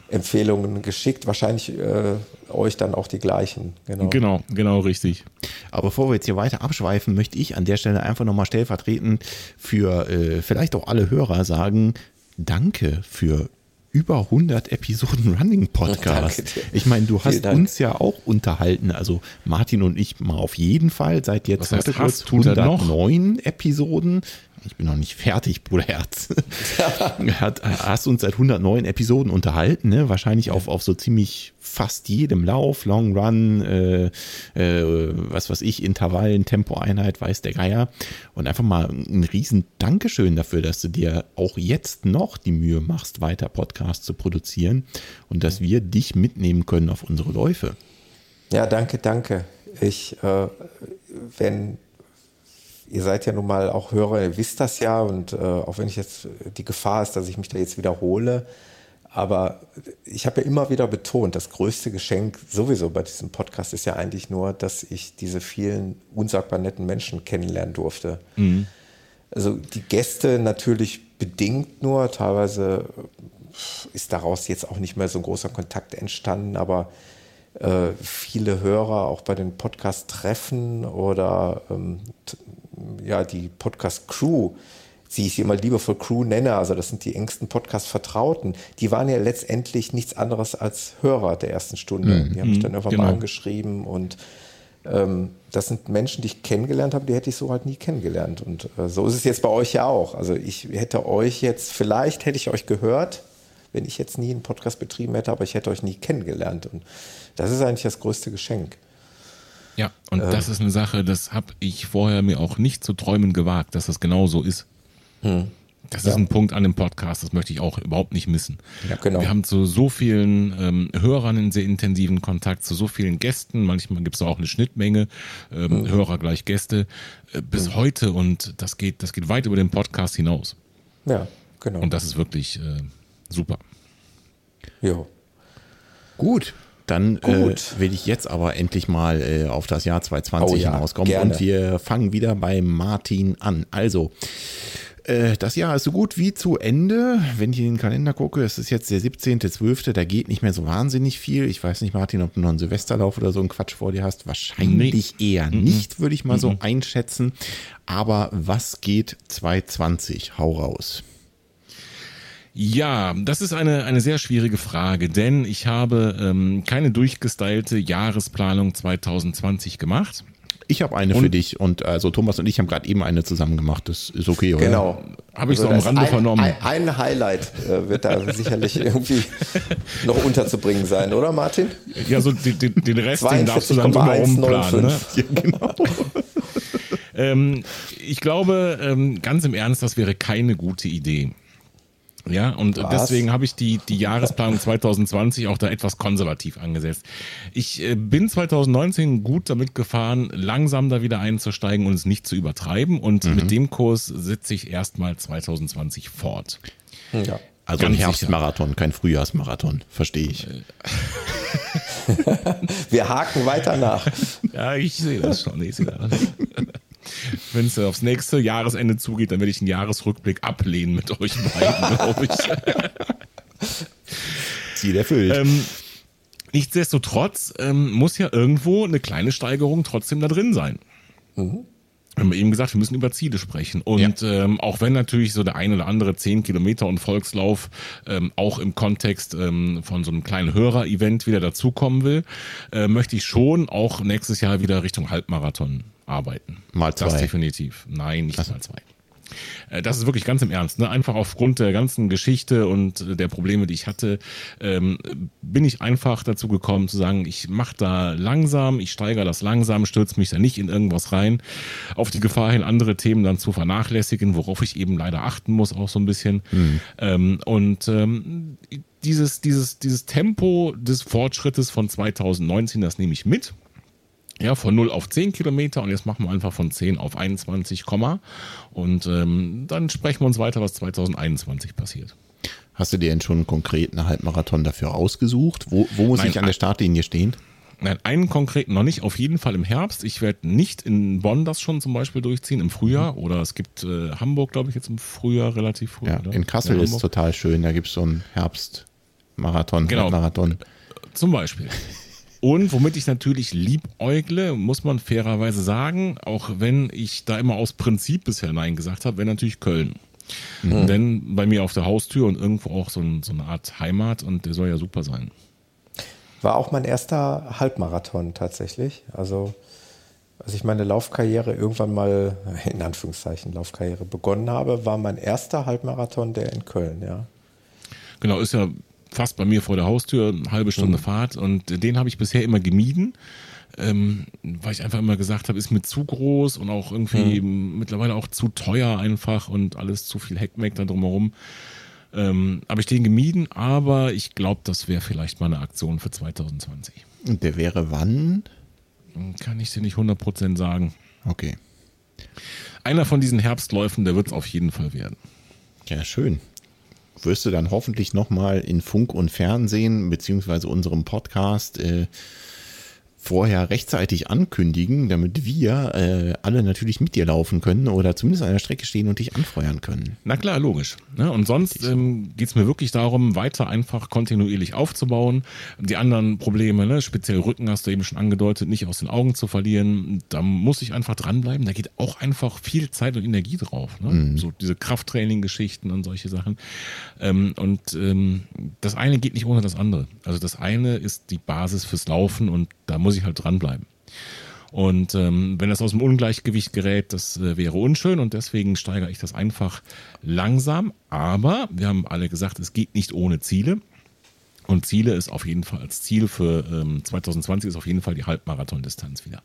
Empfehlungen geschickt. Wahrscheinlich äh, euch dann auch die gleichen. Genau. genau, genau richtig. Aber bevor wir jetzt hier weiter abschweifen, möchte ich an der Stelle einfach nochmal stellvertretend für äh, vielleicht auch alle Hörer sagen, danke für über 100 Episoden Running Podcast. Ich meine, du hast uns ja auch unterhalten, also Martin und ich mal auf jeden Fall. Seit jetzt Was heißt, hast 109 Episoden ich bin noch nicht fertig, Bruderherz. Hat, hast uns seit 109 Episoden unterhalten, ne? wahrscheinlich ja. auf, auf so ziemlich fast jedem Lauf, Long Run, äh, äh, was weiß ich, Intervallen, Tempoeinheit, weiß der Geier. Und einfach mal ein riesen Dankeschön dafür, dass du dir auch jetzt noch die Mühe machst, weiter Podcasts zu produzieren und dass wir dich mitnehmen können auf unsere Läufe. Ja, danke, danke. Ich, äh, wenn ihr seid ja nun mal auch Hörer, ihr wisst das ja und äh, auch wenn ich jetzt die Gefahr ist, dass ich mich da jetzt wiederhole, aber ich habe ja immer wieder betont, das größte Geschenk sowieso bei diesem Podcast ist ja eigentlich nur, dass ich diese vielen unsagbar netten Menschen kennenlernen durfte. Mhm. Also die Gäste natürlich bedingt nur, teilweise ist daraus jetzt auch nicht mehr so ein großer Kontakt entstanden, aber äh, viele Hörer auch bei den Podcast-Treffen oder ähm, ja, die Podcast-Crew, die ich immer liebevoll Crew nenne, also das sind die engsten Podcast-Vertrauten, die waren ja letztendlich nichts anderes als Hörer der ersten Stunde. Mhm. Die haben mich dann irgendwann genau. mal angeschrieben und ähm, das sind Menschen, die ich kennengelernt habe, die hätte ich so halt nie kennengelernt. Und äh, so ist es jetzt bei euch ja auch. Also ich hätte euch jetzt, vielleicht hätte ich euch gehört, wenn ich jetzt nie einen Podcast betrieben hätte, aber ich hätte euch nie kennengelernt. Und das ist eigentlich das größte Geschenk. Ja, und äh, das ist eine Sache, das habe ich vorher mir auch nicht zu träumen gewagt, dass das genau so ist. Hm. Das ja. ist ein Punkt an dem Podcast, das möchte ich auch überhaupt nicht missen. Ja, genau. Wir haben zu so vielen ähm, Hörern einen sehr intensiven Kontakt, zu so vielen Gästen. Manchmal gibt es auch eine Schnittmenge, ähm, mhm. Hörer gleich Gäste, äh, bis mhm. heute. Und das geht, das geht weit über den Podcast hinaus. Ja, genau. Und das ist wirklich äh, super. Ja. Gut, dann äh, will ich jetzt aber endlich mal äh, auf das Jahr 2020 oh, ja, hinauskommen gerne. und wir fangen wieder bei Martin an. Also, äh, das Jahr ist so gut wie zu Ende. Wenn ich in den Kalender gucke, es ist jetzt der 17.12., da geht nicht mehr so wahnsinnig viel. Ich weiß nicht, Martin, ob du noch einen Silvesterlauf oder so einen Quatsch vor dir hast. Wahrscheinlich nee. eher mhm. nicht, würde ich mal mhm. so einschätzen. Aber was geht 2020? Hau raus. Ja, das ist eine, eine sehr schwierige Frage, denn ich habe ähm, keine durchgestylte Jahresplanung 2020 gemacht. Ich habe eine und, für dich und also Thomas und ich haben gerade eben eine zusammen gemacht. Das ist okay, oder? Genau. Habe ich also so am Rande ein, vernommen. Ein, ein Highlight äh, wird da sicherlich irgendwie noch unterzubringen sein, oder Martin? Ja, so den, den Rest den darfst du dann drüber umplanen. Ne? Ja, genau. ähm, ich glaube, ähm, ganz im Ernst, das wäre keine gute Idee. Ja, und Was? deswegen habe ich die, die Jahresplanung 2020 auch da etwas konservativ angesetzt. Ich äh, bin 2019 gut damit gefahren, langsam da wieder einzusteigen und es nicht zu übertreiben. Und mhm. mit dem Kurs setze ich erstmal 2020 fort. Ja. Also Ganz ein Herbstmarathon, sicher. kein Frühjahrsmarathon, verstehe ich. Wir haken weiter nach. Ja, ich sehe das schon. Ich sehe das. Wenn es aufs nächste Jahresende zugeht, dann werde ich einen Jahresrückblick ablehnen mit euch beiden, glaube ich. Ziel erfüllt. Ähm, nichtsdestotrotz ähm, muss ja irgendwo eine kleine Steigerung trotzdem da drin sein. Mhm haben wir eben gesagt, wir müssen über Ziele sprechen. Und ja. ähm, auch wenn natürlich so der ein oder andere 10 Kilometer und Volkslauf ähm, auch im Kontext ähm, von so einem kleinen Hörer-Event wieder dazukommen will, äh, möchte ich schon auch nächstes Jahr wieder Richtung Halbmarathon arbeiten. Mal zwei. Das definitiv. Nein, nicht also. mal zwei. Äh, das ist wirklich ganz im Ernst. Ne? Einfach aufgrund der ganzen Geschichte und der Probleme, die ich hatte, ähm, bin ich einfach dazu gekommen zu sagen, ich mache da langsam, ich steigere das langsam, stürze mich da nicht in irgendwas rein, auf die Gefahr hin, andere Themen dann zu vernachlässigen, worauf ich eben leider achten muss, auch so ein bisschen. Mhm. Ähm, und ähm, dieses, dieses, dieses Tempo des Fortschrittes von 2019, das nehme ich mit. Ja, von 0 auf 10 Kilometer und jetzt machen wir einfach von 10 auf 21, und ähm, dann sprechen wir uns weiter, was 2021 passiert. Hast du dir denn schon einen konkreten Halbmarathon dafür ausgesucht? Wo, wo muss Nein, ich an der Startlinie stehen? Nein, einen konkreten noch nicht, auf jeden Fall im Herbst. Ich werde nicht in Bonn das schon zum Beispiel durchziehen, im Frühjahr. Oder es gibt äh, Hamburg, glaube ich, jetzt im Frühjahr relativ früh. Ja, oder? in Kassel ja, ist total schön, da gibt es so einen Herbstmarathon, genau, Halbmarathon. Zum Beispiel. Und womit ich natürlich liebäugle, muss man fairerweise sagen, auch wenn ich da immer aus Prinzip bisher Nein gesagt habe, wäre natürlich Köln. Mhm. Denn bei mir auf der Haustür und irgendwo auch so, ein, so eine Art Heimat und der soll ja super sein. War auch mein erster Halbmarathon tatsächlich. Also als ich meine Laufkarriere irgendwann mal, in Anführungszeichen Laufkarriere begonnen habe, war mein erster Halbmarathon der in Köln, ja. Genau, ist ja fast bei mir vor der Haustür, eine halbe Stunde mhm. Fahrt und den habe ich bisher immer gemieden. Ähm, weil ich einfach immer gesagt habe, ist mir zu groß und auch irgendwie mhm. mittlerweile auch zu teuer einfach und alles zu viel Heckmeck da drumherum. Ähm, habe ich den gemieden, aber ich glaube, das wäre vielleicht mal eine Aktion für 2020. Und der wäre wann? Kann ich dir nicht 100% sagen. Okay. Einer von diesen Herbstläufen, der wird es auf jeden Fall werden. Ja, schön wirst du dann hoffentlich nochmal in Funk und Fernsehen beziehungsweise unserem Podcast äh, vorher rechtzeitig ankündigen, damit wir äh, alle natürlich mit dir laufen können oder zumindest an der Strecke stehen und dich anfeuern können. Na klar, logisch. Ne? Und sonst ähm, geht es mir wirklich darum, weiter einfach kontinuierlich aufzubauen. Die anderen Probleme, ne? speziell Rücken hast du eben schon angedeutet, nicht aus den Augen zu verlieren. Da muss ich einfach dranbleiben. Da geht auch einfach viel Zeit und Energie drauf. Ne? Mhm. So diese Krafttraining-Geschichten und solche Sachen. Ähm, und ähm, das eine geht nicht ohne das andere. Also das eine ist die Basis fürs Laufen und da muss ich halt dranbleiben. Und ähm, wenn das aus dem Ungleichgewicht gerät, das äh, wäre unschön und deswegen steigere ich das einfach langsam. Aber wir haben alle gesagt, es geht nicht ohne Ziele. Und Ziele ist auf jeden Fall als Ziel für ähm, 2020 ist auf jeden Fall die Halbmarathon-Distanz wieder.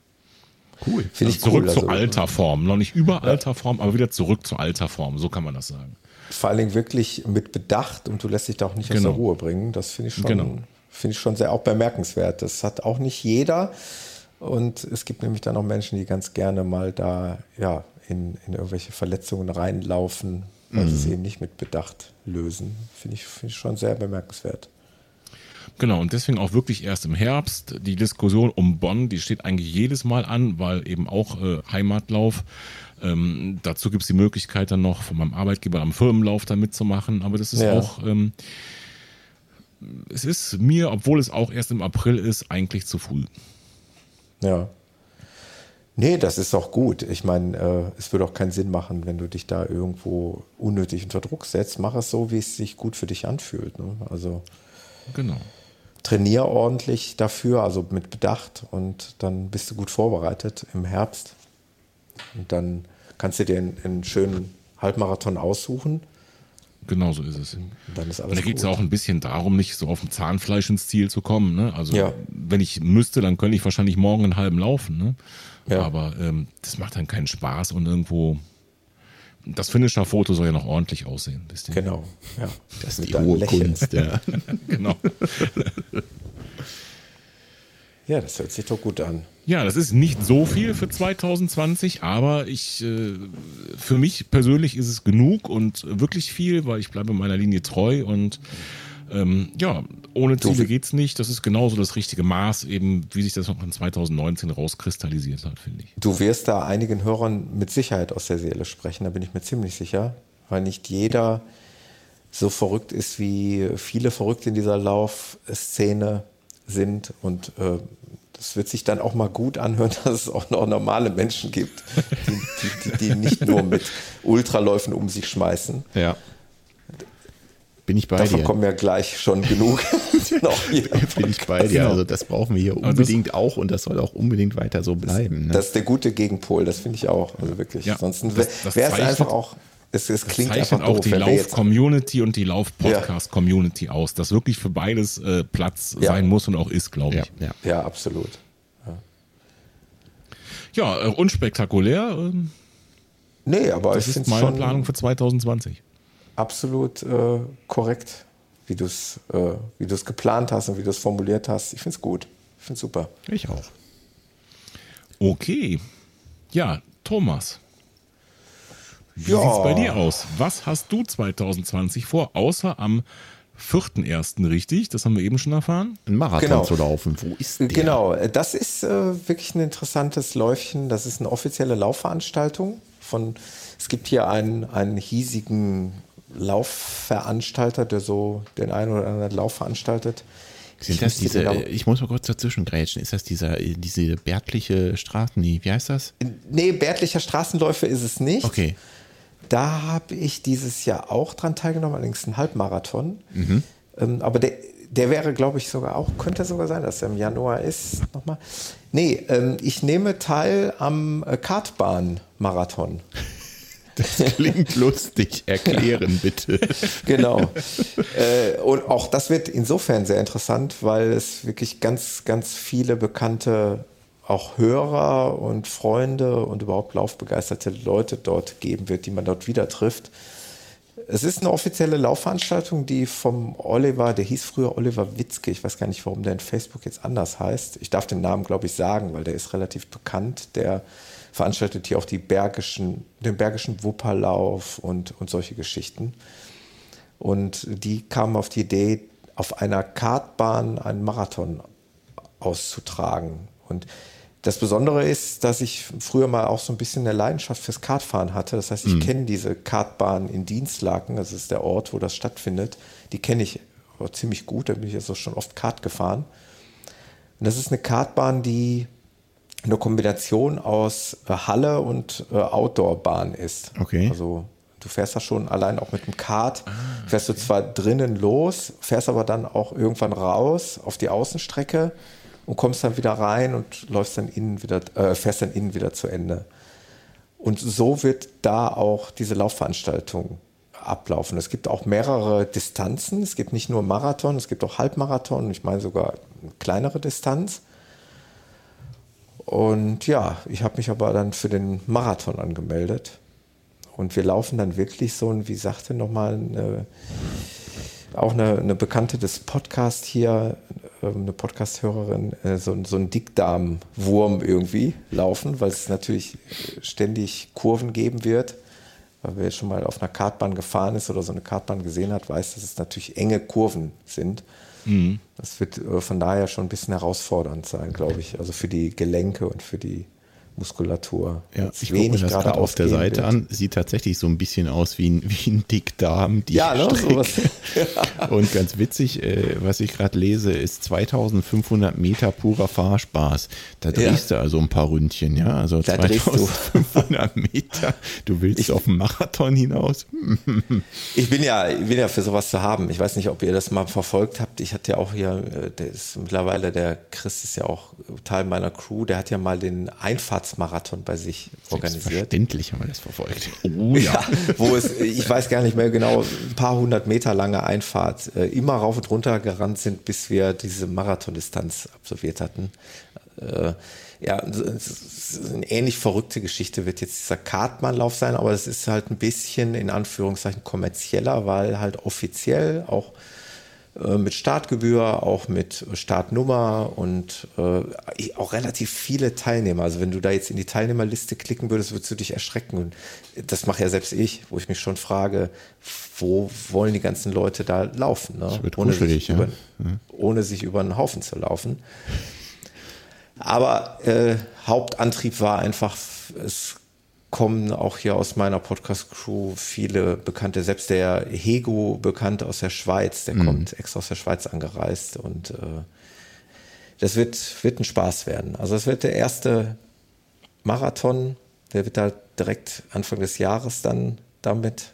Cool. Finde ich zurück cool. zu also, alter Form. Noch nicht über ja. alter Form, aber wieder zurück zu alter Form. So kann man das sagen. Vor allen Dingen wirklich mit Bedacht und du lässt dich da auch nicht genau. aus der genau. Ruhe bringen. Das finde ich schon. Genau finde ich schon sehr auch bemerkenswert. Das hat auch nicht jeder. Und es gibt nämlich dann auch Menschen, die ganz gerne mal da ja, in, in irgendwelche Verletzungen reinlaufen, weil mhm. sie es eben nicht mit Bedacht lösen. Finde ich, find ich schon sehr bemerkenswert. Genau, und deswegen auch wirklich erst im Herbst. Die Diskussion um Bonn, die steht eigentlich jedes Mal an, weil eben auch äh, Heimatlauf. Ähm, dazu gibt es die Möglichkeit dann noch von meinem Arbeitgeber am Firmenlauf da mitzumachen. Aber das ist ja. auch ähm, es ist mir, obwohl es auch erst im April ist, eigentlich zu früh. Ja. Nee, das ist auch gut. Ich meine, äh, es würde auch keinen Sinn machen, wenn du dich da irgendwo unnötig unter Druck setzt. Mach es so, wie es sich gut für dich anfühlt. Ne? Also genau. trainier ordentlich dafür, also mit Bedacht und dann bist du gut vorbereitet im Herbst. Und dann kannst du dir einen, einen schönen Halbmarathon aussuchen Genau so ist es. Dann ist alles da geht es auch ein bisschen darum, nicht so auf dem Zahnfleisch ins Ziel zu kommen. Ne? Also ja. wenn ich müsste, dann könnte ich wahrscheinlich morgen einen halben laufen. Ne? Ja. Aber ähm, das macht dann keinen Spaß und irgendwo das Finisher-Foto soll ja noch ordentlich aussehen. Wisst ihr? Genau, ja. Das ist die hohe Kunst, ja. genau. Ja, das hört sich doch gut an. Ja, das ist nicht so viel für 2020, aber ich, äh, für mich persönlich ist es genug und wirklich viel, weil ich bleibe meiner Linie treu und ähm, ja, ohne Ziele geht es nicht. Das ist genauso das richtige Maß, eben wie sich das noch in 2019 rauskristallisiert hat, finde ich. Du wirst da einigen Hörern mit Sicherheit aus der Seele sprechen, da bin ich mir ziemlich sicher, weil nicht jeder so verrückt ist, wie viele Verrückte in dieser Laufszene sind und äh, das wird sich dann auch mal gut anhören, dass es auch noch normale Menschen gibt, die, die, die, die nicht nur mit Ultraläufen um sich schmeißen. Ja. Bin ich bei Davon dir. kommen ja gleich schon genug. Bin ich bei dir. Also das brauchen wir hier unbedingt auch und das soll auch unbedingt weiter so bleiben. Ne? Das ist der gute Gegenpol, das finde ich auch. Also wirklich. Ja, Ansonsten das- wäre das es einfach zeichnet- auch, es, es klingt zeichnet einfach auch doof, die Lauf-Community und die Lauf-Podcast-Community aus, dass wirklich für beides äh, Platz Ja. sein muss und auch ist, glaube ja, ich. ja. Ja, absolut. Ja, äh, unspektakulär. ähm, Nee, aber Das ich finde ist meine schon Planung für 2020. absolut äh, korrekt, wie du es äh, wie du's geplant hast und wie du es formuliert hast. Ich finde es gut. Ich finde es super. Ich auch. Okay. Ja, Thomas. Wie Ja. sieht's bei dir aus? Was hast du 2020 vor, außer am 4.1., richtig? Das haben wir eben schon erfahren. Ein Marathon Genau. zu laufen. Wo ist der? Genau, äh, das ist äh, wirklich ein interessantes Läufchen. Das ist eine offizielle Laufveranstaltung von, es gibt hier einen, einen hiesigen Laufveranstalter, der so den einen oder anderen Lauf veranstaltet. Sind Ich das diese, genau- ich muss mal kurz dazwischen grätschen, ist das dieser, diese bärtliche Straßen, nee, wie heißt das? Nee, Bärtlicher Straßenläufe ist es nicht. Okay. Da habe ich dieses Jahr auch dran teilgenommen, allerdings ein Halbmarathon. Ähm, aber der, der wäre, glaube ich, sogar auch, könnte sogar sein, dass er im Januar ist. Nochmal. Nee, ähm, ich nehme teil am äh, Kartbahn-Marathon. Das klingt lustig. Erklären bitte. Genau. äh, und auch das wird insofern sehr interessant, weil es wirklich ganz, ganz viele bekannte auch Hörer und Freunde und überhaupt laufbegeisterte Leute dort geben wird, die man dort wieder trifft. Es ist eine offizielle Laufveranstaltung, die vom Oliver, der hieß früher Oliver Witzke, ich weiß gar nicht, warum der in Facebook jetzt anders heißt. Ich darf den Namen, glaube ich, sagen, weil der ist relativ bekannt. Der veranstaltet hier auch die Bergischen, den Bergischen Wupperlauf und, und solche Geschichten. Und die kamen auf die Idee, auf einer Kartbahn einen Marathon auszutragen. Und das Besondere ist, dass ich früher mal auch so ein bisschen eine Leidenschaft fürs Kartfahren hatte. Das heißt, ich kenne diese Kartbahn in Dienstlaken, das ist der Ort, wo das stattfindet. Die kenne ich ziemlich gut, da bin ich also schon oft Kart gefahren. Und das ist eine Kartbahn, die eine Kombination aus äh, Halle und äh, Outdoorbahn ist. Okay. Also du fährst da schon allein auch mit dem Kart, fährst du zwar drinnen los, fährst aber dann auch irgendwann raus auf die Außenstrecke und kommst dann wieder rein und läufst dann innen wieder, äh, fährst dann innen wieder zu Ende. Und so wird da auch diese Laufveranstaltung ablaufen. Es gibt auch mehrere Distanzen. Es gibt nicht nur Marathon, es gibt auch Halbmarathon, ich meine sogar eine kleinere Distanz. Und ja, ich habe mich aber dann für den Marathon angemeldet. Und wir laufen dann wirklich so ein, wie sagte nochmal, eine, auch eine, eine Bekannte des Podcasts hier, eine Podcast-Hörerin, äh, so, so ein Dickdarmwurm irgendwie laufen, weil es natürlich ständig Kurven geben wird. Weil wer schon mal auf einer Kartbahn gefahren ist oder so eine Kartbahn gesehen hat, weiß, dass es natürlich enge Kurven sind. Das wird äh, von daher schon ein bisschen herausfordernd sein, glaube ich. Also für die Gelenke und für die Muskulatur. Ja, ich gucke mir das gerade auf der Seite wird. an. Sieht tatsächlich so ein bisschen aus wie ein, wie ein Dickdarm. Die Ja, ne, sowas. Und ganz witzig, äh, was ich gerade lese, ist 2500 Meter purer Fahrspaß. Da Ja. drehst du also ein paar Ründchen, ja. Also Da drehst du. 2500 Meter. Du willst auf einen Marathon hinaus? Ich bin ja, ich bin ja für sowas zu haben. Ich weiß nicht, ob ihr das mal verfolgt habt. Ich hatte ja auch hier, äh, der ist mittlerweile, der Chris ist ja auch Teil meiner Crew, der hat ja mal den Einfahrtsmarathon bei sich organisiert. Selbstverständlich haben wir das verfolgt. Oh Ja, wo es, ich weiß gar nicht mehr genau, ein paar hundert Meter lange Einfahrt, äh, immer rauf und runter gerannt sind, bis wir diese Marathondistanz absolviert hatten. Äh, ja, eine ähnlich verrückte Geschichte wird jetzt dieser Kartbahnlauf sein, aber es ist halt ein bisschen in Anführungszeichen kommerzieller, weil halt offiziell auch mit Startgebühr, auch mit Startnummer und äh, auch relativ viele Teilnehmer. Also wenn du da jetzt in die Teilnehmerliste klicken würdest, würdest du dich erschrecken. Und das mache ja selbst ich, wo ich mich schon frage, wo wollen die ganzen Leute da laufen? Ne? ohne, sich ja. über, ohne sich über einen Haufen zu laufen. Aber äh, Hauptantrieb war einfach, es kommen auch hier aus meiner Podcast-Crew viele Bekannte, selbst der Hego, bekannt aus der Schweiz, der kommt extra aus der Schweiz angereist und äh, das wird, wird ein Spaß werden. Also es wird der erste Marathon, der wird halt direkt Anfang des Jahres dann damit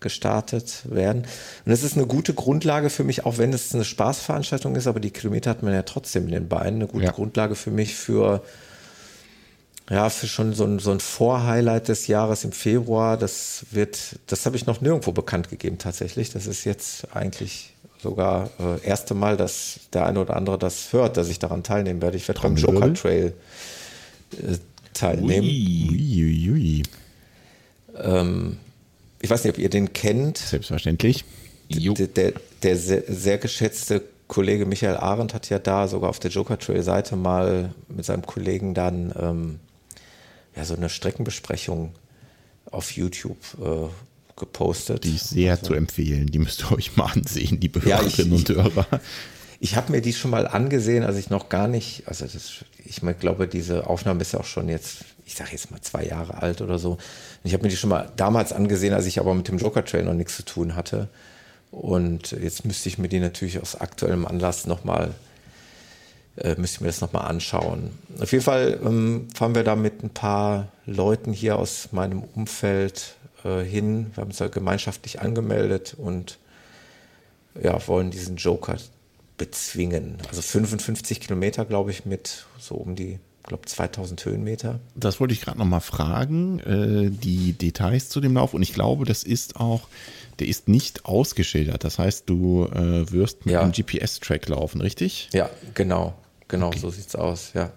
gestartet werden. Und das ist eine gute Grundlage für mich, auch wenn es eine Spaßveranstaltung ist, aber die Kilometer hat man ja trotzdem in den Beinen. Eine gute ja. Grundlage für mich für, ja, für schon so ein, so ein Vorhighlight des Jahres im Februar. Das wird, das habe ich noch nirgendwo bekannt gegeben tatsächlich. Das ist jetzt eigentlich sogar äh, erste Mal, dass der eine oder andere das hört, dass ich daran teilnehmen werde. Ich werde beim Joker Trail äh, teilnehmen. Ui, ui, ui. Ähm, ich weiß nicht, ob ihr den kennt. Selbstverständlich. Der, der, der sehr, sehr, geschätzte Kollege Michael Arendt hat ja da sogar auf der Joker Trail Seite mal mit seinem Kollegen dann ähm, ja, so eine Streckenbesprechung auf YouTube äh, gepostet. Die ist sehr also, zu empfehlen. Die müsst ihr euch mal ansehen, die Hörerinnen ja, und Hörer. Ich habe mir die schon mal angesehen, als ich noch gar nicht, also das, ich glaube, diese Aufnahme ist ja auch schon jetzt, ich sage jetzt mal zwei Jahre alt oder so. Ich habe mir die schon mal damals angesehen, als ich aber mit dem Joker Trail noch nichts zu tun hatte. Und jetzt müsste ich mir die natürlich aus aktuellem Anlass nochmal, äh, müsste ich mir das nochmal anschauen. Auf jeden Fall ähm, fahren wir da mit ein paar Leuten hier aus meinem Umfeld äh, hin. Wir haben uns da gemeinschaftlich angemeldet und ja, wollen diesen Joker bezwingen. Also 55 Kilometer, glaube ich, mit so um die glaube 2000 Höhenmeter. Das wollte ich gerade noch mal fragen, äh, die Details zu dem Lauf. Und ich glaube, das ist auch, der ist nicht ausgeschildert. Das heißt, du äh, wirst mit ja. einem GPS-Track laufen, richtig? Ja, genau. Genau, okay. so es aus, ja.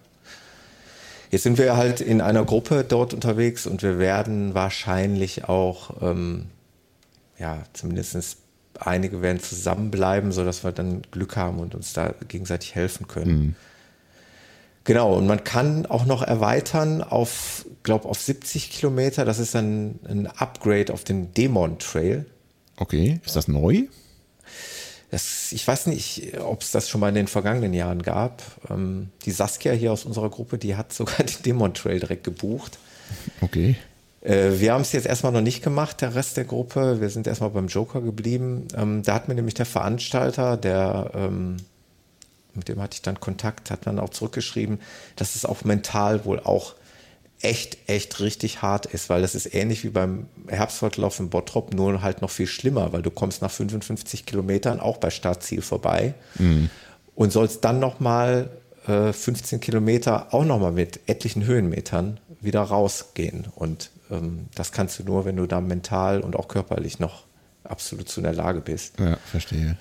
Jetzt sind wir halt in einer Gruppe dort unterwegs und wir werden wahrscheinlich auch, ähm, ja, zumindest einige werden zusammenbleiben, sodass wir dann Glück haben und uns da gegenseitig helfen können. Mhm. Genau, und man kann auch noch erweitern auf, glaube auf 70 Kilometer. Das ist dann ein Upgrade auf den Demon Trail. Okay, ist das neu? Das, ich weiß nicht, ob es das schon mal in den vergangenen Jahren gab. Ähm, die Saskia hier aus unserer Gruppe, die hat sogar den Demon Trail direkt gebucht. Okay. Äh, wir haben es jetzt erstmal noch nicht gemacht, der Rest der Gruppe. Wir sind erstmal beim Joker geblieben. Ähm, da hat mir nämlich der Veranstalter, der ähm, mit dem hatte ich dann Kontakt, hat dann auch zurückgeschrieben, dass es auch mental wohl auch echt, echt richtig hart ist, weil das ist ähnlich wie beim Herbstfortlauf in Bottrop, nur halt noch viel schlimmer, weil du kommst nach 55 Kilometern auch bei Startziel vorbei mhm. und sollst dann nochmal äh, 15 Kilometer auch nochmal mit etlichen Höhenmetern wieder rausgehen. Und ähm, das kannst du nur, wenn du da mental und auch körperlich noch absolut zu in der Lage bist. Ja, verstehe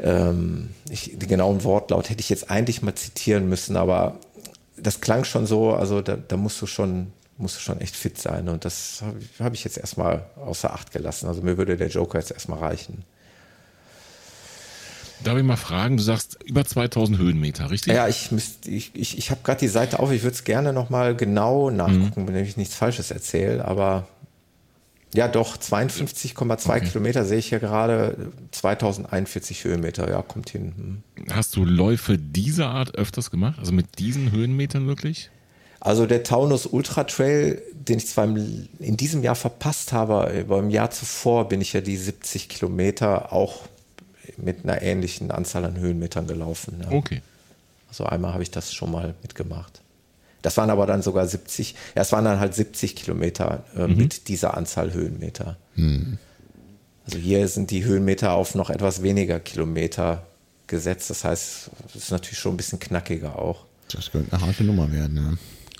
ähm, ich, den genauen Wortlaut hätte ich jetzt eigentlich mal zitieren müssen, aber das klang schon so, also da, da musst du schon, musst du schon echt fit sein. Und das habe hab ich jetzt erstmal außer Acht gelassen. Also mir würde der Joker jetzt erstmal reichen. Darf ich mal fragen, du sagst über 2000 Höhenmeter, richtig? Ja, ich ich, ich, ich habe gerade die Seite auf, ich würde es gerne nochmal genau nachgucken, mhm. wenn ich nichts Falsches erzähle, aber ja, doch, 52,2 okay. Kilometer sehe ich hier gerade, 2041 Höhenmeter, ja, kommt hin. Hm. Hast du Läufe dieser Art öfters gemacht, also mit diesen Höhenmetern wirklich? Also der Taunus Ultra Trail, den ich zwar in diesem Jahr verpasst habe, aber im Jahr zuvor bin ich ja die 70 Kilometer auch mit einer ähnlichen Anzahl an Höhenmetern gelaufen. Ja. Okay. Also einmal habe ich das schon mal mitgemacht. Das waren aber dann sogar 70, ja, es waren dann halt 70 Kilometer äh, mhm. mit dieser Anzahl Höhenmeter. Mhm. Also hier sind die Höhenmeter auf noch etwas weniger Kilometer gesetzt. Das heißt, es ist natürlich schon ein bisschen knackiger auch. Das könnte eine harte Nummer werden, ja.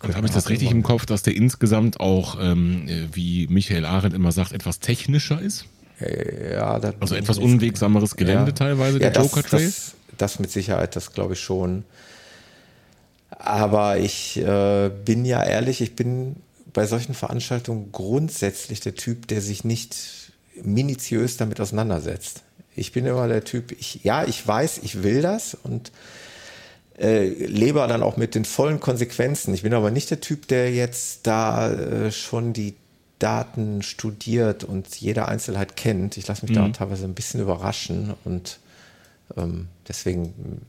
Und habe ich das richtig im Kopf, dass der insgesamt auch, ähm, wie Michael Arendt immer sagt, etwas technischer ist? Äh, ja, also etwas unwegsameres Gelände ja. teilweise, der ja, Joker Trail? Das, das, mit Sicherheit, das glaube ich schon. Aber ich äh, bin ja ehrlich, ich bin bei solchen Veranstaltungen grundsätzlich der Typ, der sich nicht minutiös damit auseinandersetzt. Ich bin immer der Typ, ich, ja, ich weiß, ich will das und äh, lebe dann auch mit den vollen Konsequenzen. Ich bin aber nicht der Typ, der jetzt da äh, schon die Daten studiert und jede Einzelheit kennt. Ich lasse mich mhm. da teilweise ein bisschen überraschen und ähm, deswegen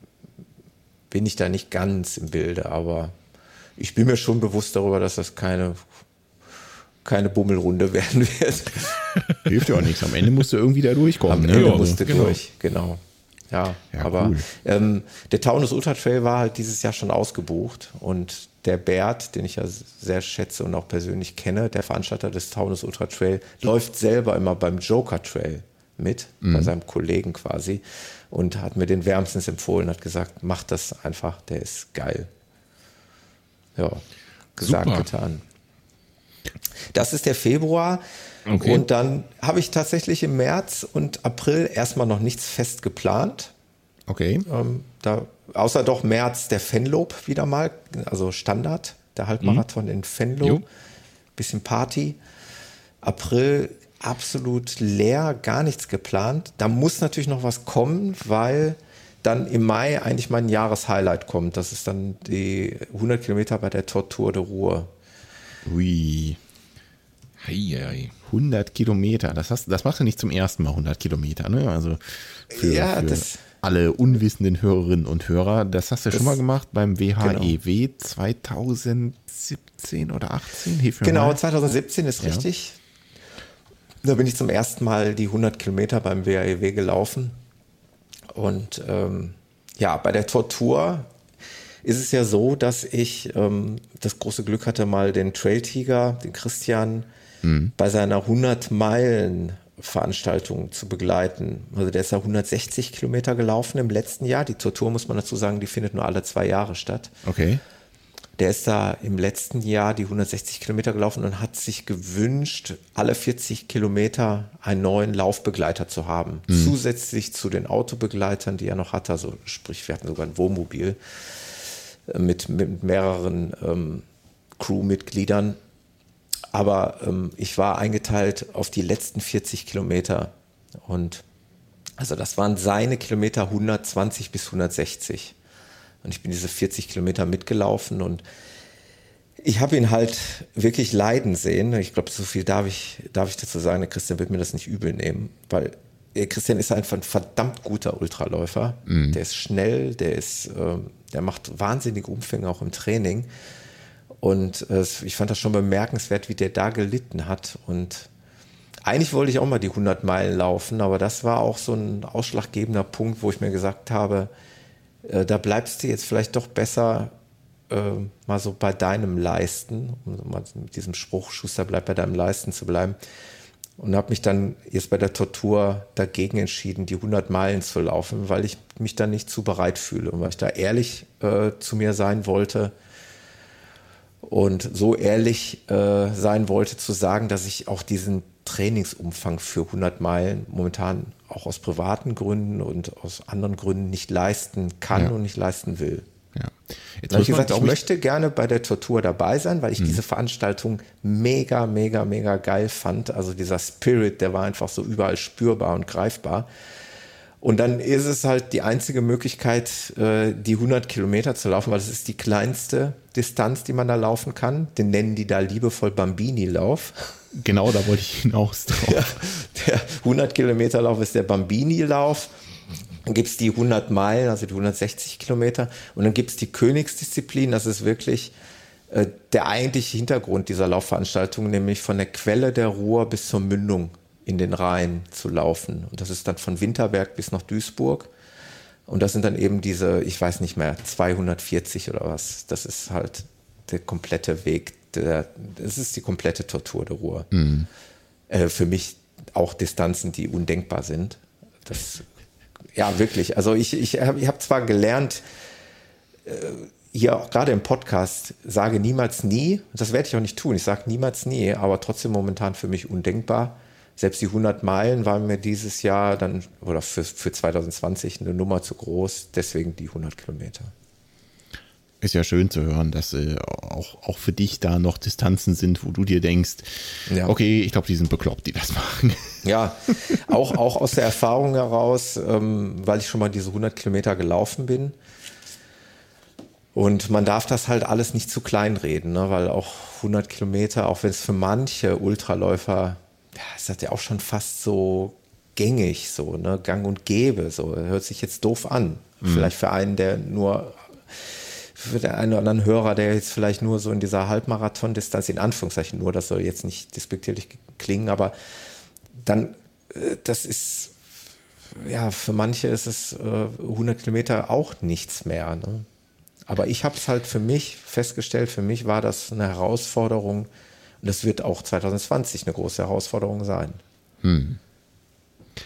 bin ich da nicht ganz im Bilde, aber ich bin mir schon bewusst darüber, dass das keine, keine Bummelrunde werden wird. Hilft ja auch nichts. Am Ende musst du irgendwie da durchkommen. Am ne? Ende musst du genau. durch, genau. Ja, ja aber cool. ähm, der Taunus Ultra Trail war halt dieses Jahr schon ausgebucht und der Bert, den ich ja sehr schätze und auch persönlich kenne, der Veranstalter des Taunus Ultra Trail, läuft selber immer beim Joker Trail mit, mhm. bei seinem Kollegen quasi und hat mir den wärmstens empfohlen, hat gesagt, mach das einfach, der ist geil. Ja, gesagt, Super. getan. Das ist der Februar. Okay. Und dann habe ich tatsächlich im März und April erstmal noch nichts fest geplant. Okay. Ähm, da, außer doch März der Fenlob wieder mal, also Standard, der Halbmarathon mhm. in Fenlob. Jo. Bisschen Party. April absolut leer, gar nichts geplant. Da muss natürlich noch was kommen, weil dann im Mai eigentlich mein Jahreshighlight kommt. Das ist dann die 100 Kilometer bei der Tortur de Ruhr. Ui. Hei, hei. 100 Kilometer, das, hast, das machst du nicht zum ersten Mal 100 Kilometer, ne? Also für, ja, für alle unwissenden Hörerinnen und Hörer, das hast du schon mal gemacht beim WHEW genau. 2017 oder 18? Hilf mir genau, mal. 2017 ist ja. richtig. Da bin ich zum ersten Mal die 100 Kilometer beim WHEW gelaufen. Und ähm, ja, bei der Tortur ist es ja so, dass ich ähm, das große Glück hatte, mal den Trail Tiger, den Christian, mhm. bei seiner 100 Meilen Veranstaltung zu begleiten. Also der ist ja 160 Kilometer gelaufen im letzten Jahr. Die Tortur muss man dazu sagen, die findet nur alle zwei Jahre statt. Okay. Der ist da im letzten Jahr die 160 Kilometer gelaufen und hat sich gewünscht, alle 40 Kilometer einen neuen Laufbegleiter zu haben. Mhm. Zusätzlich zu den Autobegleitern, die er noch hatte. Also sprich, wir hatten sogar ein Wohnmobil äh, mit, mit mehreren ähm, Crewmitgliedern. Aber ähm, ich war eingeteilt auf die letzten 40 Kilometer. Und also das waren seine Kilometer 120 bis 160. Und ich bin diese 40 Kilometer mitgelaufen und ich habe ihn halt wirklich leiden sehen. Ich glaube, so viel darf ich, darf ich dazu sagen. Der Christian wird mir das nicht übel nehmen, weil Christian ist einfach ein verdammt guter Ultraläufer. Mhm. Der ist schnell, der ist, äh, der macht wahnsinnige Umfänge auch im Training. Und äh, ich fand das schon bemerkenswert, wie der da gelitten hat. Und eigentlich wollte ich auch mal die 100 Meilen laufen, aber das war auch so ein ausschlaggebender Punkt, wo ich mir gesagt habe, äh, da bleibst du jetzt vielleicht doch besser äh, mal so bei deinem Leisten, um mal mit diesem Spruch, Schuster bleibt bei deinem Leisten zu bleiben. Und habe mich dann jetzt bei der Tortur dagegen entschieden, die 100 Meilen zu laufen, weil ich mich dann nicht zu bereit fühle und weil ich da ehrlich äh, zu mir sein wollte und so ehrlich äh, sein wollte zu sagen, dass ich auch diesen Trainingsumfang für 100 Meilen momentan auch aus privaten Gründen und aus anderen Gründen nicht leisten kann ja. und nicht leisten will. Ja. Jetzt habe ich gesagt, ich möchte gerne bei der Tortur dabei sein, weil ich mhm. diese Veranstaltung mega, mega, mega geil fand. Also dieser Spirit, der war einfach so überall spürbar und greifbar. Und dann ist es halt die einzige Möglichkeit, äh, die 100 Kilometer zu laufen, weil es ist die kleinste Distanz, die man da laufen kann. Den nennen die da liebevoll Bambini-Lauf. Genau, da wollte ich hinaus drauf. Ja, der 100 Kilometer Lauf ist der Bambini-Lauf. Dann gibt es die 100 Meilen, also die 160 Kilometer. Und dann gibt es die Königsdisziplin. Das ist wirklich äh, der eigentliche Hintergrund dieser Laufveranstaltung, nämlich von der Quelle der Ruhr bis zur Mündung in den Rhein zu laufen. Und das ist dann von Winterberg bis nach Duisburg. Und das sind dann eben diese, ich weiß nicht mehr, 240 oder was. Das ist halt der komplette Weg. Der, das ist die komplette Tortur der Ruhr. Mhm. Äh, für mich auch Distanzen, die undenkbar sind. Das, ja, wirklich. Also ich, ich habe ich hab zwar gelernt, äh, hier auch gerade im Podcast, sage niemals nie. Das werde ich auch nicht tun. Ich sage niemals nie, aber trotzdem momentan für mich undenkbar selbst die 100 Meilen waren mir dieses Jahr dann oder für, für 2020 eine Nummer zu groß, deswegen die 100 Kilometer. Ist ja schön zu hören, dass äh, auch, auch für dich da noch Distanzen sind, wo du dir denkst, ja. okay, ich glaube, die sind bekloppt, die das machen. Ja, auch, auch aus der Erfahrung heraus, ähm, weil ich schon mal diese 100 Kilometer gelaufen bin. Und man darf das halt alles nicht zu klein reden, ne? weil auch 100 Kilometer, auch wenn es für manche Ultraläufer ja, ist das ja auch schon fast so gängig, so, ne, gang und gäbe, so. Hört sich jetzt doof an. Mhm. Vielleicht für einen, der nur, für den einen oder anderen Hörer, der jetzt vielleicht nur so in dieser Halbmarathon-Distanz, in Anführungszeichen nur, das soll jetzt nicht despektierlich klingen, aber dann, äh, das ist, ja, für manche ist es äh, 100 Kilometer auch nichts mehr. Ne? Aber ich habe es halt für mich festgestellt, für mich war das eine Herausforderung und das wird auch 2020 eine große Herausforderung sein. Hm.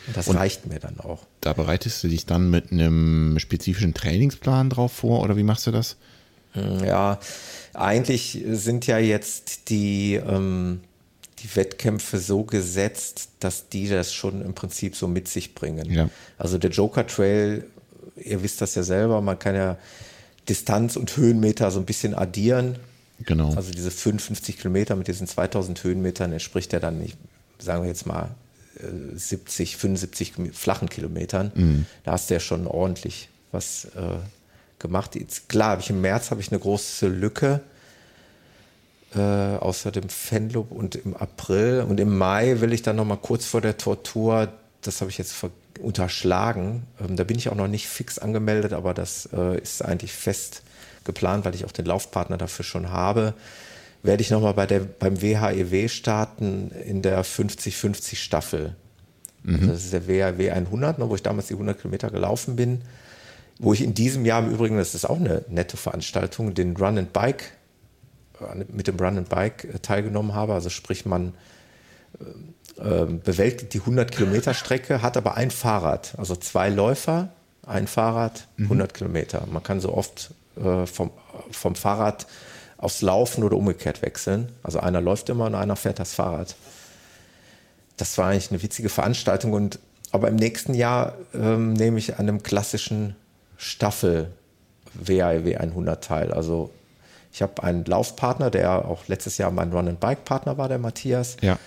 Und das und reicht mir dann auch. Da bereitest du dich dann mit einem spezifischen Trainingsplan drauf vor oder wie machst du das? Hm, ja, eigentlich sind ja jetzt die, ähm, die Wettkämpfe so gesetzt, dass die das schon im Prinzip so mit sich bringen. Ja. Also der Joker Trail, ihr wisst das ja selber, man kann ja Distanz und Höhenmeter so ein bisschen addieren. Genau. Also diese 55 Kilometer mit diesen 2000 Höhenmetern entspricht ja dann nicht, sagen wir jetzt mal, 70, 75 flachen Kilometern. Mhm. Da hast du ja schon ordentlich was äh, gemacht. Jetzt, klar, habe ich im März habe ich eine große Lücke. Äh, außer dem Fenlob und im April und im Mai will ich dann noch mal kurz vor der Tortur, das habe ich jetzt unterschlagen. Ähm, da bin ich auch noch nicht fix angemeldet, aber das äh, ist eigentlich fest geplant, weil ich auch den Laufpartner dafür schon habe werde ich nochmal bei der, beim WHEW e starten in der 50-50 Staffel. Mhm. Das ist der WHW 100, ne, wo ich damals die 100 Kilometer gelaufen bin. Wo ich in diesem Jahr im Übrigen, das ist auch eine nette Veranstaltung, den Run and Bike, mit dem Run and Bike teilgenommen habe. Also sprich, man äh, bewältigt die 100 Kilometer Strecke, hat aber ein Fahrrad, also zwei Läufer, ein Fahrrad, 100 mhm. Kilometer. Man kann so oft äh, vom, vom Fahrrad aufs Laufen oder umgekehrt wechseln. Also einer läuft immer und einer fährt das Fahrrad. Das war eigentlich eine witzige Veranstaltung und aber im nächsten Jahr ähm, nehme ich an einem klassischen Staffel WAEW 100 teil. Also ich habe einen Laufpartner, der auch letztes Jahr mein Run-and-Bike-Partner war, der Matthias. Ja.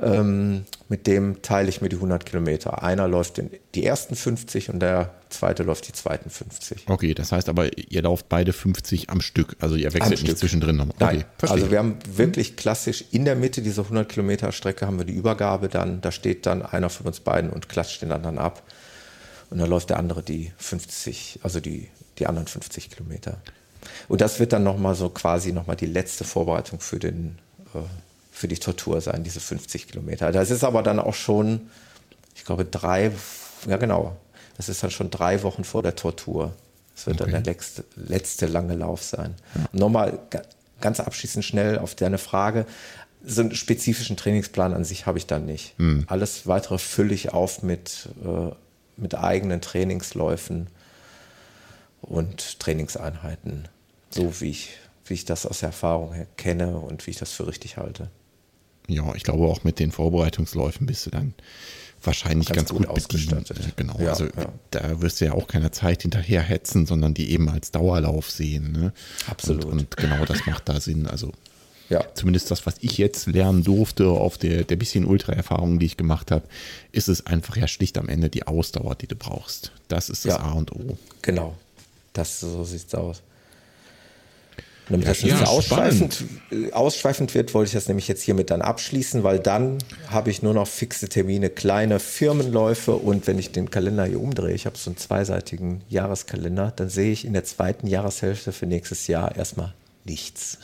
Ähm, mit dem teile ich mir die 100 Kilometer. Einer läuft in die ersten 50 und der zweite läuft die zweiten 50. Okay, das heißt aber, ihr lauft beide 50 am Stück. Also ihr wechselt am nicht Stück. zwischendrin nochmal. Okay, Nein, also wir haben wirklich klassisch in der Mitte dieser 100 Kilometer Strecke haben wir die Übergabe dann. Da steht dann einer von uns beiden und klatscht den anderen ab. Und dann läuft der andere die 50, also die, die anderen 50 Kilometer. Und das wird dann nochmal so quasi nochmal die letzte Vorbereitung für den äh, für die Tortur sein, diese 50 Kilometer. Das ist aber dann auch schon, ich glaube, drei, ja genau, das ist dann schon drei Wochen vor der Tortur. Das wird okay. dann der letzte, letzte lange Lauf sein. Ja. Nochmal ganz abschließend schnell auf deine Frage. So einen spezifischen Trainingsplan an sich habe ich dann nicht. Hm. Alles weitere fülle ich auf mit, äh, mit eigenen Trainingsläufen und Trainingseinheiten. So wie ich, wie ich das aus der Erfahrung her kenne und wie ich das für richtig halte ja, ich glaube auch mit den Vorbereitungsläufen bist du dann wahrscheinlich ganz, ganz gut, gut ausgestattet. Bedient. Genau, ja, also ja. da wirst du ja auch keine Zeit hinterher hetzen, sondern die eben als Dauerlauf sehen. Ne? Absolut. Und, und, genau das macht da Sinn. Also ja. zumindest das, was ich jetzt lernen durfte auf der, der bisschen Ultra-Erfahrung, die ich gemacht habe, ist es einfach ja schlicht am Ende die Ausdauer, die du brauchst. Das ist das A und O. Genau. Das so sieht's aus. Und damit das nicht ja, ausschweifend, äh, ausschweifend wird, wollte ich das nämlich jetzt hiermit dann abschließen, weil dann habe ich nur noch fixe Termine, kleine Firmenläufe und wenn ich den Kalender hier umdrehe, ich habe so einen zweiseitigen Jahreskalender, dann sehe ich in der zweiten Jahreshälfte für nächstes Jahr erstmal nichts.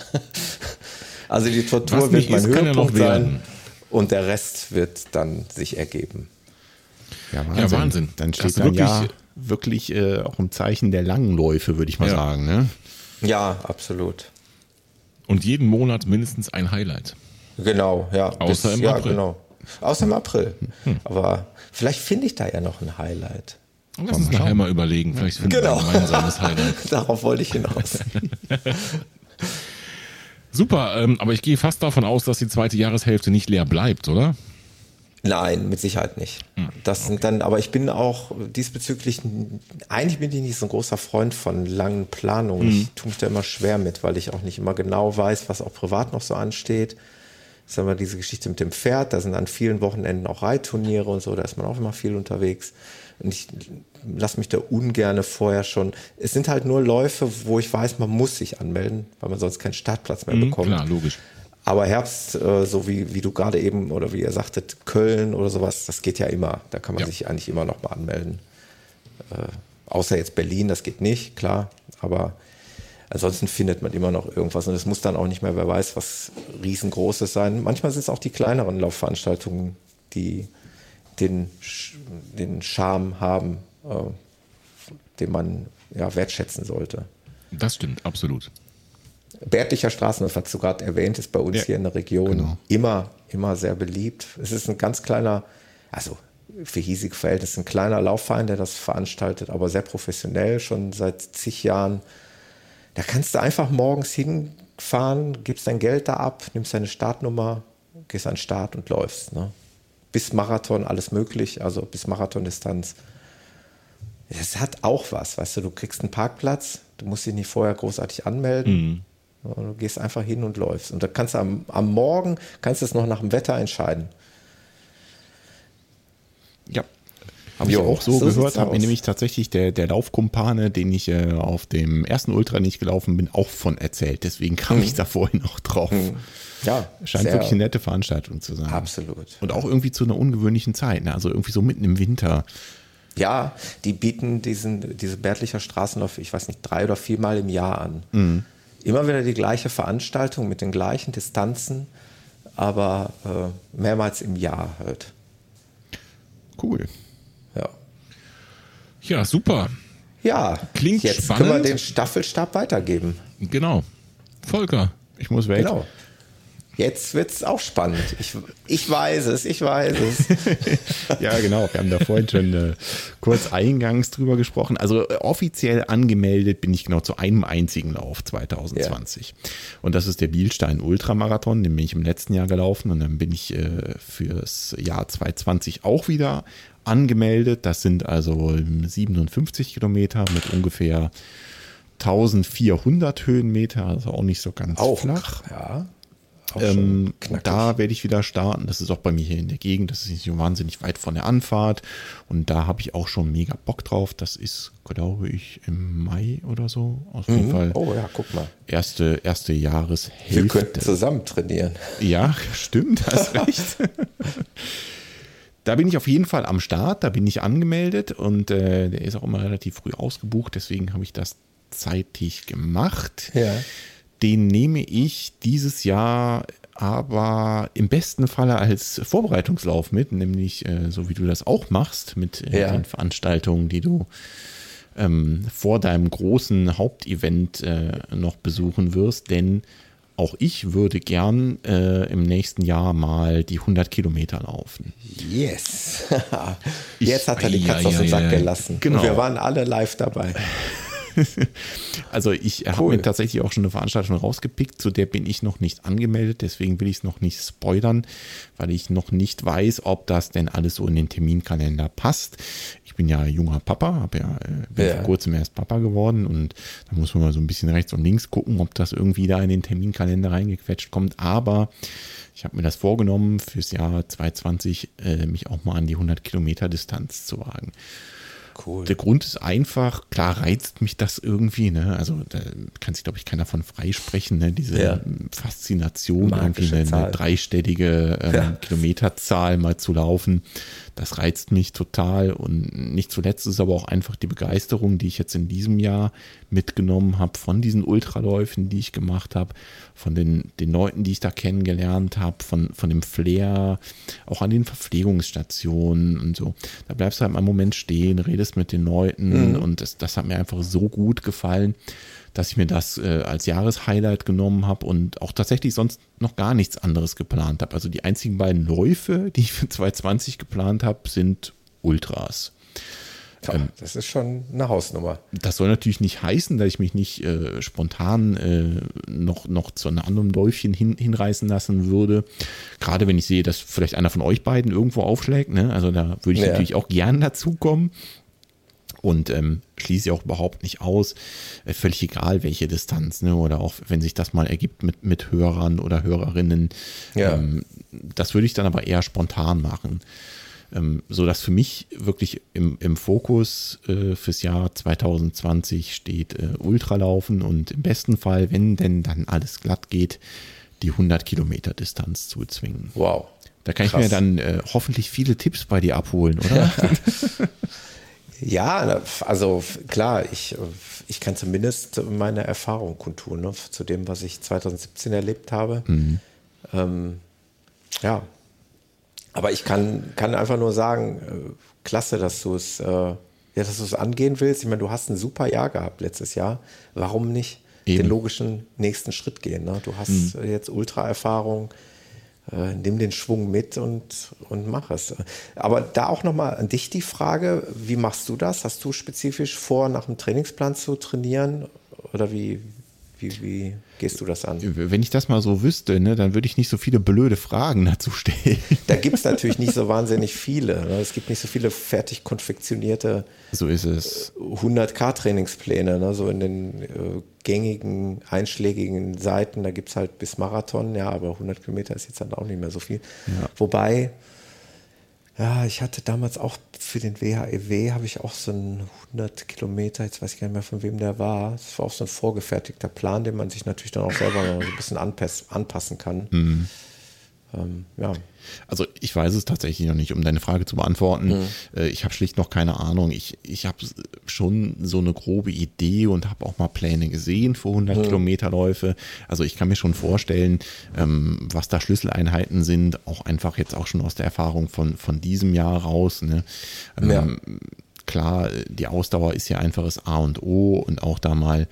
also die Tortur wird mein ist, Höhepunkt ja sein und der Rest wird dann sich ergeben. Ja, Wahnsinn. Ja, Wahnsinn. Dann steht dann wirklich, ja wirklich äh, auch im Zeichen der langen Läufe, würde ich mal ja. sagen. Ne? Ja, absolut. Und jeden Monat mindestens ein Highlight. Genau, ja. Außer Bis, im ja, April. Genau. Außer im April. Hm. Aber vielleicht finde ich da ja noch ein Highlight. Lass uns nachher mal überlegen. Vielleicht finden genau. wir ein gemeinsames Highlight. Darauf wollte ich hinaus. Super, ähm, aber ich gehe fast davon aus, dass die zweite Jahreshälfte nicht leer bleibt, oder? Nein, mit Sicherheit nicht. Hm, das okay. sind dann, aber ich bin auch diesbezüglich, eigentlich bin ich nicht so ein großer Freund von langen Planungen. Hm. Ich tue mich da immer schwer mit, weil ich auch nicht immer genau weiß, was auch privat noch so ansteht. Sagen wir diese Geschichte mit dem Pferd, da sind an vielen Wochenenden auch Reitturniere und so, da ist man auch immer viel unterwegs. Und ich lasse mich da ungerne vorher schon. Es sind halt nur Läufe, wo ich weiß, man muss sich anmelden, weil man sonst keinen Startplatz mehr mhm, bekommt. Klar, logisch. Aber Herbst, äh, so wie, wie du gerade eben oder wie ihr sagtet, Köln oder sowas, das geht ja immer. Da kann man ja. sich eigentlich immer noch mal anmelden. Äh, außer jetzt Berlin, das geht nicht, klar. Aber ansonsten findet man immer noch irgendwas. Und es muss dann auch nicht mehr, wer weiß, was riesengroßes sein. Manchmal sind es auch die kleineren Laufveranstaltungen, die, den, den Charme haben, äh, den man ja, wertschätzen sollte. Das stimmt, absolut. Bärtlicher Straßenlauf, was du gerade erwähnt, ist bei uns ja, hier in der Region genau. immer, immer sehr beliebt. Es ist ein ganz kleiner, also für hiesige Verhältnisse ein kleiner Laufverein, der das veranstaltet, aber sehr professionell, schon seit zig Jahren. Da kannst du einfach morgens hinfahren, gibst dein Geld da ab, nimmst deine Startnummer, gehst an den Start und läufst. Ne? Bis Marathon alles möglich, also bis Marathondistanz. Das hat auch was, weißt du, du kriegst einen Parkplatz, du musst dich nicht vorher großartig anmelden. Mhm. Du gehst einfach hin und läufst. Und da kannst du am, am Morgen, kannst du es noch nach dem Wetter entscheiden. Ja. Habe ich auch so, so gehört, hat mir nämlich tatsächlich der, der Laufkumpane, den ich äh, auf dem ersten Ultra nicht gelaufen bin, auch von erzählt. Deswegen kam mhm. ich da vorhin auch drauf. Mhm. Ja, scheint wirklich eine nette Veranstaltung zu sein. Absolut. Und auch irgendwie zu einer ungewöhnlichen Zeit, ne? also irgendwie so mitten im Winter. Ja, die bieten diesen, diese Bärtlicher Straßenlauf, ich weiß nicht, drei oder viermal im Jahr an. Mhm. Immer wieder die gleiche Veranstaltung mit den gleichen Distanzen, aber äh, mehrmals im Jahr halt. Cool. Ja. Ja, super. Ja, klingt jetzt spannend. können wir den Staffelstab weitergeben. Genau. Volker. Ich muss weg. Genau. Jetzt wird es auch spannend. Ich, ich weiß es, ich weiß es. ja, genau. Wir haben da vorhin schon äh, kurz eingangs drüber gesprochen. Also äh, offiziell angemeldet bin ich genau zu einem einzigen Lauf 2020. Ja. Und das ist der Bielstein Ultramarathon. Den bin ich im letzten Jahr gelaufen. Und dann bin ich äh, fürs Jahr 2020 auch wieder angemeldet. Das sind also 57 Kilometer mit ungefähr 1400 Höhenmeter, also auch nicht so ganz auch, flach. Ja. Ähm, da werde ich wieder starten. Das ist auch bei mir hier in der Gegend. Das ist nicht so wahnsinnig weit von der Anfahrt. Und da habe ich auch schon mega Bock drauf. Das ist, glaube ich, im Mai oder so. Auf jeden mhm. Fall. Oh ja, guck mal. Erste, erste Jahreshälfte. Wir könnten zusammen trainieren. Ja, stimmt, hast recht. da bin ich auf jeden Fall am Start. Da bin ich angemeldet und äh, der ist auch immer relativ früh ausgebucht. Deswegen habe ich das zeitig gemacht. Ja. Den nehme ich dieses Jahr aber im besten Falle als Vorbereitungslauf mit, nämlich äh, so wie du das auch machst mit äh, ja. den Veranstaltungen, die du ähm, vor deinem großen Hauptevent äh, noch besuchen wirst, denn auch ich würde gern äh, im nächsten Jahr mal die 100 Kilometer laufen. Yes. Jetzt hat er die Katze ja, aus dem Sack gelassen. Genau. Und wir waren alle live dabei. Also ich cool. habe mir tatsächlich auch schon eine Veranstaltung rausgepickt, zu der bin ich noch nicht angemeldet, deswegen will ich es noch nicht spoilern, weil ich noch nicht weiß, ob das denn alles so in den Terminkalender passt. Ich bin ja junger Papa, habe ja, äh, bin ja. vor kurzem erst Papa geworden und da muss man mal so ein bisschen rechts und links gucken, ob das irgendwie da in den Terminkalender reingequetscht kommt. Aber ich habe mir das vorgenommen, fürs Jahr 2020 äh, mich auch mal an die 100 Kilometer Distanz zu wagen. Cool. Der Grund ist einfach, klar reizt mich das irgendwie, ne? Also da kann sich, glaube ich, keiner von freisprechen, ne? Diese ja. Faszination, Magische irgendwie eine, eine dreistellige ähm, ja. Kilometerzahl mal zu laufen. Das reizt mich total. Und nicht zuletzt ist aber auch einfach die Begeisterung, die ich jetzt in diesem Jahr mitgenommen habe von diesen Ultraläufen, die ich gemacht habe, von den, den Leuten, die ich da kennengelernt habe, von, von dem Flair, auch an den Verpflegungsstationen und so. Da bleibst du halt mal einen Moment stehen, redest mit den Leuten mhm. und das, das hat mir einfach so gut gefallen dass ich mir das äh, als Jahreshighlight genommen habe und auch tatsächlich sonst noch gar nichts anderes geplant habe. Also die einzigen beiden Läufe, die ich für 2020 geplant habe, sind Ultras. Ja, ähm, das ist schon eine Hausnummer. Das soll natürlich nicht heißen, dass ich mich nicht äh, spontan äh, noch, noch zu einem anderen Läufchen hin, hinreißen lassen würde. Gerade wenn ich sehe, dass vielleicht einer von euch beiden irgendwo aufschlägt. Ne? Also da würde ich ja. natürlich auch gern dazukommen und ähm, schließe auch überhaupt nicht aus, äh, völlig egal welche Distanz, ne? oder auch wenn sich das mal ergibt mit, mit Hörern oder Hörerinnen. Ja. Ähm, das würde ich dann aber eher spontan machen. Ähm, so dass für mich wirklich im, im Fokus äh, fürs Jahr 2020 steht äh, Ultralaufen und im besten Fall, wenn denn dann alles glatt geht, die 100 Kilometer Distanz zu zwingen. Wow. Da kann Krass. ich mir dann äh, hoffentlich viele Tipps bei dir abholen, oder? Ja, also klar, ich, ich kann zumindest meine Erfahrung kundtun, ne, zu dem, was ich 2017 erlebt habe. Mhm. Ähm, ja, Aber ich kann, kann einfach nur sagen, äh, klasse, dass du es äh, ja, dass du es angehen willst. Ich meine, du hast ein super Jahr gehabt letztes Jahr. Warum nicht Eben. den logischen nächsten Schritt gehen? Ne? Du hast mhm. jetzt Ultra-Erfahrung. Äh, nimm den Schwung mit und, und mach es. Aber da auch nochmal an dich die Frage, wie machst du das? Hast du spezifisch vor, nach dem Trainingsplan zu trainieren? Oder wie, wie, wie gehst du das an? Wenn ich das mal so wüsste, ne, dann würde ich nicht so viele blöde Fragen dazu stellen. Da gibt es natürlich nicht so wahnsinnig viele. Ne? Es gibt nicht so viele fertig konfektionierte so ist es. 100k-Trainingspläne, ne? so in den äh, gängigen, einschlägigen Seiten. Da gibt es halt bis Marathon, ja, aber 100 Kilometer ist jetzt dann auch nicht mehr so viel. Ja. Wobei ja, ich hatte damals auch für den WHEW e habe ich auch so einen 100 Kilometer, jetzt weiß ich gar nicht mehr von wem der war. Das war auch so ein vorgefertigter Plan, den man sich natürlich dann auch selber noch ein bisschen anpass, anpassen kann. Mhm. Ähm, ja. Also ich weiß es tatsächlich noch nicht, um deine Frage zu beantworten. Mhm. Äh, ich habe schlicht noch keine Ahnung. Ich, ich habe schon so eine grobe Idee und habe auch mal Pläne gesehen für 100 mhm. Kilometerläufe. Also ich kann mir schon vorstellen, ähm, was da Schlüsseleinheiten sind, auch einfach jetzt auch schon aus der Erfahrung von, von diesem Jahr raus. Ne? Ähm, ja klar, die Ausdauer ist ja einfaches A und O und auch da mal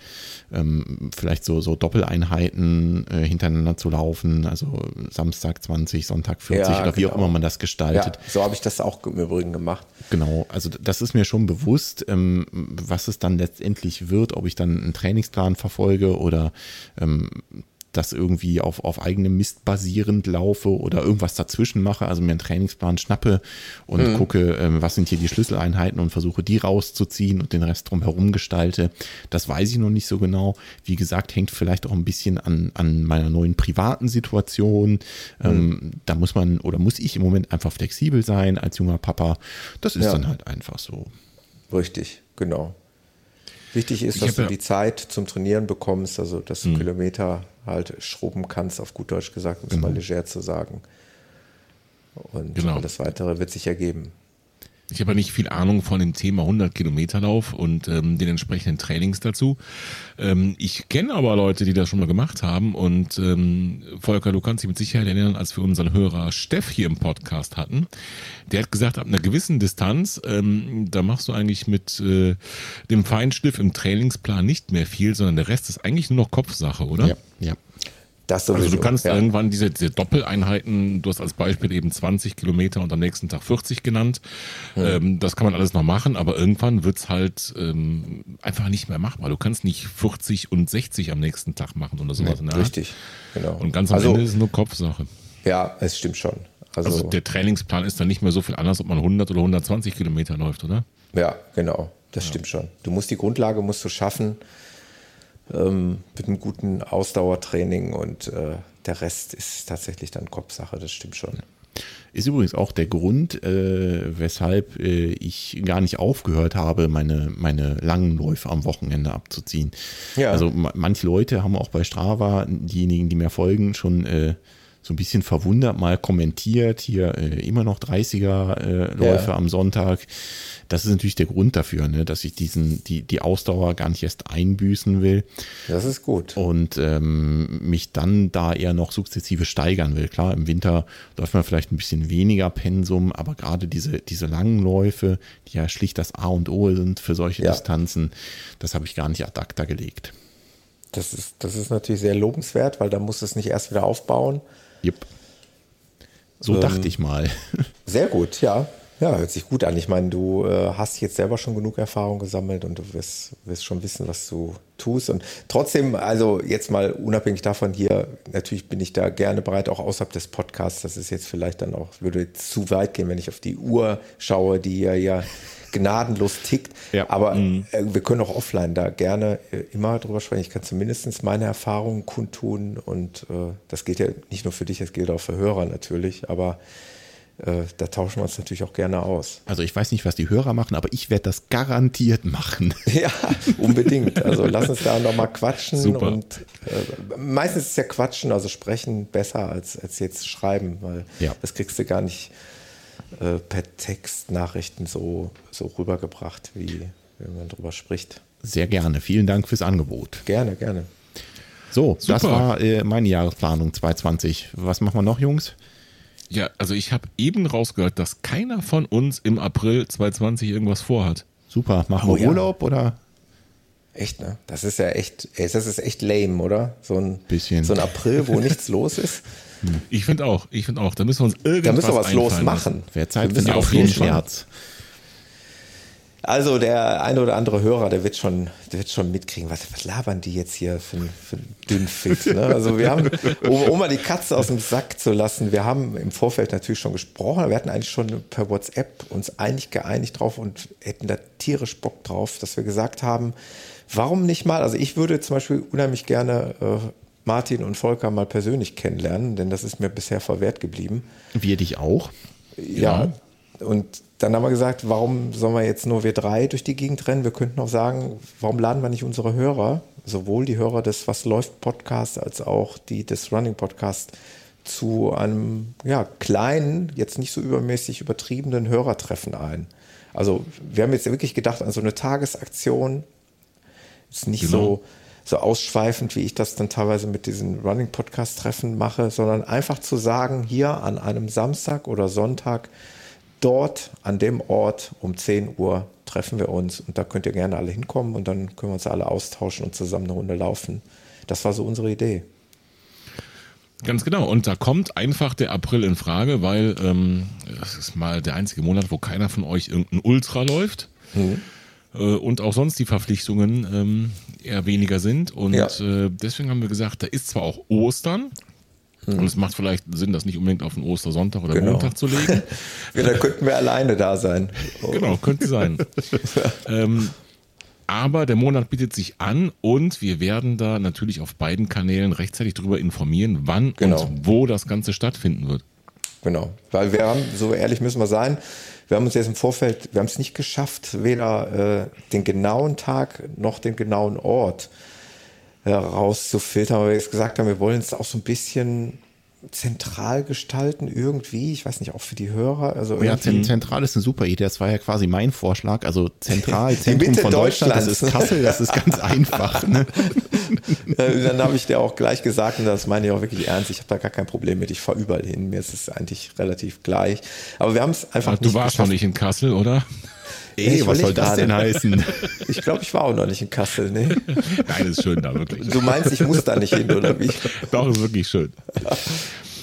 ähm, vielleicht so, so Doppeleinheiten äh, hintereinander zu laufen, also Samstag 20, Sonntag 40 ja, oder wie genau. auch immer man das gestaltet. Ja, so habe ich das auch im Übrigen gemacht. Genau, also das ist mir schon bewusst, ähm, was es dann letztendlich wird, ob ich dann einen Trainingsplan verfolge oder ähm, das irgendwie auf, auf eigenem Mist basierend laufe oder irgendwas dazwischen mache, also mir einen Trainingsplan schnappe und mhm. gucke, ähm, was sind hier die Schlüsseleinheiten und versuche die rauszuziehen und den Rest drumherum gestalte. Das weiß ich noch nicht so genau. Wie gesagt, hängt vielleicht auch ein bisschen an, an meiner neuen privaten Situation. Mhm. Ähm, da muss man oder muss ich im Moment einfach flexibel sein als junger Papa. Das ist ja. dann halt einfach so. Richtig, genau. Wichtig ist, dass du die Zeit zum Trainieren bekommst, also dass du mhm. Kilometer halt schrubben kannst, auf gut Deutsch gesagt, um es genau. mal leger zu sagen. Und genau. das Weitere wird sich ergeben. Ich habe ja nicht viel Ahnung von dem Thema 100 Kilometerlauf und ähm, den entsprechenden Trainings dazu. Ähm, ich kenne aber Leute, die das schon mal gemacht haben und ähm, Volker, du kannst dich mit Sicherheit erinnern, als wir unseren Hörer Steff hier im Podcast hatten. Der hat gesagt, ab einer gewissen Distanz, ähm, da machst du eigentlich mit äh, dem Feinschliff im Trainingsplan nicht mehr viel, sondern der Rest ist eigentlich nur noch Kopfsache, oder? Ja, ja. Das sowieso, also du kannst ja. irgendwann diese, diese, Doppeleinheiten, du hast als Beispiel eben 20 Kilometer und am nächsten Tag 40 genannt. Hm. Ähm, das kann man alles noch machen, aber irgendwann wird's halt ähm, einfach nicht mehr machbar. Du kannst nicht 40 und 60 am nächsten Tag machen oder sowas. Nee, richtig, genau. Und ganz am also, Ende ist es nur Kopfsache. Ja, es stimmt schon. Also, also der Trainingsplan ist dann nicht mehr so viel anders, ob man 100 oder 120 Kilometer läuft, oder? Ja, genau. Das ja. stimmt schon. Du musst die Grundlage musst du schaffen ähm, mit einem guten Ausdauertraining und äh, der Rest ist tatsächlich dann Kopfsache, das stimmt schon. Ist übrigens auch der Grund, äh, weshalb äh, ich gar nicht aufgehört habe, meine, meine langen Läufe am Wochenende abzuziehen. Ja. Also manche Leute haben auch bei Strava, diejenigen, die mir folgen, schon äh, so ein bisschen verwundert mal kommentiert, hier äh, immer noch 30er äh, Läufe ja. am Sonntag. Das ist natürlich der Grund dafür, ne, dass ich diesen, die, die Ausdauer gar nicht erst einbüßen will. Das ist gut. Und ähm, mich dann da eher noch sukzessive steigern will. Klar, im Winter läuft man vielleicht ein bisschen weniger Pensum, aber gerade diese, diese langen Läufe, die ja schlicht das A und O sind für solche ja. Distanzen, das habe ich gar nicht ad acta gelegt. Das ist, das ist natürlich sehr lobenswert, weil da muss es nicht erst wieder aufbauen. Yep. So ähm, dachte ich mal. Sehr gut, ja. Ja, hört sich gut an. Ich meine, du äh, hast jetzt selber schon genug Erfahrung gesammelt und du wirst, wirst schon wissen, was du tust. Und trotzdem, also jetzt mal unabhängig davon hier, natürlich bin ich da gerne bereit, auch außerhalb des Podcasts. Das ist jetzt vielleicht dann auch, würde zu weit gehen, wenn ich auf die Uhr schaue, die ja ja gnadenlos tickt. Ja. Aber mhm. äh, wir können auch offline da gerne äh, immer drüber sprechen. Ich kann zumindest meine Erfahrungen kundtun und äh, das geht ja nicht nur für dich, das gilt auch für Hörer natürlich, aber da tauschen wir uns natürlich auch gerne aus. Also ich weiß nicht, was die Hörer machen, aber ich werde das garantiert machen. Ja, unbedingt. Also lass uns da nochmal quatschen. Super. Und äh, meistens ist ja Quatschen, also sprechen besser als, als jetzt schreiben, weil ja. das kriegst du gar nicht äh, per Textnachrichten so, so rübergebracht, wie wenn man drüber spricht. Sehr gerne. Vielen Dank fürs Angebot. Gerne, gerne. So, Super. das war äh, meine Jahresplanung 2020. Was machen wir noch, Jungs? Ja, also ich habe eben rausgehört, dass keiner von uns im April 2020 irgendwas vorhat. Super. Machen oh, wir Urlaub ja. oder? Echt, ne? Das ist ja echt, das ist echt lame, oder? So ein, Bisschen. So ein April, wo nichts los ist. Ich finde auch, ich finde auch. Da müssen wir uns irgendwas Da müssen wir was los machen. Wer Zeit für auf jeden Scherz. Also der eine oder andere Hörer, der wird schon, der wird schon mitkriegen, was, was labern die jetzt hier für, für Dünnpfiff. Ne? Also wir haben, um, um mal die Katze aus dem Sack zu lassen, wir haben im Vorfeld natürlich schon gesprochen, wir hatten eigentlich schon per WhatsApp uns eigentlich geeinigt drauf und hätten da tierisch Bock drauf, dass wir gesagt haben, warum nicht mal, also ich würde zum Beispiel unheimlich gerne äh, Martin und Volker mal persönlich kennenlernen, denn das ist mir bisher verwehrt geblieben. Wir dich auch? Ja. ja. Und dann haben wir gesagt, warum sollen wir jetzt nur wir drei durch die Gegend rennen? Wir könnten auch sagen, warum laden wir nicht unsere Hörer, sowohl die Hörer des Was läuft Podcast als auch die des Running Podcast, zu einem ja, kleinen, jetzt nicht so übermäßig übertriebenen Hörertreffen ein. Also wir haben jetzt wirklich gedacht an so eine Tagesaktion. Ist nicht genau. so, so ausschweifend, wie ich das dann teilweise mit diesen Running Podcast Treffen mache, sondern einfach zu sagen, hier an einem Samstag oder Sonntag dort an dem Ort um 10 Uhr treffen wir uns und da könnt ihr gerne alle hinkommen und dann können wir uns alle austauschen und zusammen eine Runde laufen. Das war so unsere Idee. Ganz genau. Und da kommt einfach der April in Frage, weil ähm, das ist mal der einzige Monat, wo keiner von euch irgendein Ultra läuft. Mhm. Äh, und auch sonst die Verpflichtungen ähm, eher weniger sind. Und ja. äh, deswegen haben wir gesagt, da ist zwar auch Ostern, hm. Und es macht vielleicht Sinn, das nicht unbedingt auf den Ostersonntag oder genau. Montag zu legen. ja, da könnten wir alleine da sein. Oh. Genau, könnte sein. ähm, aber der Monat bietet sich an und wir werden da natürlich auf beiden Kanälen rechtzeitig darüber informieren, wann genau. und wo das Ganze stattfinden wird. Genau, weil wir haben, so ehrlich müssen wir sein, wir haben uns jetzt im Vorfeld, wir haben es nicht geschafft, weder äh, den genauen Tag noch den genauen Ort herauszufiltern, weil wir jetzt gesagt haben, wir wollen es auch so ein bisschen zentral gestalten irgendwie. Ich weiß nicht, auch für die Hörer. Also ja, zentral ist eine super Idee. Das war ja quasi mein Vorschlag. Also zentral, Zentrum von Deutschland, das ist Kassel, das ist ganz einfach. Ne? Äh, dann habe ich dir auch gleich gesagt, und das meine ich auch wirklich ernst, ich habe da gar kein Problem mit. Ich fahre überall hin. Mir ist es eigentlich relativ gleich. Aber wir haben es einfach du nicht Du warst geschafft. noch nicht in Kassel, oder? Ey, was soll das denn heißen? Ich glaube, ich war auch noch nicht in Kassel, ne? Nein, ist schön da, wirklich. Du meinst, ich muss da nicht hin, oder wie? Doch, ist wirklich schön.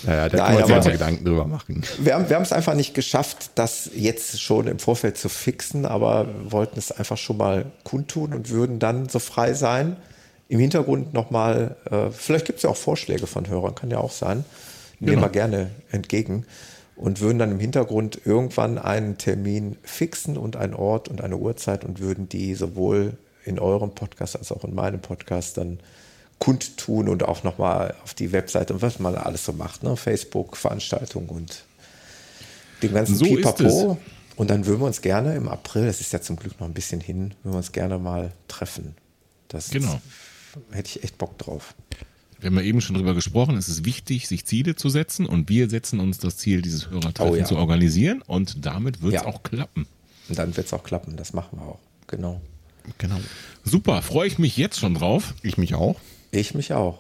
Naja, da Nein, wir uns ja Gedanken drüber machen. Wir haben, wir haben es einfach nicht geschafft, das jetzt schon im Vorfeld zu fixen, aber wollten es einfach schon mal kundtun und würden dann so frei sein. Im Hintergrund nochmal, äh, vielleicht gibt es ja auch Vorschläge von Hörern, kann ja auch sein. Nehmen genau. wir gerne entgegen und würden dann im Hintergrund irgendwann einen Termin fixen und einen Ort und eine Uhrzeit und würden die sowohl in eurem Podcast als auch in meinem Podcast dann kundtun und auch nochmal auf die Webseite und was man alles so macht, ne? Facebook, Veranstaltungen und den ganzen so Pipapo. Und dann würden wir uns gerne im April, das ist ja zum Glück noch ein bisschen hin, würden wir uns gerne mal treffen. Das genau. hätte ich echt Bock drauf wir haben ja eben schon drüber gesprochen, es ist wichtig, sich Ziele zu setzen und wir setzen uns das Ziel, dieses Hörertreffen oh, ja. zu organisieren und damit wird es ja. auch klappen. Und dann wird es auch klappen, das machen wir auch. Genau. Genau. Super, freue ich mich jetzt schon drauf. Ich mich auch. Ich mich auch.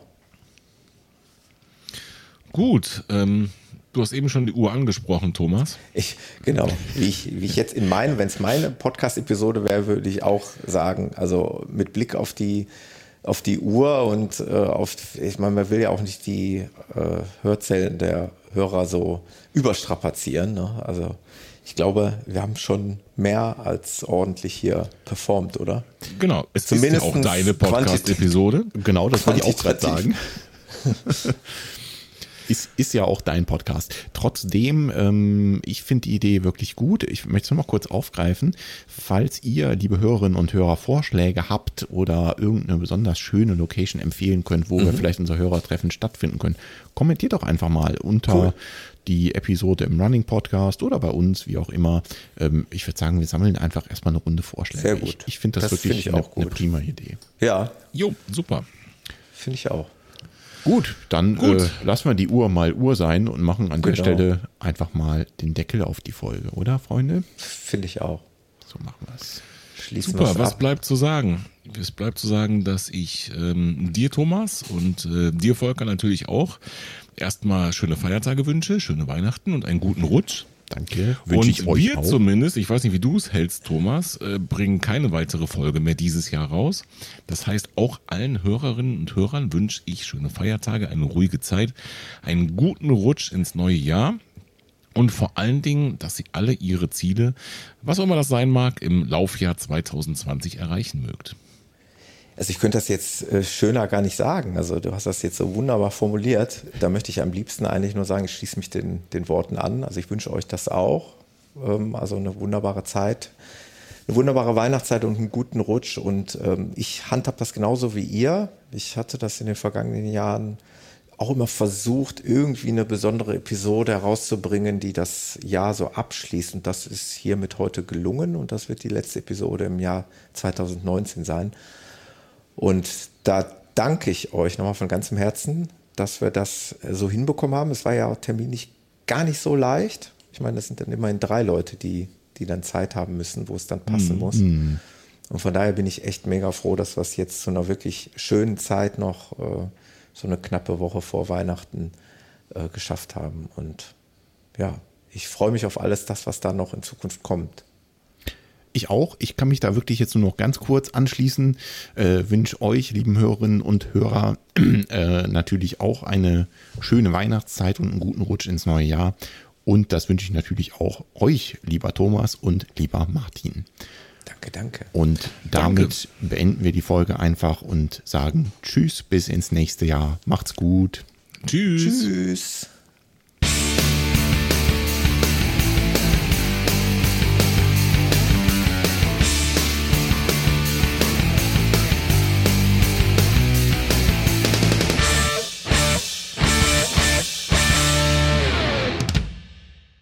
Gut, ähm, du hast eben schon die Uhr angesprochen, Thomas. Ich, genau, wie ich, wie ich jetzt in meinen, wenn es meine Podcast-Episode wäre, würde ich auch sagen, also mit Blick auf die auf die Uhr und äh, auf, ich meine, man will ja auch nicht die äh, Hörzellen der Hörer so überstrapazieren. Ne? Also ich glaube, wir haben schon mehr als ordentlich hier performt, oder? Genau, es Zumindest ist ja auch deine Podcast-Episode. Genau, das wollte ich auch gerade sagen. ist, ist ja auch dein Podcast. Trotzdem, ähm, ich finde die Idee wirklich gut. Ich möchte es nur noch kurz aufgreifen. Falls ihr, liebe Hörerinnen und Hörer, Vorschläge habt oder irgendeine besonders schöne Location empfehlen könnt, wo mhm. wir vielleicht unser Hörertreffen stattfinden können, kommentiert doch einfach mal unter cool. die Episode im Running Podcast oder bei uns, wie auch immer. Ähm, ich würde sagen, wir sammeln einfach erstmal eine Runde Vorschläge. Sehr gut. Ich, ich finde das, das, wirklich find eine, eine prima Idee. Ja. Jo, super. Finde ich auch. Gut, dann Gut. Äh, lassen wir die Uhr mal Uhr sein und machen an genau. der Stelle einfach mal den Deckel auf die Folge, oder Freunde? Finde ich auch. So machen wir es. schließen Super, was ab. bleibt zu sagen? Es bleibt zu sagen, dass ich ähm, dir, Thomas, und äh, dir, Volker, natürlich auch erstmal schöne Feiertage wünsche, schöne Weihnachten und einen guten Rutsch. Danke. Wünsche ich euch wir auch. zumindest, ich weiß nicht, wie du es hältst, Thomas, äh, bringen keine weitere Folge mehr dieses Jahr raus. Das heißt, auch allen Hörerinnen und Hörern wünsche ich schöne Feiertage, eine ruhige Zeit, einen guten Rutsch ins neue Jahr und vor allen Dingen, dass sie alle ihre Ziele, was auch immer das sein mag, im Laufjahr 2020 erreichen mögt. Also ich könnte das jetzt äh, schöner gar nicht sagen. Also du hast das jetzt so wunderbar formuliert. Da möchte ich am liebsten eigentlich nur sagen, ich schließe mich den, den Worten an. Also ich wünsche euch das auch. Ähm, also eine wunderbare Zeit, eine wunderbare Weihnachtszeit und einen guten Rutsch. Und ähm, ich handhab das genauso wie ihr. Ich hatte das in den vergangenen Jahren auch immer versucht, irgendwie eine besondere Episode herauszubringen, die das Jahr so abschließt. Und das ist hiermit heute gelungen und das wird die letzte Episode im Jahr 2019 sein. Und da danke ich euch nochmal von ganzem Herzen, dass wir das so hinbekommen haben. Es war ja auch terminlich gar nicht so leicht. Ich meine, das sind dann immerhin drei Leute, die, die dann Zeit haben müssen, wo es dann passen mm, muss. Mm. Und von daher bin ich echt mega froh, dass wir es jetzt zu einer wirklich schönen Zeit noch äh, so eine knappe Woche vor Weihnachten äh, geschafft haben. Und ja, ich freue mich auf alles das, was da noch in Zukunft kommt. Ich auch. Ich kann mich da wirklich jetzt nur noch ganz kurz anschließen. Äh, wünsche euch, lieben Hörerinnen und Hörer, äh, natürlich auch eine schöne Weihnachtszeit und einen guten Rutsch ins neue Jahr. Und das wünsche ich natürlich auch euch, lieber Thomas und lieber Martin. Danke, danke. Und damit danke. beenden wir die Folge einfach und sagen Tschüss bis ins nächste Jahr. Macht's gut. Tschüss. Tschüss.